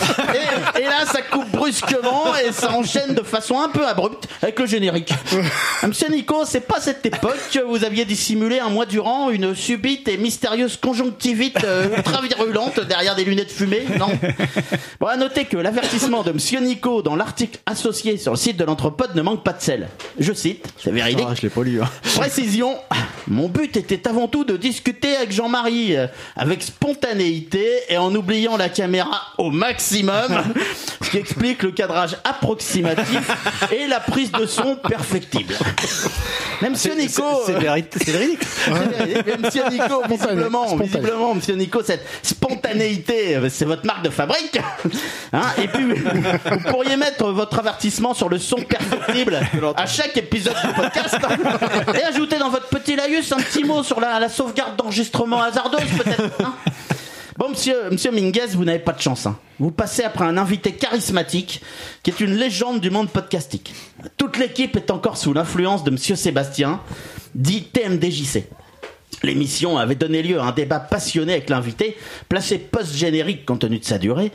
Et, et là, ça coupe brusquement et ça enchaîne de façon un peu abrupte avec le générique. Monsieur Nico, c'est pas cette époque que vous aviez dissimulé un mois durant une subite et mystérieuse conjonctivite euh, ultra virulente derrière des lunettes fumées, non? Bon, à noter que l'avertissement de Monsieur Nico dans l'article associé sur le site de l'anthropode ne manque pas de sel. Je cite, c'est véridique. Ah, je l'ai pas lu. hein. Précision, mon but était avant tout de discuter avec Jean-Marie euh, avec spontanéité et en oubliant la caméra au maximum, ce qui explique le cadrage approximatif et la prise de son perfectible. Même Monsieur Nico, C'est véri- c'est véridique. Monsieur Nico, visiblement, spontané. visiblement, Monsieur Nico, cette spontanéité, c'est votre marque de fabrique. Hein et puis, vous pourriez mettre votre avertissement sur le son perfectible à chaque épisode du podcast et ajouter dans votre petit laïus un petit mot sur la, la sauvegarde d'enregistrement hasardeuse, peut-être. hein. Bon, monsieur, monsieur Minguez, vous n'avez pas de chance. hein. Vous passez après un invité charismatique qui est une légende du monde podcastique. Toute l'équipe est encore sous l'influence de monsieur Sébastien, dit TMDJC. L'émission avait donné lieu à un débat passionné avec l'invité, placé post-générique compte tenu de sa durée,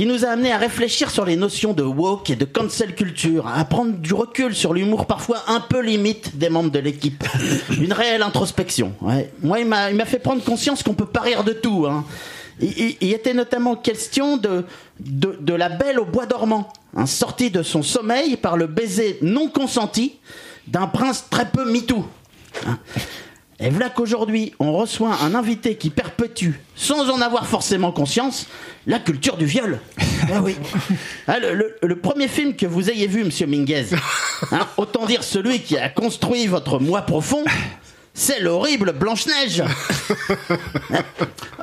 qui nous a amené à réfléchir sur les notions de woke et de cancel culture, à prendre du recul sur l'humour parfois un peu limite des membres de l'équipe. Une réelle introspection. Ouais. Moi, il m'a fait prendre conscience qu'on peut pas rire de tout. Hein. Il, il- il était notamment question de, de, de la belle au bois dormant, hein, sortie de son sommeil par le baiser non consenti d'un prince très peu mitou. Hein. Et voilà qu'aujourd'hui, on reçoit un invité qui perpétue, sans en avoir forcément conscience, la culture du viol. Ah oui. Ah, le, le- le premier film que vous ayez vu, monsieur Minguez, hein, autant dire celui qui a construit votre moi profond, c'est l'horrible Blanche-Neige.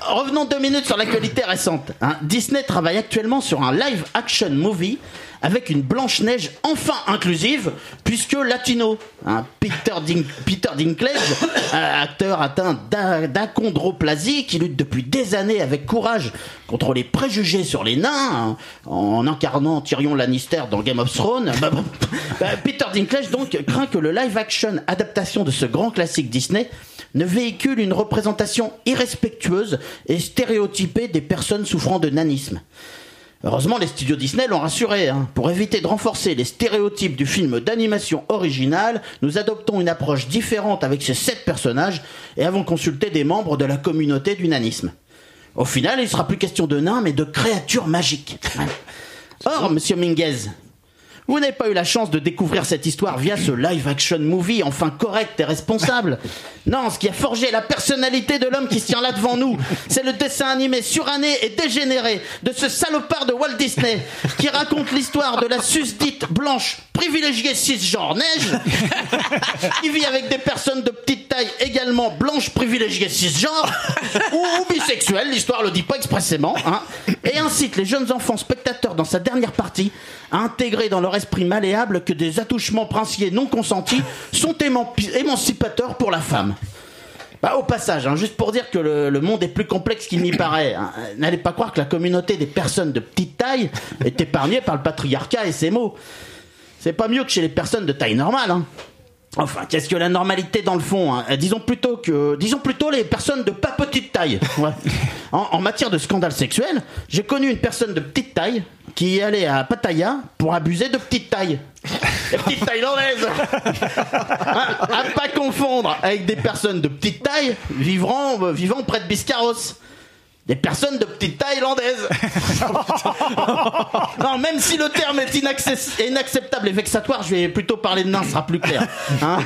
Revenons deux minutes sur l'actualité récente. hein. Disney travaille actuellement sur un live action movie avec une Blanche-Neige enfin inclusive, puisque latino. hein. Peter, Peter Dinklage, acteur atteint d'a- d'achondroplasie, qui lutte depuis des années avec courage contre les préjugés sur les nains, hein, en incarnant Tyrion Lannister dans Game of Thrones. Bah. Bah, Peter Dinklage donc craint que le live action adaptation de ce grand classique Disney ne véhicule une représentation irrespectueuse et stéréotypée des personnes souffrant de nanisme. Heureusement, les studios Disney l'ont rassuré. hein. Pour éviter de renforcer les stéréotypes du film d'animation original, nous adoptons une approche différente avec ces sept personnages et avons consulté des membres de la communauté du nanisme. Au final, il ne sera plus question de nains, mais de créatures magiques. Or, monsieur Minguez, vous n'avez pas eu la chance de découvrir cette histoire via ce live action movie enfin correct et responsable. Non, ce qui a forgé la personnalité de l'homme qui se tient là devant nous, c'est le dessin animé suranné et dégénéré de ce salopard de Walt Disney qui raconte l'histoire de la susdite blanche privilégiée cisgenre neige qui vit avec des personnes de petite également blanches privilégiées cisgenre ou, ou bisexuelles, l'histoire le dit pas expressément, hein, et incite les jeunes enfants spectateurs dans sa dernière partie à intégrer dans leur esprit malléable que des attouchements princiers non consentis sont émanci- émancipateurs pour la femme. Bah, au passage, hein, juste pour dire que le, le monde est plus complexe qu'il n'y paraît, hein, n'allez pas croire que la communauté des personnes de petite taille est épargnée par le patriarcat et ses mots. C'est pas mieux que chez les personnes de taille normale. Hein. Enfin, qu'est-ce que la normalité dans le fond hein Euh, Disons plutôt que, disons plutôt les personnes de pas petite taille. Ouais. En, en matière de scandale sexuel, j'ai connu une personne de petite taille qui allait à Pattaya pour abuser de petite taille. Les petites thaïlandaises Hein, À pas confondre avec des personnes de petite taille vivant, euh, vivant près de Biscarros. Des personnes de petite taille landaises. non, même si le terme est inacceptable et vexatoire, je vais plutôt parler de nain, ce sera plus clair. Hein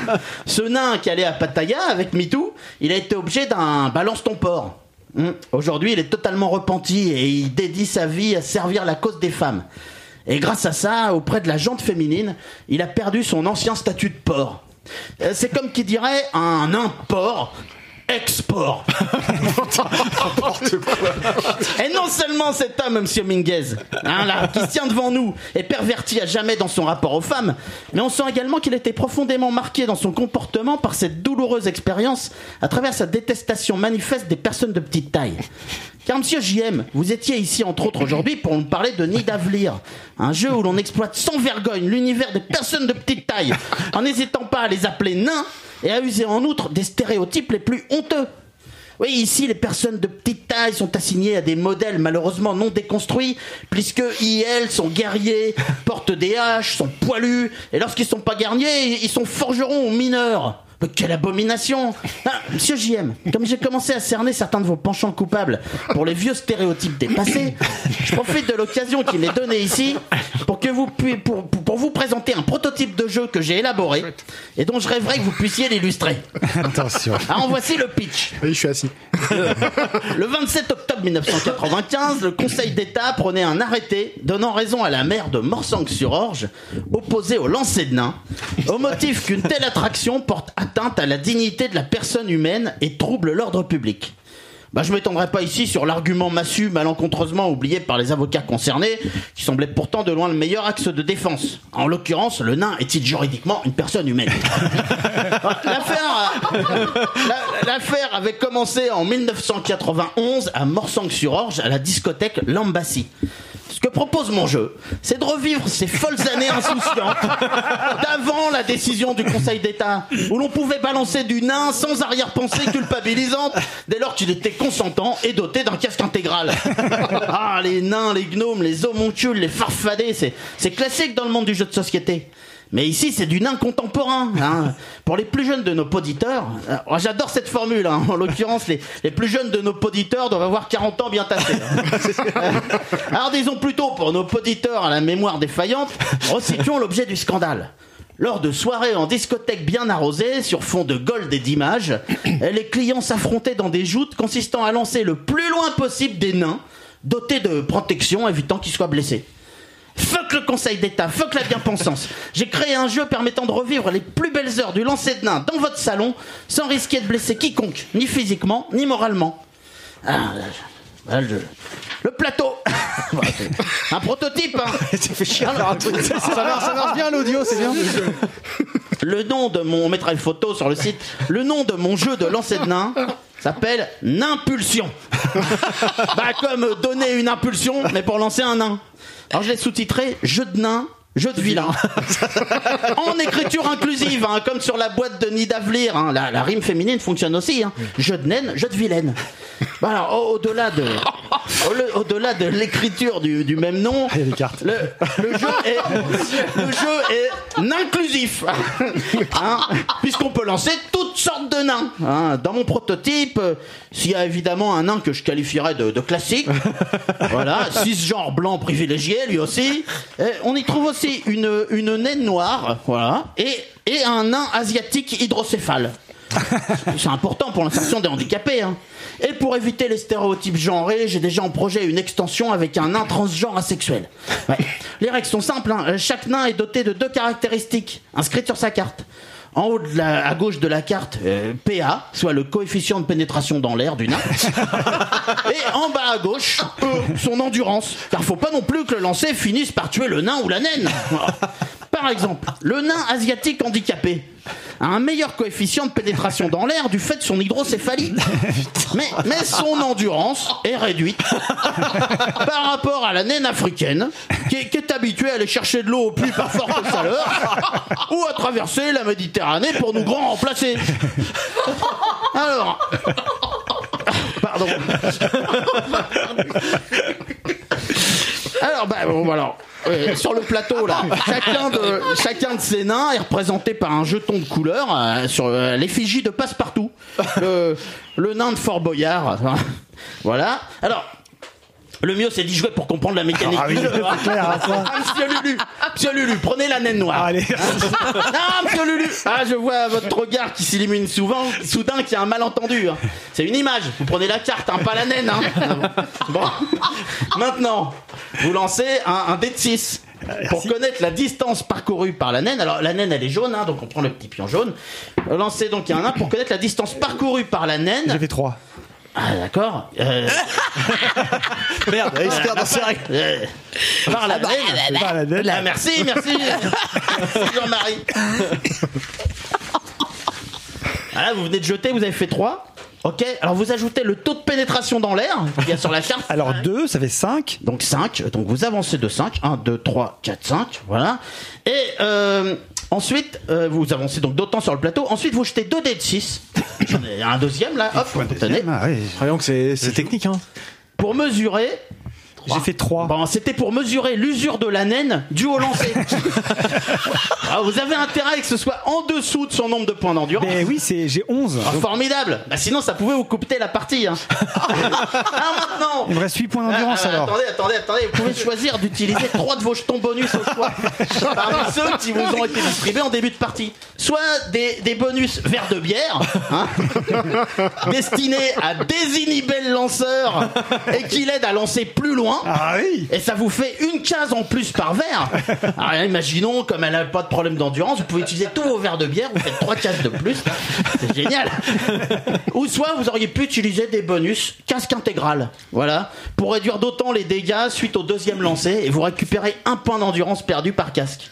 Ce nain qui allait à Pattaya avec MeToo, il a été objet d'un balance ton porc. Hum. Aujourd'hui, il est totalement repenti et il dédie sa vie à servir la cause des femmes. Et grâce à ça, auprès de la jante féminine, il a perdu son ancien statut de porc. Euh, C'est comme qui dirait un nain porc export. Et non seulement cet homme, monsieur Minguez, hein, là, qui se tient devant nous, est perverti à jamais dans son rapport aux femmes, mais on sent également qu'il était profondément marqué dans son comportement par cette douloureuse expérience à travers sa détestation manifeste des personnes de petite taille. Car monsieur JM, vous étiez ici entre autres aujourd'hui pour nous parler de Nid d'Avenir, un jeu où l'on exploite sans vergogne l'univers des personnes de petite taille, en n'hésitant pas à les appeler nains et à user en outre des stéréotypes les plus honteux. Oui, ici, les personnes de petite taille sont assignées à des modèles malheureusement non déconstruits, puisque ils sont guerriers, portent des haches, sont poilus, et lorsqu'ils sont pas guerriers, ils sont forgerons ou mineurs. Mais quelle abomination Ah, Monsieur JM, comme j'ai commencé à cerner certains de vos penchants coupables pour les vieux stéréotypes dépassés, je profite de l'occasion qui m'est donnée ici pour que vous pu- pour, vous présenter un prototype de jeu que j'ai élaboré et dont je rêverais que vous puissiez l'illustrer. Attention. Alors voici le pitch. Oui, je suis assis. Le 27 octobre 1995, le Conseil d'État prenait un arrêté donnant raison à la maire de Morsang-sur-Orge, opposée au lancer de nains, au motif qu'une telle attraction porte atteinte à la dignité de la personne humaine et trouble l'ordre public. Bah, je m'étendrai pas ici sur l'argument massu malencontreusement oublié par les avocats concernés, qui semblait pourtant de loin le meilleur axe de défense. En l'occurrence, le nain est-il juridiquement une personne humaine L'affaire, la- l'affaire avait commencé en 1991 à Morsang-sur-Orge, à la discothèque Lambassi. Ce que propose mon jeu, c'est de revivre ces folles années insouciantes d'avant la décision du Conseil d'État, où l'on pouvait balancer du nain sans arrière-pensée culpabilisante, dès lors qu'il était consentant et doté d'un casque intégral. Ah, les nains, les gnomes, les homoncules, les farfadets, c'est, c'est classique dans le monde du jeu de société. Mais ici, c'est du nain contemporain. hein. Pour les plus jeunes de nos poditeurs, euh, oh, j'adore cette formule. hein. En l'occurrence, les, les plus jeunes de nos poditeurs doivent avoir 40 ans bien tassés. hein. Alors disons plutôt pour nos poditeurs à la mémoire défaillante, resituons l'objet du scandale. Lors de soirées en discothèque bien arrosées, sur fond de gold et d'images, les clients s'affrontaient dans des joutes consistant à lancer le plus loin possible des nains, dotés de protection évitant qu'ils soient blessés. Fuck le Conseil d'État, fuck la bien-pensance. J'ai créé un jeu permettant de revivre les plus belles heures du lancer de nains dans votre salon sans risquer de blesser quiconque, ni physiquement, ni moralement. Ah, là, je- là, je- Le plateau Un prototype hein. Alors, Ça marche, ça marche bien l'audio, c'est bien. Le nom de mon... On mettra une photo sur le site. Le nom de mon jeu de lancer de nains s'appelle Nimpulsion. bah comme donner une impulsion, mais pour lancer un nain. Alors je l'ai sous-titré Jeu de nains, jeu de vilain. en écriture inclusive, hein, comme sur la boîte de Nid d'Avelir. hein. La, la rime féminine fonctionne aussi. Hein. Jeu de naine, jeu de vilaine. Bah alors, au- au-delà de, au-delà de l'écriture du, du même nom, Il y a des cartes. le, le jeu est, le jeu est inclusif, hein, puisqu'on peut lancer toutes sortes de nains. hein. Dans mon prototype, euh, s'il y a évidemment un nain que je qualifierais de, de classique, voilà, cisgenre blanc privilégié, lui aussi. Et on y trouve aussi une, une naine noire, voilà, et, et un nain asiatique hydrocéphale. C'est important pour l'insertion des handicapés. Hein. Et pour éviter les stéréotypes genrés, j'ai déjà en projet une extension avec un nain transgenre asexuel. Ouais. Les règles sont simples. hein. Chaque nain est doté de deux caractéristiques inscrites sur sa carte. En haut de la, à gauche de la carte, euh, PA, soit le coefficient de pénétration dans l'air du nain. Et en bas à gauche, E, son endurance. Car faut pas non plus que le lancer finisse par tuer le nain ou la naine. Par exemple, le nain asiatique handicapé a un meilleur coefficient de pénétration dans l'air du fait de son hydrocéphalie. Mais, mais son endurance est réduite par rapport à la naine africaine qui est, qui est habituée à aller chercher de l'eau au puits par forte chaleur ou à traverser la Méditerranée pour nous grand remplacer. Alors, pardon. Alors, bah, bon, alors, euh, sur le plateau, là, chacun de, chacun de ces nains est représenté par un jeton de couleur euh, sur euh, l'effigie de Passepartout, le, le nain de Fort Boyard. Voilà. Alors, le mieux, c'est d'y jouer pour comprendre la mécanique Ah oui, du jeu. c'est clair, hein, ça. Ah, monsieur Lulu, monsieur Lulu, prenez la naine noire. Allez. Non, monsieur Lulu Ah, je vois votre regard qui s'illumine souvent, soudain qu'il y a un malentendu. hein. C'est une image, vous prenez la carte, hein, pas la naine. Hein. Bon, maintenant, vous lancez un, un dé de 6 pour connaître la distance parcourue par la naine. Alors, la naine, elle est jaune, hein, donc on prend le petit pion jaune. Lancez donc un 1 pour connaître la distance parcourue par la naine. J'avais 3. Ah, d'accord. Euh, Merde, perd dans ses règles. euh, par la naine. Pas la naine. Ah, merci, merci. Merci, Jean-Marie. Voilà, vous venez de jeter, vous avez fait 3. Ok, alors vous ajoutez le taux de pénétration dans l'air qu'il y a sur la carte. Alors 2, ça fait 5. Donc 5, donc vous avancez de 5. 1, 2, 3, 4, 5, voilà. Et euh, ensuite, euh, vous avancez donc d'autant sur le plateau. Ensuite, vous jetez 2 dés de 6. J'en ai un deuxième là, hop, tenez. Ah. Voyons que c'est c'est technique, hein. Pour mesurer J'ai fait 3. Bon, c'était pour mesurer l'usure de la naine due au lancer. Ah, vous avez intérêt que ce soit en dessous de son nombre de points d'endurance. Mais oui, c'est j'ai 11. Ah, formidable. Bah, sinon, ça pouvait vous couper la partie. Hein. ah, maintenant. Il me reste 8 points d'endurance Ah, alors. Attendez, attendez, attendez. Vous pouvez choisir d'utiliser trois de vos jetons bonus au choix. Parmi ceux qui vous ont été distribués en début de partie. Soit des, des bonus verre de bière, hein, destinés à désinhiber le lanceur et qui l'aident à lancer plus loin. Ah oui Et ça vous fait une case en plus par verre. Alors imaginons, comme elle n'a pas de problème d'endurance, vous pouvez utiliser tous vos verres de bière, vous faites trois cases de plus. C'est génial. Ou soit vous auriez pu utiliser des bonus casque intégral. Voilà. Pour réduire d'autant les dégâts suite au deuxième lancer et vous récupérez un point d'endurance perdu par casque.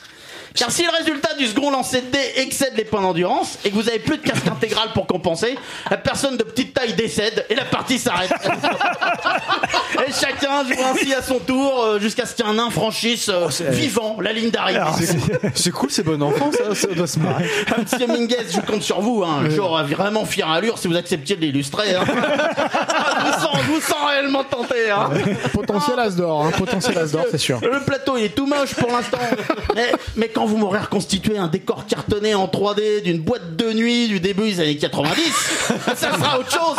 Car si le résultat du second lancer de dés excède les points d'endurance et que vous avez plus de casque intégral pour compenser, la personne de petite taille décède et la partie s'arrête. et chacun joue ainsi à son tour euh, jusqu'à ce qu'un nain franchisse euh, vivant la ligne d'arrivée. C'est cool, c'est bon enfant, ça, ça doit se marrer. Monsieur Minguez, je compte sur vous. Hein. J'aurais vraiment fière allure si vous acceptiez de l'illustrer. Hein. je, vous sens, je vous sens réellement tenté. Hein. Potentiel as d'or, hein, potentiel as d'or, c'est sûr. Le plateau il est tout moche pour l'instant. Mais, mais quand vous m'aurez reconstitué un décor cartonné en 3D d'une boîte de nuit du début des années 90, ça sera autre chose.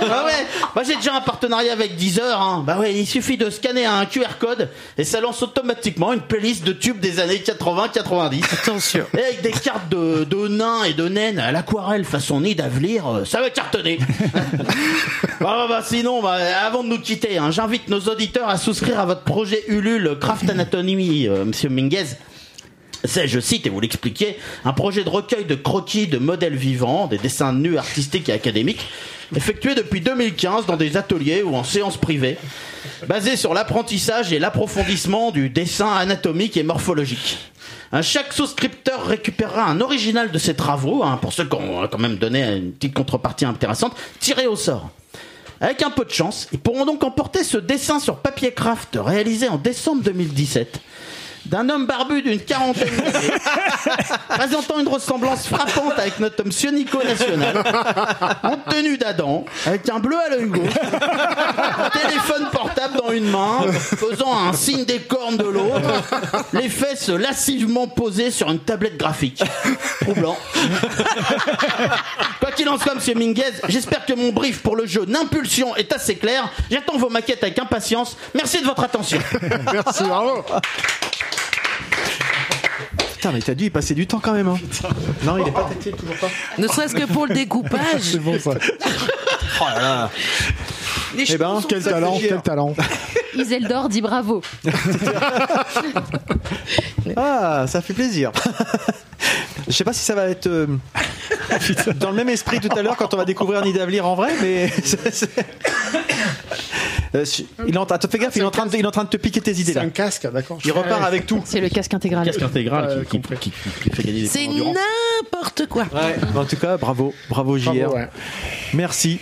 Bah ouais. Bah, j'ai déjà un partenariat avec Deezer. Hein. Bah ouais, il suffit de scanner un QR code et ça lance automatiquement une playlist de tubes des années 80-90. Attention. Et avec des cartes de, de nains et de naines à l'aquarelle façon nid d'avenir, euh, ça va cartonner. bah, bah, sinon, bah, avant de nous quitter, hein, j'invite nos auditeurs à souscrire à votre projet Ulule Craft Anatomy, euh, Monsieur Minguez. C'est, je cite et vous l'expliquez, un projet de recueil de croquis de modèles vivants, des dessins nus artistiques et académiques, effectués depuis 2015 dans des ateliers ou en séances privées, basés sur l'apprentissage et l'approfondissement du dessin anatomique et morphologique. Chaque souscripteur récupérera un original de ses travaux, hein, pour ceux qui ont quand même donné une petite contrepartie intéressante, tiré au sort. Avec un peu de chance, ils pourront donc emporter ce dessin sur papier craft réalisé en décembre 2017 d'un homme barbu d'une quarantaine d'années, présentant une ressemblance frappante avec notre homme Nico national, en tenue d'Adam, avec un bleu à l'œil gauche, un téléphone portable dans une main, faisant un signe des cornes de l'autre, les fesses lascivement posées sur une tablette graphique. Troublant. Quoi qu'il en soit, monsieur Minguez, j'espère que mon brief pour le jeu N'impulsion est assez clair. J'attends vos maquettes avec impatience. Merci de votre attention. Merci, bravo. Putain, mais t'as dû y passer du temps quand même. Hein. Non, il est pas tactile, toujours pas. Ne serait-ce que pour le découpage. C'est bon ça. Oh là là. Les Eh ben, Quel talent, quel talent. Iseldor dit bravo. Ah, ça fait plaisir. Je sais pas si ça va être euh, dans le même esprit tout à l'heure quand on va découvrir Nidavellir en vrai, mais c'est- c'est- Euh, il est en train, fais gaffe, il est en train de, il est en train de te piquer tes idées C'est là. un casque, d'accord. Il repart avec tout. C'est le casque intégral. Casque intégral Ouais, qui, qui, compris. qui- qui fait gagner des C'est n'importe quoi. Ouais. En tout cas, bravo, bravo JR. Bravo, ouais. Merci.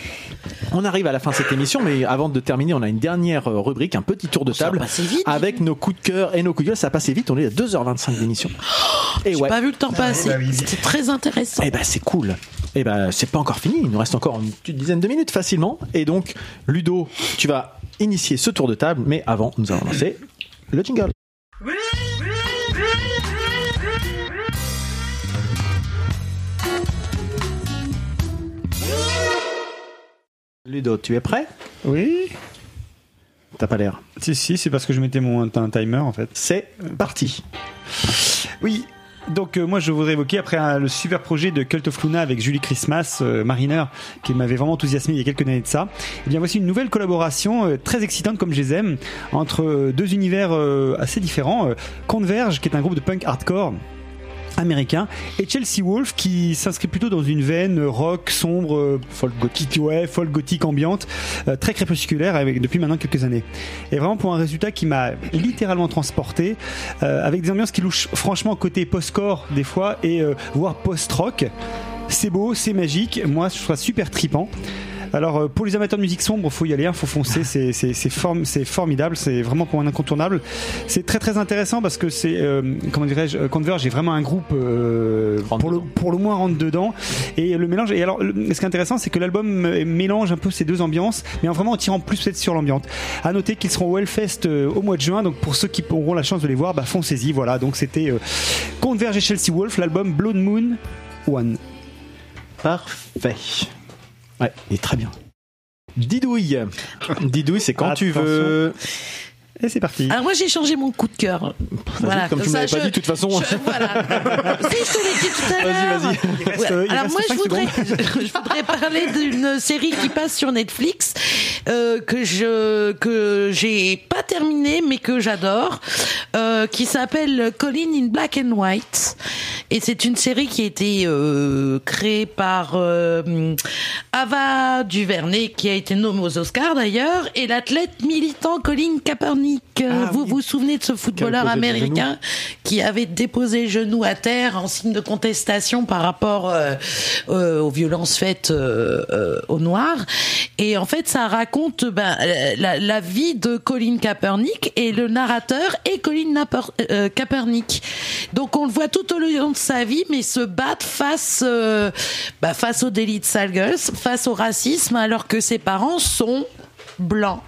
On arrive à la fin de cette émission, mais avant de terminer, on a une dernière euh, rubrique, un petit tour de Ça va table passer vite. avec nos coups de cœur et nos coups de gueule. Ça a passé vite, on est à 2h25 d'émission. Et J'ai ouais. pas vu le temps passer. bah oui. C'était très intéressant. Eh ben c'est cool. Eh ben c'est pas encore fini. Il nous reste encore une petite dizaine de minutes facilement. Et donc Ludo, tu vas initier ce tour de table. Mais avant, nous allons lancer le jingle. Ludo, tu es prêt? Oui. T'as pas l'air. Si, si, c'est parce que je mettais mon un timer en fait. C'est parti. Oui. Donc euh, moi je voudrais évoquer après un- le super projet de Cult of Luna avec Julie Christmas, euh, Mariner, qui m'avait vraiment enthousiasmé il y a quelques années de ça. Et bien voici une nouvelle collaboration euh, très excitante comme je les aime entre euh, deux univers euh, assez différents. Euh, Converge qui est un groupe de punk hardcore américain et Chelsea Wolf qui s'inscrit plutôt dans une veine euh, rock sombre euh, folk gothique ouais folk gothique ambiante euh, très crépusculaire avec depuis maintenant quelques années et vraiment pour un résultat qui m'a littéralement transporté euh, avec des ambiances qui louchent franchement côté post-core des fois et euh, voire post-rock c'est beau, c'est magique. Moi, je trouve ça super tripant. Alors, euh, pour les amateurs de musique sombre, faut y aller, hein, faut foncer. C'est c'est c'est form- c'est formidable. C'est vraiment pour un incontournable. C'est très très intéressant parce que c'est euh, comment dirais-je, euh, Converge est vraiment un groupe euh, pour le pour le moins rentre dedans et le mélange. Et alors, ce qui est intéressant, c'est que l'album mélange un peu ces deux ambiances, mais en vraiment en tirant plus peut-être sur l'ambiance. À noter qu'ils seront au Hellfest au mois de juin. Donc, pour ceux qui auront la chance de les voir, bah foncez-y. Voilà. Donc, c'était Converge et Chelsea Wolf, l'album Blood Moon One. Parfait. Ouais, il est très bien. Didouille. Didouille, c'est quand tu veux. Et c'est parti. Alors moi j'ai changé mon coup de cœur. Voilà, comme tu ça, m'avais pas je- dit, de toute façon. je- voilà. si je te l'ai dit tout à Vas-y, l'heure. vas-y. Ouais, il Alors moi je voudrais, je voudrais parler d'une série qui passe sur Netflix euh, que je que j'ai pas terminée mais que j'adore, euh, qui s'appelle Colin in Black and White Et c'est une série qui a été euh, créée par Ava Duvernay, qui a été nommée aux Oscars d'ailleurs, et l'athlète militant Colin Kaepernick. Euh, vous vous souvenez de ce footballeur le américain qui avait déposé genou à terre en signe de contestation par rapport euh, euh, aux violences faites euh, aux Noirs. Et en fait, ça raconte ben, la, la vie de Colin Kaepernick et le narrateur est Colin Naper- Kaepernick. Donc on le voit tout au long de sa vie, mais se battre face, bah, face au délit de sale face au racisme, alors que ses parents sont blancs.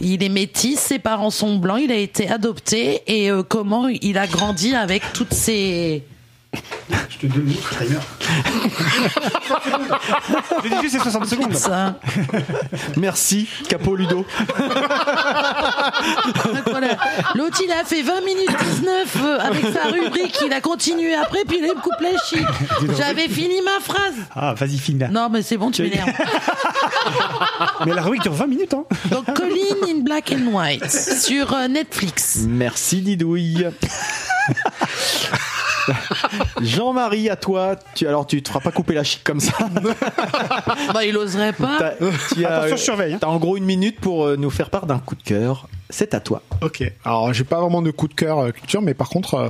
Il est métis, ses parents sont blancs, il a été adopté et euh, comment il a grandi avec toutes ces Je te donne le timer. Dis juste c'est 60 secondes. ça. Merci, Capo Ludo. Voilà. L'autre, il a fait 20 minutes 19 euh, avec sa rubrique, il a continué après, puis il me coupe la chic. J'avais fini ma phrase. Ah, vas-y, là. Non, mais c'est bon, tu m'énerves. Mais la rubrique dure 20 minutes, hein. Donc, Colin in Black and White sur euh, Netflix. Merci Didouille. Jean-Marie, à toi. Tu, alors, tu te feras pas couper la chic comme ça. Bah, il oserait pas. Tu as, Attention, je surveille, hein. T'as en gros une minute pour euh, nous faire part d'un coup de cœur. C'est à toi. Ok. Alors, j'ai pas vraiment de coup de cœur euh, culture, mais par contre, euh,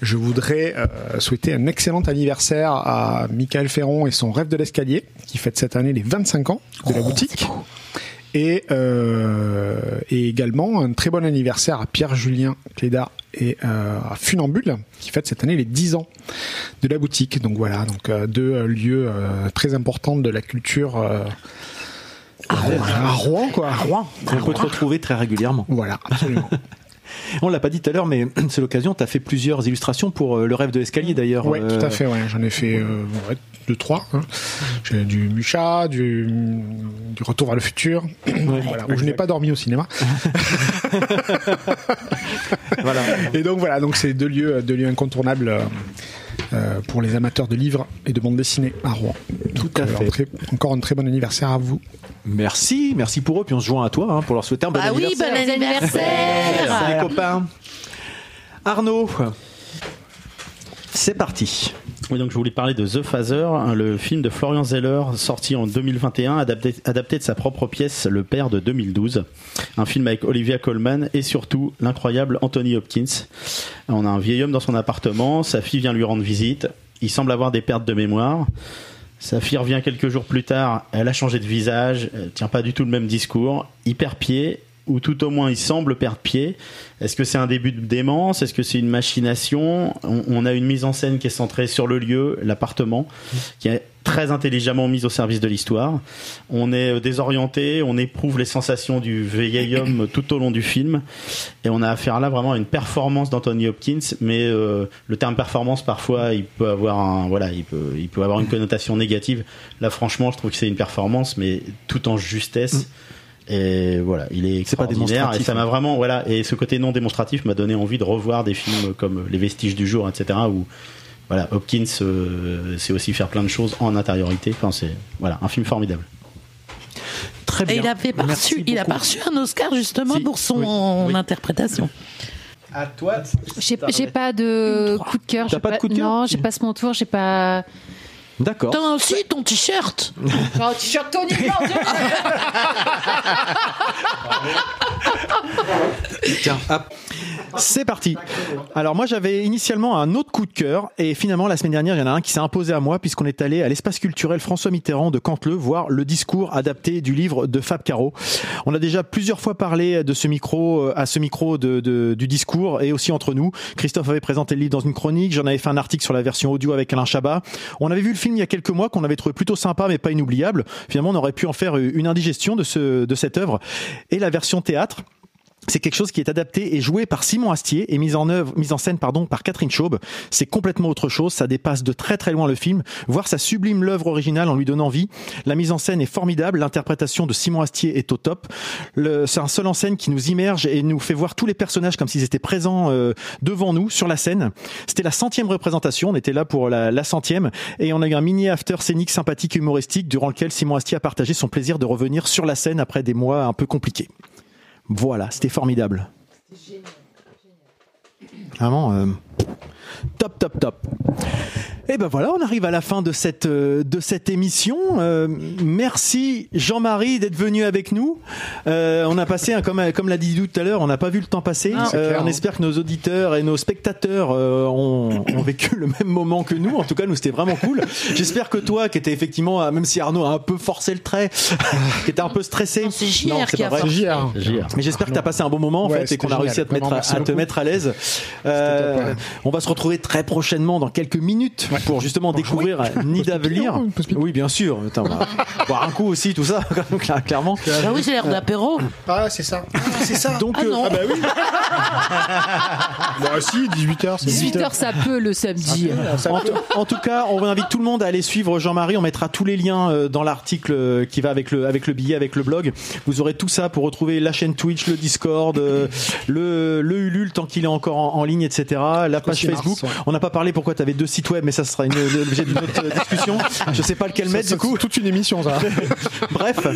je voudrais euh, souhaiter un excellent anniversaire à Michael Ferron et son rêve de l'escalier, qui fête cette année les 25 ans de la boutique. Et, euh, et également un très bon anniversaire à Pierre-Julien Cléda et euh, à Funambule, qui fête cette année les 10 ans de la boutique. Donc voilà, donc euh, deux euh, lieux euh, très importants de la culture euh, à, Rouen, quoi. À Rouen. On peut te retrouver très régulièrement. Voilà, absolument. On l'a pas dit tout à l'heure, mais c'est l'occasion. Tu as fait plusieurs illustrations pour euh, le rêve de l'escalier d'ailleurs. Euh, tout à fait. Ouais, j'en ai fait euh, ouais, deux, trois. hein. J'ai du Mucha, du, du Retour vers le futur. voilà, où je n'ai pas dormi au cinéma. Voilà. Et donc voilà, donc c'est deux lieux, deux lieux incontournables euh, euh, pour les amateurs de livres et de bande dessinée à Rouen. Tout à Alors, fait. très- encore un très bon anniversaire à vous. Merci, merci pour eux. Puis on se joint à toi hein, pour leur souhaiter un bon Bah oui, anniversaire. bon anniversaire. Salut copains. Arnaud, c'est parti. Oui, donc je voulais parler de The Phaser, hein, le film de Florian Zeller sorti en 2021, adapté, de sa propre pièce Le Père de 2012. Un film avec Olivia Colman et surtout l'incroyable Anthony Hopkins. On a un vieil homme dans son appartement, sa fille vient lui rendre visite, il semble avoir des pertes de mémoire. Sa fille revient quelques jours plus tard, elle a changé de visage, elle tient pas du tout le même discours, il perd pied, ou tout au moins il semble perdre pied. Est-ce que c'est un début de démence? Est-ce que c'est une machination? On, on a une mise en scène qui est centrée sur le lieu, l'appartement, qui est très intelligemment mise au service de l'histoire. On est euh, désorienté, on éprouve les sensations du vieil homme tout au long du film, et on a affaire là vraiment à une performance d'Anthony Hopkins. Mais euh, le terme performance parfois il peut avoir un voilà, il peut il peut avoir une connotation négative. Là franchement, je trouve que c'est une performance, mais tout en justesse. Et voilà, il est C'est pas extraordinaire. Et démonstratif, ça m'a hein. vraiment, voilà, et ce côté non démonstratif m'a donné envie de revoir des films comme Les Vestiges du jour, etc. Où voilà, Hopkins euh, sait aussi faire plein de choses en intériorité. Enfin, c'est voilà, un film formidable. Très Et bien. il a, fait pas reçu, il a pas un Oscar justement Si. pour son Oui. interprétation. À toi. J'ai j'ai pas de coup de cœur. J'ai pas de coup de cœur Non, j'ai pas mon tour. J'ai pas. D'accord. T'as aussi ton t-shirt. Oh, t-shirt Tony Tiens, hop. C'est parti. Alors moi j'avais initialement un autre coup de cœur et finalement la semaine dernière il y en a un qui s'est imposé à moi puisqu'on est allé à l'espace culturel François Mitterrand de Canteleu voir le discours adapté du livre de Fab Caro. On a déjà plusieurs fois parlé de ce micro euh, à ce micro de, de- du discours et aussi entre nous. Christophe avait présenté le livre dans une chronique, j'en avais fait un article sur la version audio avec Alain Chabat. On avait vu le film il y a quelques mois qu'on avait trouvé plutôt sympa mais pas inoubliable. Finalement on aurait pu en faire une indigestion de ce de cette œuvre et la version théâtre c'est quelque chose qui est adapté et joué par Simon Astier et mis en œuvre, mise en scène pardon par Catherine Chaube. C'est complètement autre chose, ça dépasse de très très loin le film. Voir ça sublime l'œuvre originale en lui donnant vie. La mise en scène est formidable, l'interprétation de Simon Astier est au top. C'est un seul en scène qui nous immerge et nous fait voir tous les personnages comme s'ils étaient présents euh, devant nous sur la scène. C'était la centième représentation, on était là pour la, la centième et on a eu un mini after scénique sympathique et humoristique durant lequel Simon Astier a partagé son plaisir de revenir sur la scène après des mois un peu compliqués. Voilà, c'était formidable. Vraiment, euh, Top, top, top. Et ben voilà, on arrive à la fin de cette euh, de cette émission. Euh, merci Jean-Marie d'être venu avec nous. Euh, on a passé, un- comme comme l'a dit tout à l'heure, on n'a pas vu le temps passer. Ah, Euh, clair, on hein. espère que nos auditeurs et nos spectateurs euh, ont, ont vécu le même moment que nous. En tout cas, nous c'était vraiment cool. J'espère que toi, qui étais effectivement, euh, même si Arnaud a un peu forcé le trait, qui était un peu stressé, C'est JR Non, c'est qui pas a vrai. forcé. JR. Mais j'espère que tu as passé un bon moment en Ouais, fait et qu'on a réussi à te mettre à, à te mettre à l'aise. Euh. On va se retrouver très prochainement dans quelques minutes pour justement découvrir Nid d'avenir. Oui, bien sûr. Attends, on va boire un coup aussi, tout ça, cla- clairement. Ah oui, c'est l'air d'apéro. Ah, c'est ça. c'est ça. Donc, Ah euh, non. Ah bah oui. bah si, 18h, c'est 18h, ça peut le samedi. En, tout- en tout cas, on invite tout le monde à aller suivre Jean-Marie. On mettra tous les liens euh, dans l'article euh, qui va avec le, avec le billet, avec le blog. Vous aurez tout ça pour retrouver la chaîne Twitch, le Discord, euh, le, le Ulule tant qu'il est encore en, en ligne, etc. La page mars, Facebook. On n'a pas parlé pourquoi tu avais deux sites web, mais ça sera l'objet d'une autre discussion. Je sais pas lequel mettre du coup. toute une émission, ça. Bref,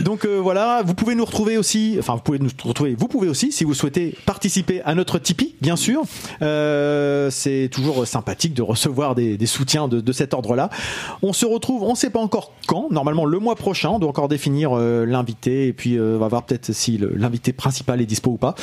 donc euh, voilà, vous pouvez nous retrouver aussi, enfin vous pouvez nous retrouver, vous pouvez aussi si vous souhaitez participer à notre Tipeee, bien sûr. Euh, c'est toujours sympathique de recevoir des, des soutiens de, de cet ordre-là. On se retrouve, on ne sait pas encore quand, normalement le mois prochain, on doit encore définir euh, l'invité et puis on va voir peut-être si l'invité principal est dispo ou pas.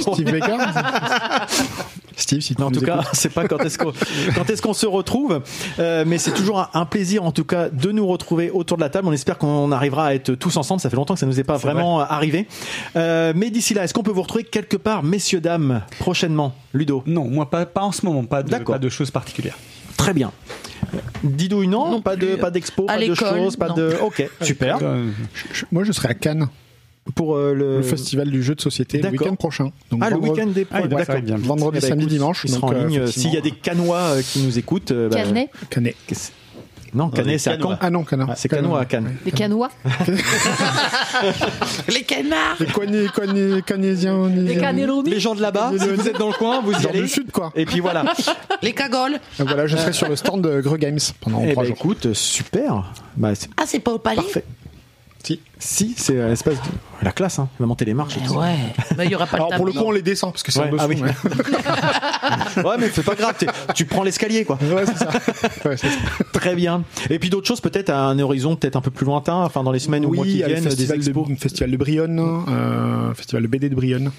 Steve Baker. Steve, si tu Mais en tout cas, c'est pas quand est-ce qu'on quand est-ce qu'on se retrouve, Euh, mais c'est toujours un, plaisir en tout cas de nous retrouver autour de la table. On espère qu'on arrivera à être tous ensemble. Ça fait longtemps que ça nous est pas vraiment arrivé. Euh, mais d'ici là, est-ce qu'on peut vous retrouver quelque part, messieurs dames, prochainement, Ludo? Non, moi pas, pas en ce moment, pas de, D'accord. pas de choses particulières. Très bien. Didouille, non, Non pas de pas d'expo, À pas de choses, pas non. de. Ok, super. Euh, Je- moi, je serai à Cannes, Pour euh, le, le festival du jeu de société, le week-end prochain. Donc, Ah, le week-end des Ah, il doit D'accord. Vendredi, samedi, écoute, dimanche. Il sera en donc, euh, ligne. effectivement, S'il y a des Canois euh, qui nous écoutent, euh, bah, Canet, Canet. non, Canet, c'est à Canois. Caen. Ah non, Canard. Ah, c'est Canois à Cannes. les canois, Les canards. Les Cagnésiens. les gens de là-bas, si vous êtes dans le coin, vous y allez. du sud, quoi. Et puis voilà. Les cagoles. Donc voilà, je serai sur le stand de Greux Games pendant Eh trois ben, jours. écoute, super. Bah, Ah, c'est pas au palais parfait. Si. Si, c'est l'espace de la classe, hein. Il va monter les marches et tout. Ouais. Mais il y aura pas Alors le pour le coup, on les descend parce que c'est Ouais, en dessous. ah oui. ouais. Ouais, mais c'est pas grave. Tu prends l'escalier, quoi. Ouais, c'est ça. Ouais, c'est ça. Très bien. Et puis d'autres choses, peut-être à un horizon peut-être un peu plus lointain, enfin dans les semaines ou mois Oui, qui il y a le viennent, des festival expos. de, festival de Brionne, euh, festival de BD de Brionne,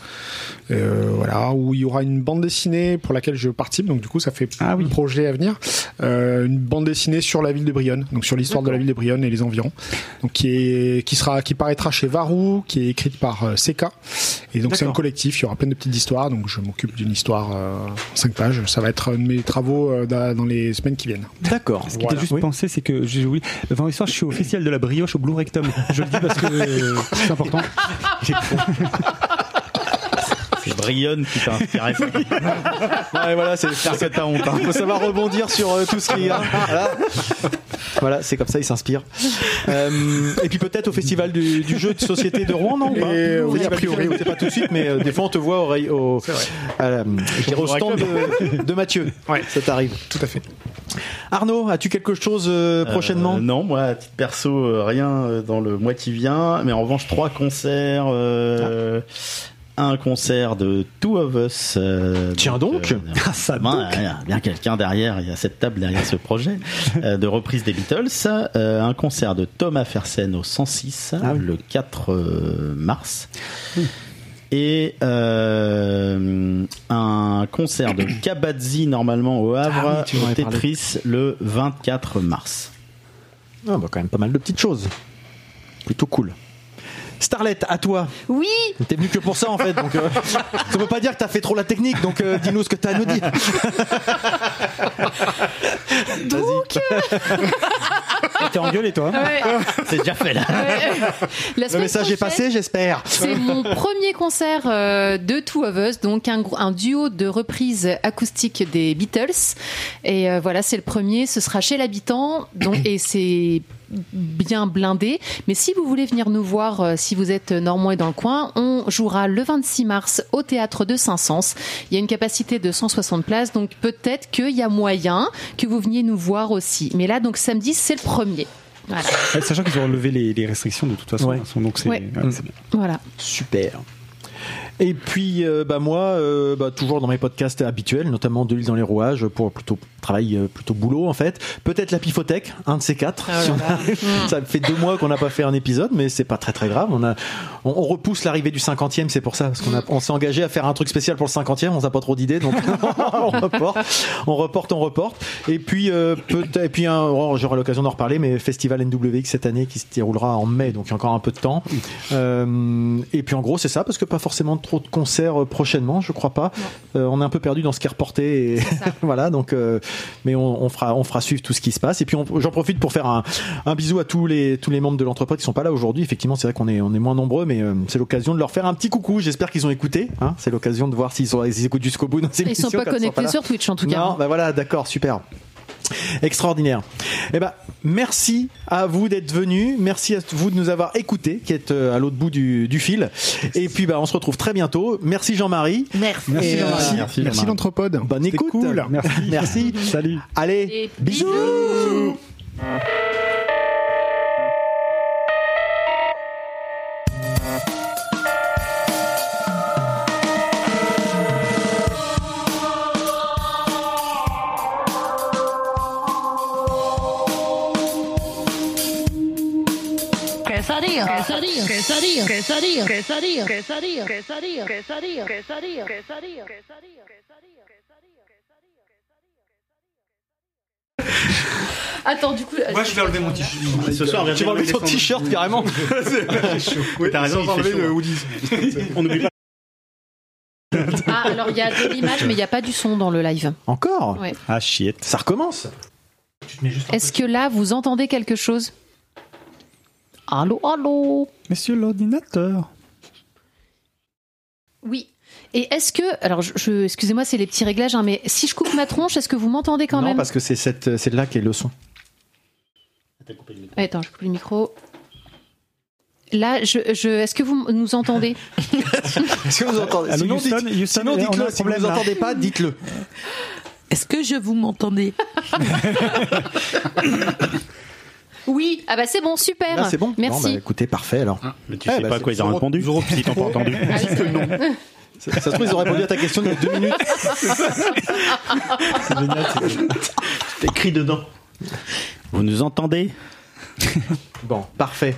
euh, voilà, où il y aura une bande dessinée pour laquelle je participe. Donc du coup, ça fait Ah oui. un projet à venir, euh, une bande dessinée sur la ville de Brionne, donc sur l'histoire de la ville de Brionne et les environs, donc qui est, qui sera, qui paraîtra chez Varou, qui est écrite par euh, Seka. Et donc c'est un collectif. Il y aura plein de petites histoires. Donc je m'occupe d'une histoire euh, en cinq pages. Ça va être un de mes travaux euh, dans les semaines qui viennent. D'accord. Ce qui t'a juste Oui. pensé, c'est que j'ai oublié. Le vendredi soir, je suis festival de la brioche au Blue Rectum. Je le dis parce que euh, c'est important. Brionne qui t'a inspiré. ça. Ouais, voilà, c'est c'est ta honte. Faut savoir rebondir sur euh, tout ce qui est. hein. Voilà, voilà c'est comme ça, il s'inspire. Euh, et puis peut-être au festival du, du jeu de société de Rouen, non Et, Au oui, festival a priori. c'est pas tout de suite, mais euh, des fois on te voit au, au, à la- au stand de, de Mathieu. Ouais. Ça t'arrive. Tout à fait. Arnaud, as-tu quelque chose euh, prochainement? Euh, Non, moi, à titre perso, euh, rien euh, dans le mois qui vient. Mais en revanche, trois concerts. euh, Un concert de Two of Us. euh, Tiens donc. euh, Ah, ça Il y a bien quelqu'un derrière, il y a cette table derrière ce projet euh, de reprise des Beatles. Un concert de Thomas Fersen au 106 Ah oui. le 4 euh, mars. Et euh, un concert de Kabadzi normalement au Havre Ah oui, au. Tetris le 24 mars. Ah, bah, quand même pas mal de petites choses. Plutôt cool. Starlet, à toi. Oui, T'es venu que pour ça en fait, donc euh, ça veut pas dire que t'as fait trop la technique, donc euh, dis-nous ce que t'as à nous dire. donc, T'es engueulé, toi hein ouais, C'est déjà fait là. ouais. la Le message est passé, j'espère. C'est mon premier concert euh, de Two of Us, donc un, un duo de reprises acoustiques des Beatles. Et euh, voilà, c'est le premier. Ce sera chez l'habitant, donc et c'est bien blindé. Mais si vous voulez venir nous voir, euh, si vous êtes normand et dans le coin, on jouera le 26 mars au théâtre de Saint-Saëns. Il y a une capacité de 160 places, donc peut-être qu'il y a moyen que vous veniez nous voir aussi. Mais là, donc samedi, c'est le premier. Voilà. Sachant qu'ils ont relevé les, les restrictions de toute façon. Ouais. Donc c'est Ouais. ouais, c'est bien. voilà. Super. Et puis, euh, bah moi, euh, bah, toujours dans mes podcasts habituels, notamment de l'île dans les rouages, pour plutôt travail, euh, plutôt boulot en fait. Peut-être la Pifothèque, un de ces quatre. Ah si on a- ça fait deux mois qu'on n'a pas fait un épisode, mais c'est pas très très grave. On a, on, on repousse l'arrivée du cinquantième, c'est pour ça, parce qu'on a, on s'est engagé à faire un truc spécial pour le cinquantième. On n'a pas trop d'idées, donc on reporte, on reporte, on reporte. Et puis, euh, peut et puis, un- oh, j'aurai l'occasion d'en reparler, mais festival NWX cette année qui se déroulera en mai, donc il y a encore un peu de temps. Euh, et puis en gros, c'est ça, parce que pas forcément trop de concerts euh, prochainement, je crois pas. Euh, on est un peu perdu dans ce qui est reporté, et voilà. Donc, euh, mais on, on fera, on fera suivre tout ce qui se passe. Et puis, j'en profite pour faire un, un bisou à tous les tous les membres de l'entreprise qui sont pas là aujourd'hui. Effectivement, c'est vrai qu'on est on est moins nombreux, mais euh, c'est l'occasion de leur faire un petit coucou. J'espère qu'ils ont écouté. Hein c'est l'occasion de voir s'ils ont ils écoutent jusqu'au bout dans ces Ils sont pas connectés sur Twitch en tout cas. non, bah voilà, d'accord, super. Extraordinaire. Eh ben, merci à vous d'être venus. Merci à vous de nous avoir écoutés, qui êtes euh, à l'autre bout du, du fil. Et puis, bah, on se retrouve très bientôt. Merci Jean-Marie. Merci. Merci, Et, euh, Jean-Marie. merci, Merci, Jean-Marie. l'anthropode. Bonne C'était écoute. Cool. Merci. Merci. Salut. Allez, Et bisous. Quesadilla, Attends, du coup. Moi, je vais enlever mon t-shirt. Ce soir, Tu vas enlever ton t-shirt carrément. T'as raison, enlever le hoodie. On oublie pas. Ah, alors il y a de l'image, mais il n'y a pas du son dans le live. Encore Ouais. Ah, chiette. Ça recommence. Est-ce que là, vous entendez quelque chose Allô, allô Monsieur l'ordinateur. Oui. Et est-ce que, alors, je, je- excusez-moi, c'est les petits réglages, hein, mais si je coupe ma tronche, est-ce que vous m'entendez quand non, même? parce que c'est cette, c'est là qu'est le son. Attends, je coupe le micro. Là, je, je, est-ce que vous nous entendez? Est-ce que vous entendez? Allô, Sinon, Houston, dites- Houston, sinon, on a un dites-le. Si vous ne là. entendez pas, dites-le. Est-ce que je vous m'entendez? Oui. Ah bah c'est bon, super. Là, c'est bon. Bon, Merci. bah, écoutez, parfait alors. Mais tu Eh sais bah, pas quoi ils ont répondu. Si t'ont pas entendu. Ah c'est vrai. Ça, ça se trouve, ils ont répondu à ta question il y a deux minutes. C'est génial. c'est- C'est écrit dedans. Vous nous entendez? Bon, parfait.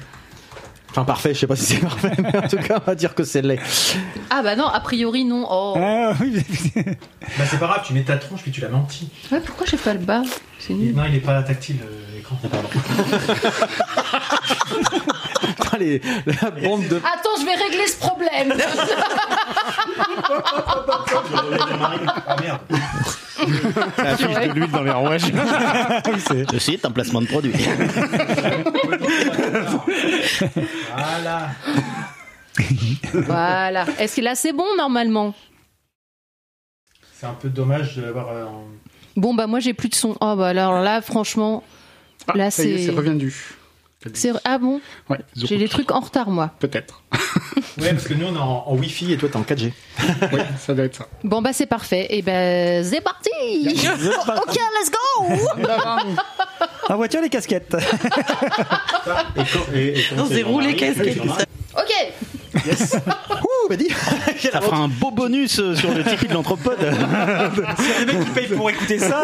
Enfin, parfait, je sais pas si c'est parfait, mais en tout cas, on va dire que c'est laid. Ah bah non, a priori non. Oh. Ah oui, Bah, c'est pas grave, tu mets ta tronche puis tu la menti. Ouais, pourquoi j'ai pas le bas? C'est nul. Non, il est pas tactile l'écran. Les, la bande de. Attends, je vais régler ce problème. Ah merde. La fiche de l'huile dans les rouages. Ceci est un placement de produit. Voilà. voilà. Est-ce que là c'est bon normalement? C'est un peu dommage de l'avoir. euh, en- Bon bah moi j'ai plus de son. Oh bah alors là franchement, Ah, là ça y est, c'est. c'est reviendu. C'est- Ah bon Ouais, J'ai des trucs en retard moi. Peut-être. Ouais, parce que nous on est en. En Wi-Fi et toi, t'es en 4G. Oui, ça doit être ça. Bon bah c'est parfait. Et ben c'est parti. ok, let's go. En voiture, les casquettes. Et On c'est s'est roulé Jean-Marie, casquette. Jean-Marie. Ok. Ouh, bah dis Ça fera un beau bonus euh, sur le Tipeee de l'anthropode. Les mecs qui payent pour écouter ça.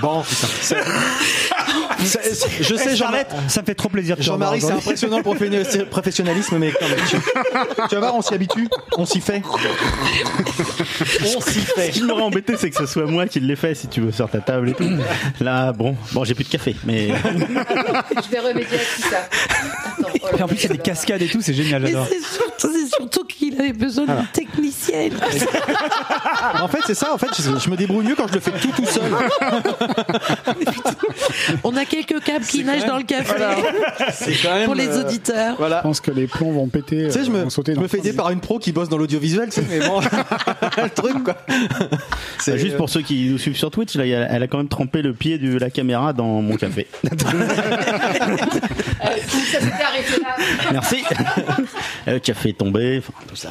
Bon, c'est- c'est- c'est- je sais, Arrête, ça me fait trop plaisir. Jean-Marie, c'est impressionnant le professionnalisme, mais quand même, tu, tu vas voir, on s'y habitue, on s'y fait. On s'y fait. Ce qui m'aurait embêté, c'est que ce soit moi qui l'ai fait, si tu veux, sur ta table et tout. Là, bon, bon, j'ai plus de café, mais Je vais remédier à tout ça. Attends, oh là Et en plus, il y a des là. cascades et tout, c'est génial, Mais j'adore. c'est surtout, c'est surtout qu'il avait besoin d'une technicienne. En fait, c'est ça, en fait, je, je me débrouille mieux quand je le fais tout tout seul. On a quelques câbles qui nagent dans le café C'est quand même. pour les euh, auditeurs. Je Voilà. pense que les plombs vont péter. Tu sais, je euh, me, vont sauter je dans me fais aider par une pro qui bosse dans l'audiovisuel, tu sais, mais bon, le truc, quoi. C'est juste pour ceux qui nous suivent sur Twitch, là, il y a- elle a quand même trempé le pied de la caméra dans mon café. Euh, tout ça s'était arrêté là. Merci. le café est tombé, enfin, tout ça.